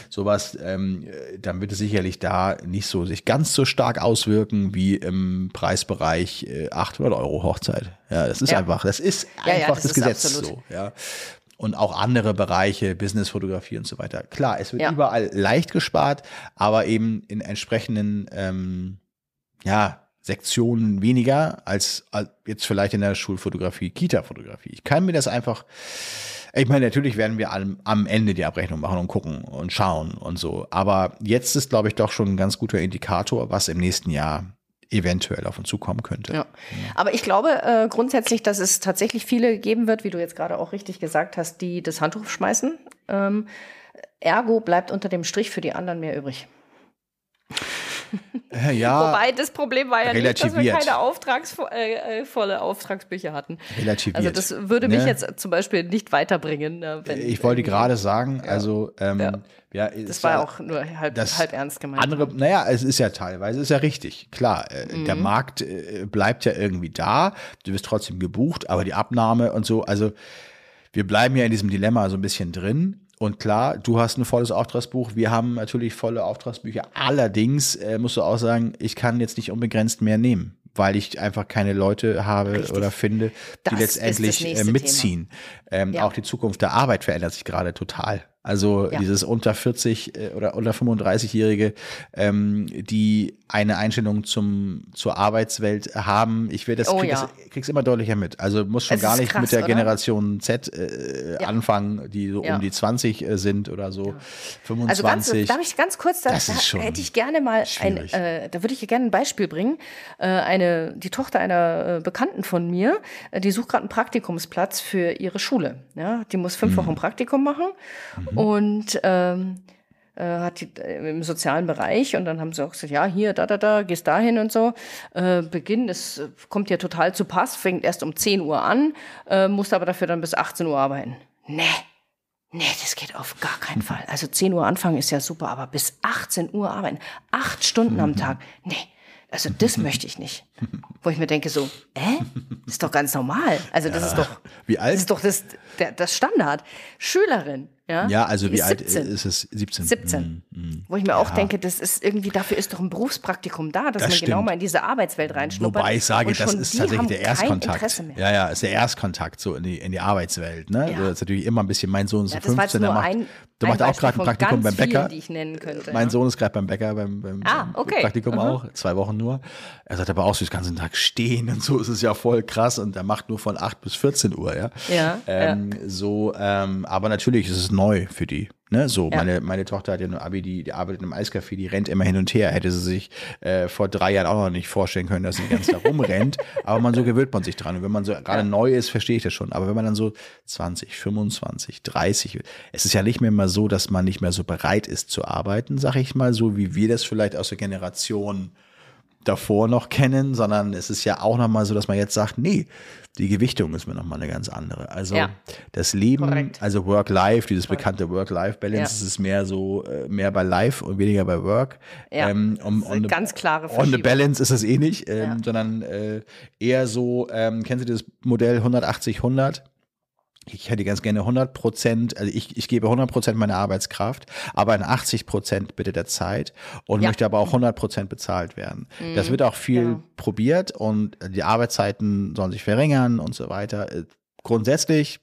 sowas, ähm, äh, dann wird es sicherlich da nicht so sich ganz so stark auswirken wie im Preisbereich äh, 800 Euro Hochzeit. Ja, das ist Ja. einfach, das ist Ja, ja, einfach das das, ist Gesetz absolut. so. Ja. und auch andere Bereiche, Businessfotografie und so weiter. Klar, es wird Ja. überall leicht gespart, aber eben in entsprechenden ähm, ja, Sektionen weniger als, jetzt vielleicht in der Schulfotografie, Kita-Fotografie. Ich kann mir das einfach, ich meine, natürlich werden wir am, am Ende die Abrechnung machen und gucken und schauen und so. Aber jetzt ist, glaube ich, doch schon ein ganz guter Indikator, was im nächsten Jahr eventuell auf uns zukommen könnte. Ja. Aber ich glaube äh, grundsätzlich, dass es tatsächlich viele geben wird, wie du jetzt gerade auch richtig gesagt hast, die das Handtuch schmeißen. Ähm, ergo bleibt unter dem Strich für die anderen mehr übrig. Äh, ja, Wobei das Problem war ja nicht, dass wir keine auftragsvolle äh, volle Auftragsbücher hatten. relativiert. Also das würde mich ne? jetzt zum Beispiel nicht weiterbringen. äh, Wenn Ich wollte gerade sagen, also ähm, Ja. ja. Das war auch nur halb, halb ernst gemeint. andere, naja, es ist ja teilweise, ist ja richtig, klar. Äh, Der Mhm. Markt äh, bleibt ja irgendwie da, du wirst trotzdem gebucht, aber die Abnahme und so, also wir bleiben ja in diesem Dilemma so ein bisschen drin. Und klar, du hast ein volles Auftragsbuch, wir haben natürlich volle Auftragsbücher. Allerdings äh, musst du auch sagen, ich kann jetzt nicht unbegrenzt mehr nehmen, weil ich einfach keine Leute habe Richtig. oder finde, die das letztendlich äh, mitziehen. Ähm, Ja. Auch die Zukunft der Arbeit verändert sich gerade total. Also Ja. dieses unter 40 äh, oder unter 35-Jährige, ähm, die eine Einstellung zum, zur Arbeitswelt haben. Ich will das, Oh krieg ja. das krieg's immer deutlicher mit. Also muss schon Es gar nicht krass, mit der oder? Generation Z äh, Ja. anfangen, die so um die 20 äh, sind oder so. Also ganz, 25. darf ich ganz kurz, da, da hätte ich gerne mal ein, äh, da würde ich gerne ein Beispiel bringen. Äh, eine, die Tochter einer äh, Bekannten von mir, die sucht gerade einen Praktikumsplatz für ihre Schule. Ja, die muss fünf Wochen Praktikum machen und ähm, äh, hat die, äh, im sozialen Bereich und dann haben sie auch gesagt, ja, hier, da, da, da, gehst dahin und so. Äh, Beginn, das kommt ja total zu Pass, fängt erst um 10 Uhr an, äh, musst aber dafür dann bis 18 Uhr arbeiten. Nee. Nee, das geht auf gar keinen Fall. Also 10 Uhr anfangen ist ja super, aber bis 18 Uhr arbeiten. Acht Stunden am Tag. Nee, also das möchte ich nicht. Wo ich mir denke so, äh, das ist doch ganz normal. Also das ist doch, Wie das alt? ist doch das, der, das Standard. Schülerin, ja. ja, also wie alt 17. ist es? 17. 17. Mhm. Wo ich mir auch denke, das ist irgendwie, dafür ist doch ein Berufspraktikum da, dass Das man genau stimmt. mal in diese Arbeitswelt reinschnuppert. Wobei ich sage, das ist tatsächlich der Erstkontakt. Ja, ja, ist der Erstkontakt so in die, in die Arbeitswelt. Ne? Ja. Das ist natürlich immer ein bisschen, mein Sohn ist Ja, so das war jetzt 15, der macht, ein, der macht auch gerade ein Praktikum beim Bäcker. vielen, könnte. Mein ja. Sohn ist gerade beim Bäcker, beim, beim Ah, okay. Praktikum Aha. auch, zwei Wochen nur. Er sagt aber auch so den ganzen Tag stehen und so, es ist ja voll krass und er macht nur von 8 bis 14 Uhr, ja. Ja, ähm, So, ähm, aber natürlich ist es neu für die. Ne, so, Ja. meine, meine Tochter hat ja nur Abi, die, die arbeitet im Eiscafé, die rennt immer hin und her. Hätte sie sich äh, vor drei Jahren auch noch nicht vorstellen können, dass sie ganz da rumrennt. Aber man so gewöhnt man sich dran. Und wenn man so gerade neu ist, verstehe ich das schon. Aber wenn man dann so 20, 25, 30, wird, es ist ja nicht mehr mal so, dass man nicht mehr so bereit ist zu arbeiten, sag ich mal, so wie wir das vielleicht aus der Generation davor noch kennen, sondern es ist ja auch nochmal so, dass man jetzt sagt, nee, die Gewichtung ist mir nochmal eine ganz andere. Also Ja. das Leben, Korrekt. also Work-Life, dieses bekannte Work-Life-Balance, Ja. es ist mehr so, äh, mehr bei Life und weniger bei Work. Ja, ähm, um, das ist eine ganz klare On the. Balance ist es eh nicht, ähm, Ja. sondern äh, eher so, ähm, kennen Sie das Modell 180-100? Ich hätte ganz gerne 100 Prozent, also ich, ich gebe 100 Prozent meiner Arbeitskraft, aber in 80 Prozent bitte der Zeit und Ja. möchte aber auch 100 Prozent bezahlt werden. Das wird auch viel genau. probiert und die Arbeitszeiten sollen sich verringern und so weiter. Äh, Grundsätzlich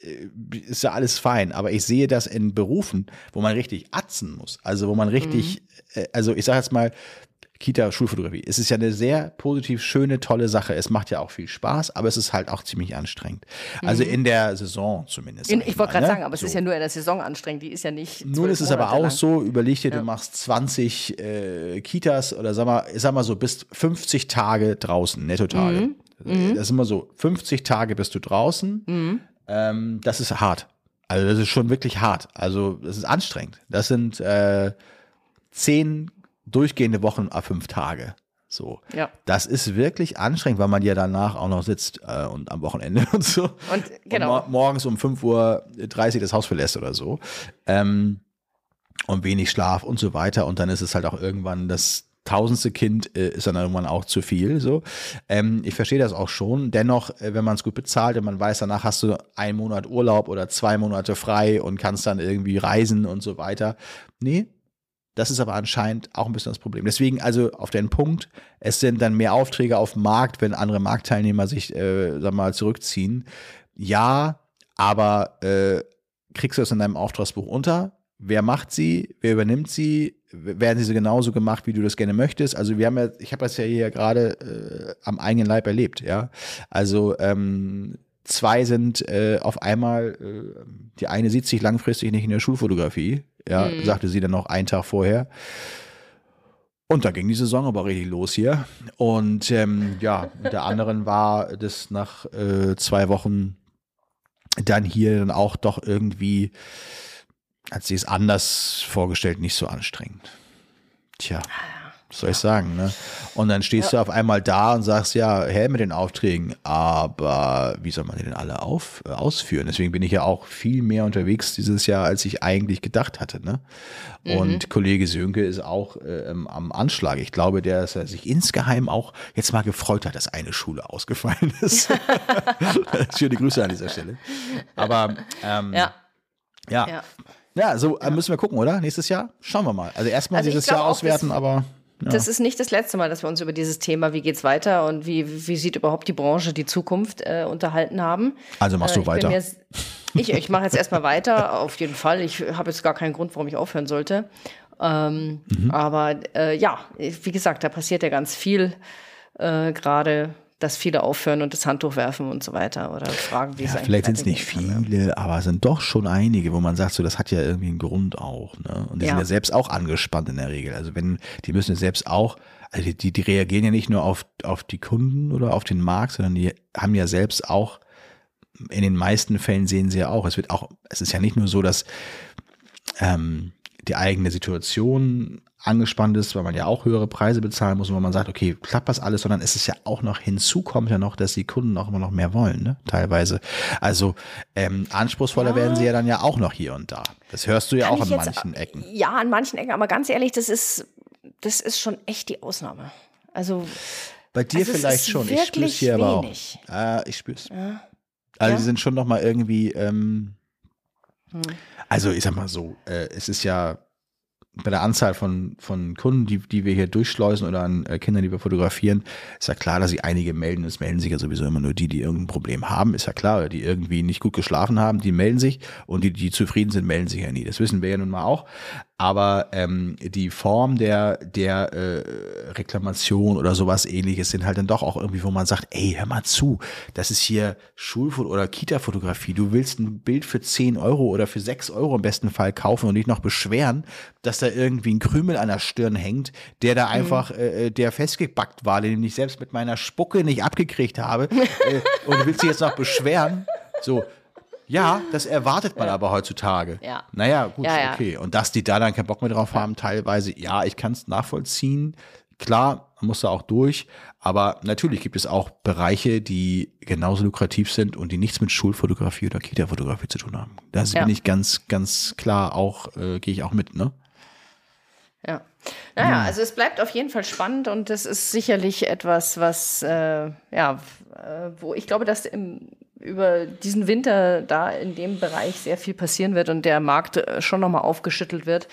äh, ist ja alles fein, aber ich sehe das in Berufen, wo man richtig atzen muss. Also wo man richtig, Mhm. äh, also ich sage jetzt mal, Kita, Schulfotografie. Es ist ja eine sehr positiv, schöne, tolle Sache. Es macht ja auch viel Spaß, aber es ist halt auch ziemlich anstrengend. Also in der Saison zumindest. Mhm. In, ich wollte gerade ne? sagen, aber es So. ist ja nur in der Saison anstrengend, die ist ja nicht. Nun ist es aber auch lang. so, überleg dir, du machst 20 äh, Kitas oder sag mal, sag mal so, bist 50 Tage draußen, Nettotage. Mhm. Das ist immer so, 50 Tage bist du draußen. Ähm, das ist hart. Also das ist schon wirklich hart. Also das ist anstrengend. Das sind äh, zehn durchgehende Wochen a fünf Tage. So. Ja. Das ist wirklich anstrengend, weil man ja danach auch noch sitzt äh, und am Wochenende und so. Und genau. Und mor morgens um 5.30 Uhr das Haus verlässt oder so. Ähm, und wenig Schlaf und so weiter. Und dann ist es halt auch irgendwann das tausendste Kind äh, ist dann irgendwann auch zu viel. So, ähm, ich verstehe das auch schon. Dennoch, äh, wenn man es gut bezahlt und man weiß, danach hast du einen Monat Urlaub oder zwei Monate frei und kannst dann irgendwie reisen und so weiter. Nee, das ist aber anscheinend auch ein bisschen das Problem. Deswegen also auf den Punkt, es sind dann mehr Aufträge auf dem Markt, wenn andere Marktteilnehmer sich, äh, sag mal, zurückziehen. Ja, aber äh, kriegst du das in deinem Auftragsbuch unter? Wer macht sie? Wer übernimmt sie? Werden sie so genauso gemacht, wie du das gerne möchtest? Also wir haben ja, ich habe das ja hier gerade äh, am eigenen Leib erlebt, ja. Also ähm, zwei sind äh, auf einmal, äh, die eine sieht sich langfristig nicht in der Schulfotografie, ja, Mhm. sagte sie dann noch einen Tag vorher. Und da ging die Saison aber richtig los hier. Und ähm, ja, mit der anderen war das nach äh, zwei Wochen dann hier dann auch doch irgendwie, hat sie es anders vorgestellt, nicht so anstrengend. Tja, was soll ich sagen, ne? Und dann stehst du auf einmal da und sagst, ja, hä, mit den Aufträgen, aber wie soll man die denn alle auf, äh, ausführen? Deswegen bin ich ja auch viel mehr unterwegs dieses Jahr, als ich eigentlich gedacht hatte, ne? Und Kollege Sönke ist auch äh, ähm, am Anschlag. Ich glaube, der dass er sich insgeheim auch jetzt mal gefreut hat, dass eine Schule ausgefallen ist. Schöne Grüße an dieser Stelle. Aber ähm, Ja, ja. ja. Ja, so äh, müssen wir gucken, oder? Nächstes Jahr? Schauen wir mal. Also erstmal Also dieses Jahr auswerten, aber ja. Das ist nicht das letzte Mal, dass wir uns über dieses Thema, wie geht's weiter und wie, wie sieht überhaupt die Branche die Zukunft äh, unterhalten haben. Also machst Äh, du ich bin weiter. mir ich ich mache jetzt erstmal weiter, auf jeden Fall. Ich habe jetzt gar keinen Grund, warum ich aufhören sollte. Ähm, Mhm. Aber äh, ja, wie gesagt, da passiert ja ganz viel. Äh, Gerade, dass viele aufhören und das Handtuch werfen und so weiter oder fragen, wie es ja, eigentlich vielleicht sind es nicht kann, viele, aber es sind doch schon einige, wo man sagt, so das hat ja irgendwie einen Grund auch. Ne? Und die sind Ja. ja selbst auch angespannt in der Regel. Also wenn, die müssen ja selbst auch, also die, die reagieren ja nicht nur auf, auf die Kunden oder auf den Markt, sondern die haben ja selbst auch, in den meisten Fällen sehen sie ja auch, es wird auch, es ist ja nicht nur so, dass ähm, die eigene Situation angespannt ist, weil man ja auch höhere Preise bezahlen muss und weil man sagt, okay, klappt das alles, sondern es ist ja auch noch hinzu kommt ja noch, dass die Kunden auch immer noch mehr wollen, ne? Teilweise. Also ähm, anspruchsvoller werden sie ja dann ja auch noch hier und da. Das hörst du ja Kann auch an jetzt- manchen Ecken. Ja, an manchen Ecken, aber ganz ehrlich, das ist, das ist schon echt die Ausnahme. Also Bei dir Also es vielleicht schon. Ich spür's wirklich hier aber wenig. auch. Ah, ich spür's. Also Ja? die sind schon noch mal irgendwie. Ähm, Hm. Also ich sag mal so, äh, es ist ja bei der Anzahl von, von Kunden, die, die wir hier durchschleusen oder an äh, Kindern, die wir fotografieren, ist ja klar, dass sie einige melden. Es melden sich ja sowieso immer nur die, die irgendein Problem haben, ist ja klar, oder die irgendwie nicht gut geschlafen haben, die melden sich und die, die zufrieden sind, melden sich ja nie. Das wissen wir ja nun mal auch. Aber ähm, die Form der, der äh, Reklamation oder sowas ähnliches sind halt dann doch auch irgendwie, wo man sagt, ey, hör mal zu, das ist hier Schulfoto oder Kita-Fotografie. Du willst ein Bild für 10 Euro oder für 6 Euro im besten Fall kaufen und dich noch beschweren, dass da irgendwie ein Krümel an der Stirn hängt, der da einfach, äh, der festgebackt war, den ich selbst mit meiner Spucke nicht abgekriegt habe. äh, und du willst dich jetzt noch beschweren. So, ja, das erwartet man aber heutzutage. Ja. Naja, gut, Ja, ja. okay. Und dass die da dann keinen Bock mehr drauf haben, teilweise, ja, ich kann es nachvollziehen. Klar, man muss da auch durch. Aber natürlich gibt es auch Bereiche, die genauso lukrativ sind und die nichts mit Schulfotografie oder Kita-Fotografie zu tun haben. Das Ja. bin ich ganz, ganz klar auch, äh, gehe ich auch mit, ne? Ja. Naja, also es bleibt auf jeden Fall spannend und das ist sicherlich etwas, was, äh, ja, äh, wo ich glaube, dass im, über diesen Winter da in dem Bereich sehr viel passieren wird und der Markt äh, schon nochmal aufgeschüttelt wird,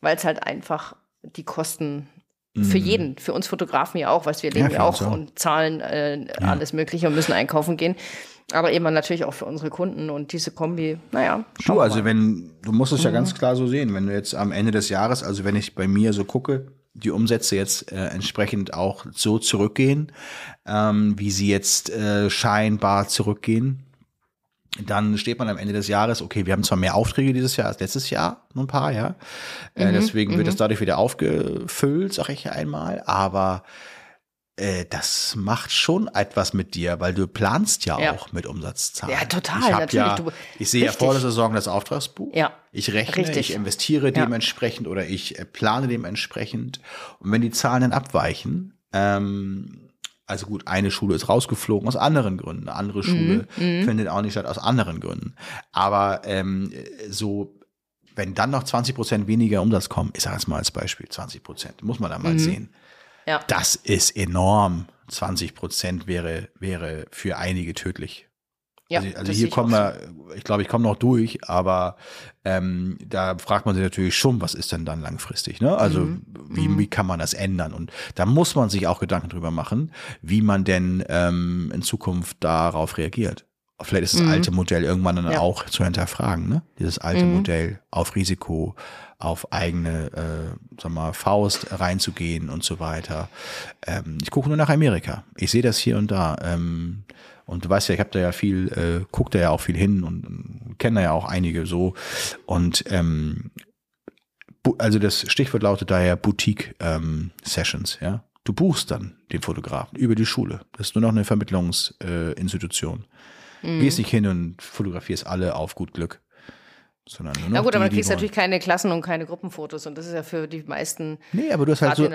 weil es halt einfach die Kosten für jeden, für uns Fotografen ja auch, was wir leben Mhm. ja, uns auch auch. und zahlen äh, alles Mögliche und müssen einkaufen gehen. Aber eben natürlich auch für unsere Kunden und diese Kombi, naja. Du, also mal. wenn, du musst es ja ganz klar so sehen, wenn du jetzt am Ende des Jahres, also wenn ich bei mir so gucke, die Umsätze jetzt äh, entsprechend auch so zurückgehen, ähm, wie sie jetzt äh, scheinbar zurückgehen, dann steht man am Ende des Jahres, okay, wir haben zwar mehr Aufträge dieses Jahr als letztes Jahr, nur ein paar, ja. Äh, deswegen wird es dadurch wieder aufgefüllt, sag ich einmal, aber äh, das macht schon etwas mit dir, weil du planst ja, Ja. auch mit Umsatzzahlen. Ja, total, ich natürlich, Ja, du- ich sehe ja vor der Saison das Auftragsbuch. Ja, Ich rechne, richtig. ich investiere dementsprechend oder ich äh, plane dementsprechend. Und wenn die Zahlen dann abweichen, ähm, also gut, eine Schule ist rausgeflogen aus anderen Gründen, eine andere Schule Mhm, findet auch nicht statt aus anderen Gründen. Aber ähm, so, wenn dann noch 20 Prozent weniger Umsatz kommen, ich sage jetzt mal als Beispiel 20 Prozent, muss man da Mhm. mal sehen. Ja. Das ist enorm. 20 Prozent wäre, wäre für einige tödlich. Ja, also also hier kommen wir, ich glaube, ich komme noch durch, aber ähm, da fragt man sich natürlich schon, was ist denn dann langfristig? Ne? Also Mhm. wie, wie kann man das ändern? Und da muss man sich auch Gedanken drüber machen, wie man denn ähm, in Zukunft darauf reagiert. Vielleicht ist das alte Modell irgendwann dann Mhm. Ja. Mhm. auch zu hinterfragen, ne? Dieses alte Modell auf Risiko, auf eigene, äh, sag mal, Faust reinzugehen und so weiter. Ähm, ich gucke nur nach Amerika. Ich sehe das hier und da. Ähm, und du weißt ja, ich habe da ja viel, äh, guck da ja auch viel hin und, und kenne da ja auch einige so. Und ähm, also das Stichwort lautet daher Boutique ähm, Sessions, ja. Du buchst dann den Fotografen über die Schule. Das ist nur noch eine Vermittlungsinstitution. Äh. Mhm. Gehst nicht hin und fotografierst alle auf gut Glück. Sondern nur noch Na gut, aber die, du kriegst natürlich keine Klassen- und keine Gruppenfotos und das ist ja für die meisten. Nee, aber du hast halt so,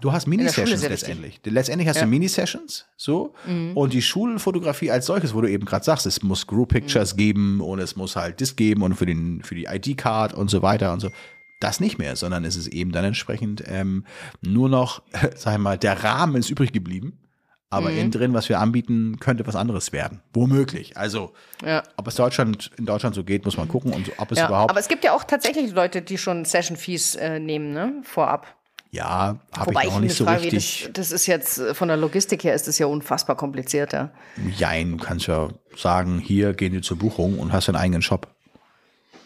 du hast Mini-Sessions letztendlich. Letztendlich hast du Ja. Mhm. Mini-Sessions, so. Und die Schulfotografie als solches, wo du eben gerade sagst, es muss Group Pictures Mhm. geben und es muss halt das geben und für den, für die ID-Card und so weiter und so. Das nicht mehr, sondern es ist eben dann entsprechend ähm, nur noch, sag ich mal, der Rahmen ist übrig geblieben. Aber Mhm. innen drin, was wir anbieten, könnte was anderes werden. Womöglich. Also, Ja. ob es Deutschland, in Deutschland so geht, muss man gucken und ob es Ja, überhaupt. aber es gibt ja auch tatsächlich Leute, die schon Session-Fees äh, nehmen, ne? Vorab. ja, habe ich ich noch mich nicht so frage, richtig. das, das ist jetzt äh, von der Logistik her ist das ja unfassbar kompliziert, ja. Jein, du kannst ja sagen, hier gehen wir zur Buchung und hast einen eigenen Shop.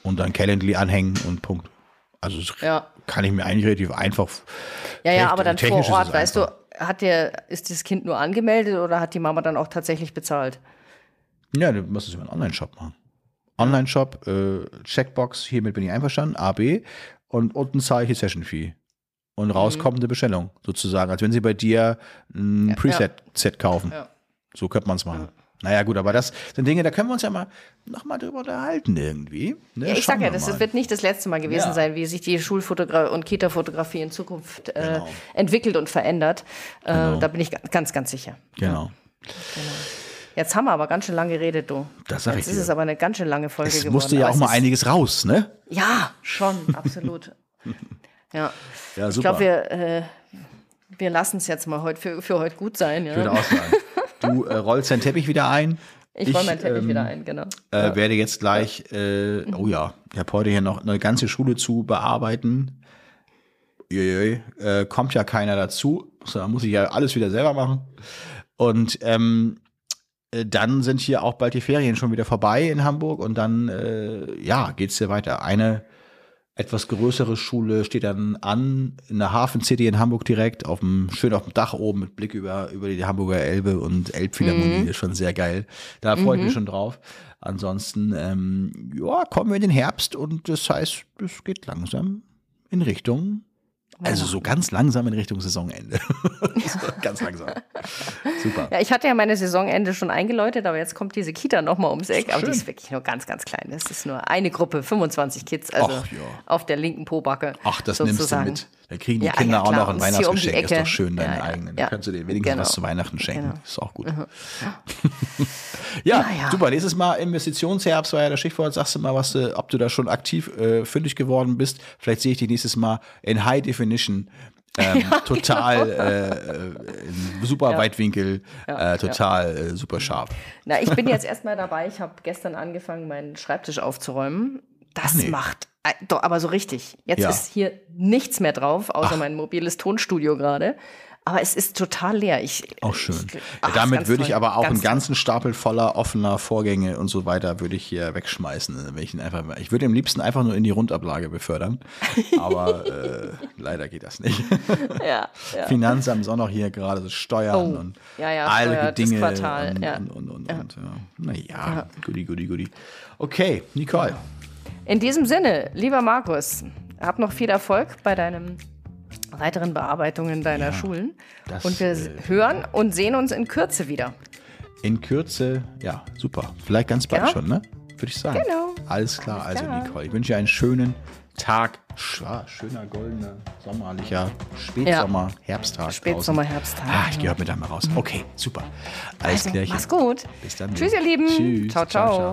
Und dann Calendly anhängen und Punkt. Also das Ja. kann ich mir eigentlich relativ einfach. Ja, ja, aber dann vor Ort, es weißt du, hat der, ist das Kind nur angemeldet oder hat die Mama dann auch tatsächlich bezahlt? Ja, du musst es über einen Online-Shop machen. Online-Shop, äh, Checkbox, hiermit bin ich einverstanden, AB und unten zahle ich die Session-Fee. Und rauskommende Bestellung, sozusagen, als wenn sie bei dir ein Preset-Set kaufen. Ja. So könnte man es machen. Naja, gut, aber das sind Dinge, da können wir uns ja mal nochmal drüber unterhalten irgendwie. Ne? Ja, ich Schauen sag ja, das mal. wird nicht das letzte Mal gewesen Ja. sein, wie sich die Schulfotografie und Kita-Fotografie in Zukunft äh, Genau. entwickelt und verändert. Äh, Genau. Da bin ich ga- ganz, ganz sicher. Genau. Jetzt haben wir aber ganz schön lange geredet, du. Das sag Jetzt ich ist dir. es aber eine ganz schön lange Folge Es geworden. musste ja auch mal einiges raus, ne? Ja, schon, absolut. ja. Ja, Ich super. glaube, wir, äh, wir lassen es jetzt mal heute für, für heute gut sein. Ja? Ich würde auch sagen. Du äh, rollst deinen Teppich wieder ein. ich roll meinen Teppich ähm, wieder ein, genau. Äh, Werde jetzt gleich, äh, oh ja, ich habe heute hier noch eine ganze Schule zu bearbeiten. Uiuiui, äh, kommt ja keiner dazu. So, da muss ich ja alles wieder selber machen. Und ähm, äh, dann sind hier auch bald die Ferien schon wieder vorbei in Hamburg und dann, äh, ja, geht's hier weiter. Eine etwas größere Schule steht dann an in der Hafen City in Hamburg direkt, auf dem, schön auf dem Dach oben mit Blick über, über die Hamburger Elbe und Elbphilharmonie, ist schon sehr geil. Da freue ich mich schon drauf. Ansonsten, ähm, ja, kommen wir in den Herbst und das heißt, es geht langsam in Richtung, also so ganz langsam in Richtung Saisonende. so, ganz langsam. Super. Ja, ich hatte ja meine Saisonende schon eingeläutet, aber jetzt kommt diese Kita nochmal ums Eck. Aber die ist wirklich nur ganz, ganz klein. Das ist nur eine Gruppe, 25 Kids, also Ach, ja. auf der linken Pobacke. Ach, das sozusagen. nimmst du mit. Da kriegen die Ja, Kinder ja, auch noch ein hier um Weihnachtsgeschenk. ist doch schön, deine Ja, eigenen. Da kannst du denen wenigstens Genau. was zu Weihnachten schenken. Genau. Ist auch gut. ja, ja. super. Nächstes Mal Investitionsherbst war ja das Stichwort. Sagst du mal, was du, ob du da schon aktiv äh, fündig geworden bist. Vielleicht sehe ich dich nächstes Mal in High Definition. Ähm, total äh, in super Weitwinkel, Ja, äh, total äh, super scharf. Na, ich bin jetzt erstmal dabei. Ich habe gestern angefangen, meinen Schreibtisch aufzuräumen. Das nee. macht, äh, doch, aber so richtig. Jetzt Ja. ist hier nichts mehr drauf, außer mein mobiles Tonstudio gerade. Aber es ist total leer. Ich, Auch schön. Ich, ach, damit würde ich aber auch einen ganzen Stapel voller offener Vorgänge und so weiter würde ich hier wegschmeißen. Wenn ich, einfach, ich würde am liebsten einfach nur in die Rundablage befördern. Aber äh, leider geht das nicht. Ja, ja. Finanzamt ist auch noch hier gerade so Steuern Oh, und ja, ja, alle Steuer, Dinge. Quartal, und, ja. und, und, und, und, ja. Naja, goodie, goodie, goodie. Okay, Nicole. In diesem Sinne, lieber Markus, hab noch viel Erfolg bei deinen weiteren Bearbeitungen deiner Schulen. das, Und wir äh, hören und sehen uns in Kürze wieder. In Kürze, ja, super. Vielleicht ganz bald Ja. schon, ne? Würde ich sagen. Genau. Alles klar, Alles also klar. Nicole. Ich wünsche dir einen schönen Tag. Schöner, goldener, sommerlicher Spätsommer, Herbsttag. Spätsommer, draußen. Herbsttag, Ah, ich ja. gehe heute Mittag mal raus. Okay, super. Alles Also, klärchen. mach's gut. Bis dann. Tschüss, ihr Lieben. Tschüss. ciao. ciao. ciao.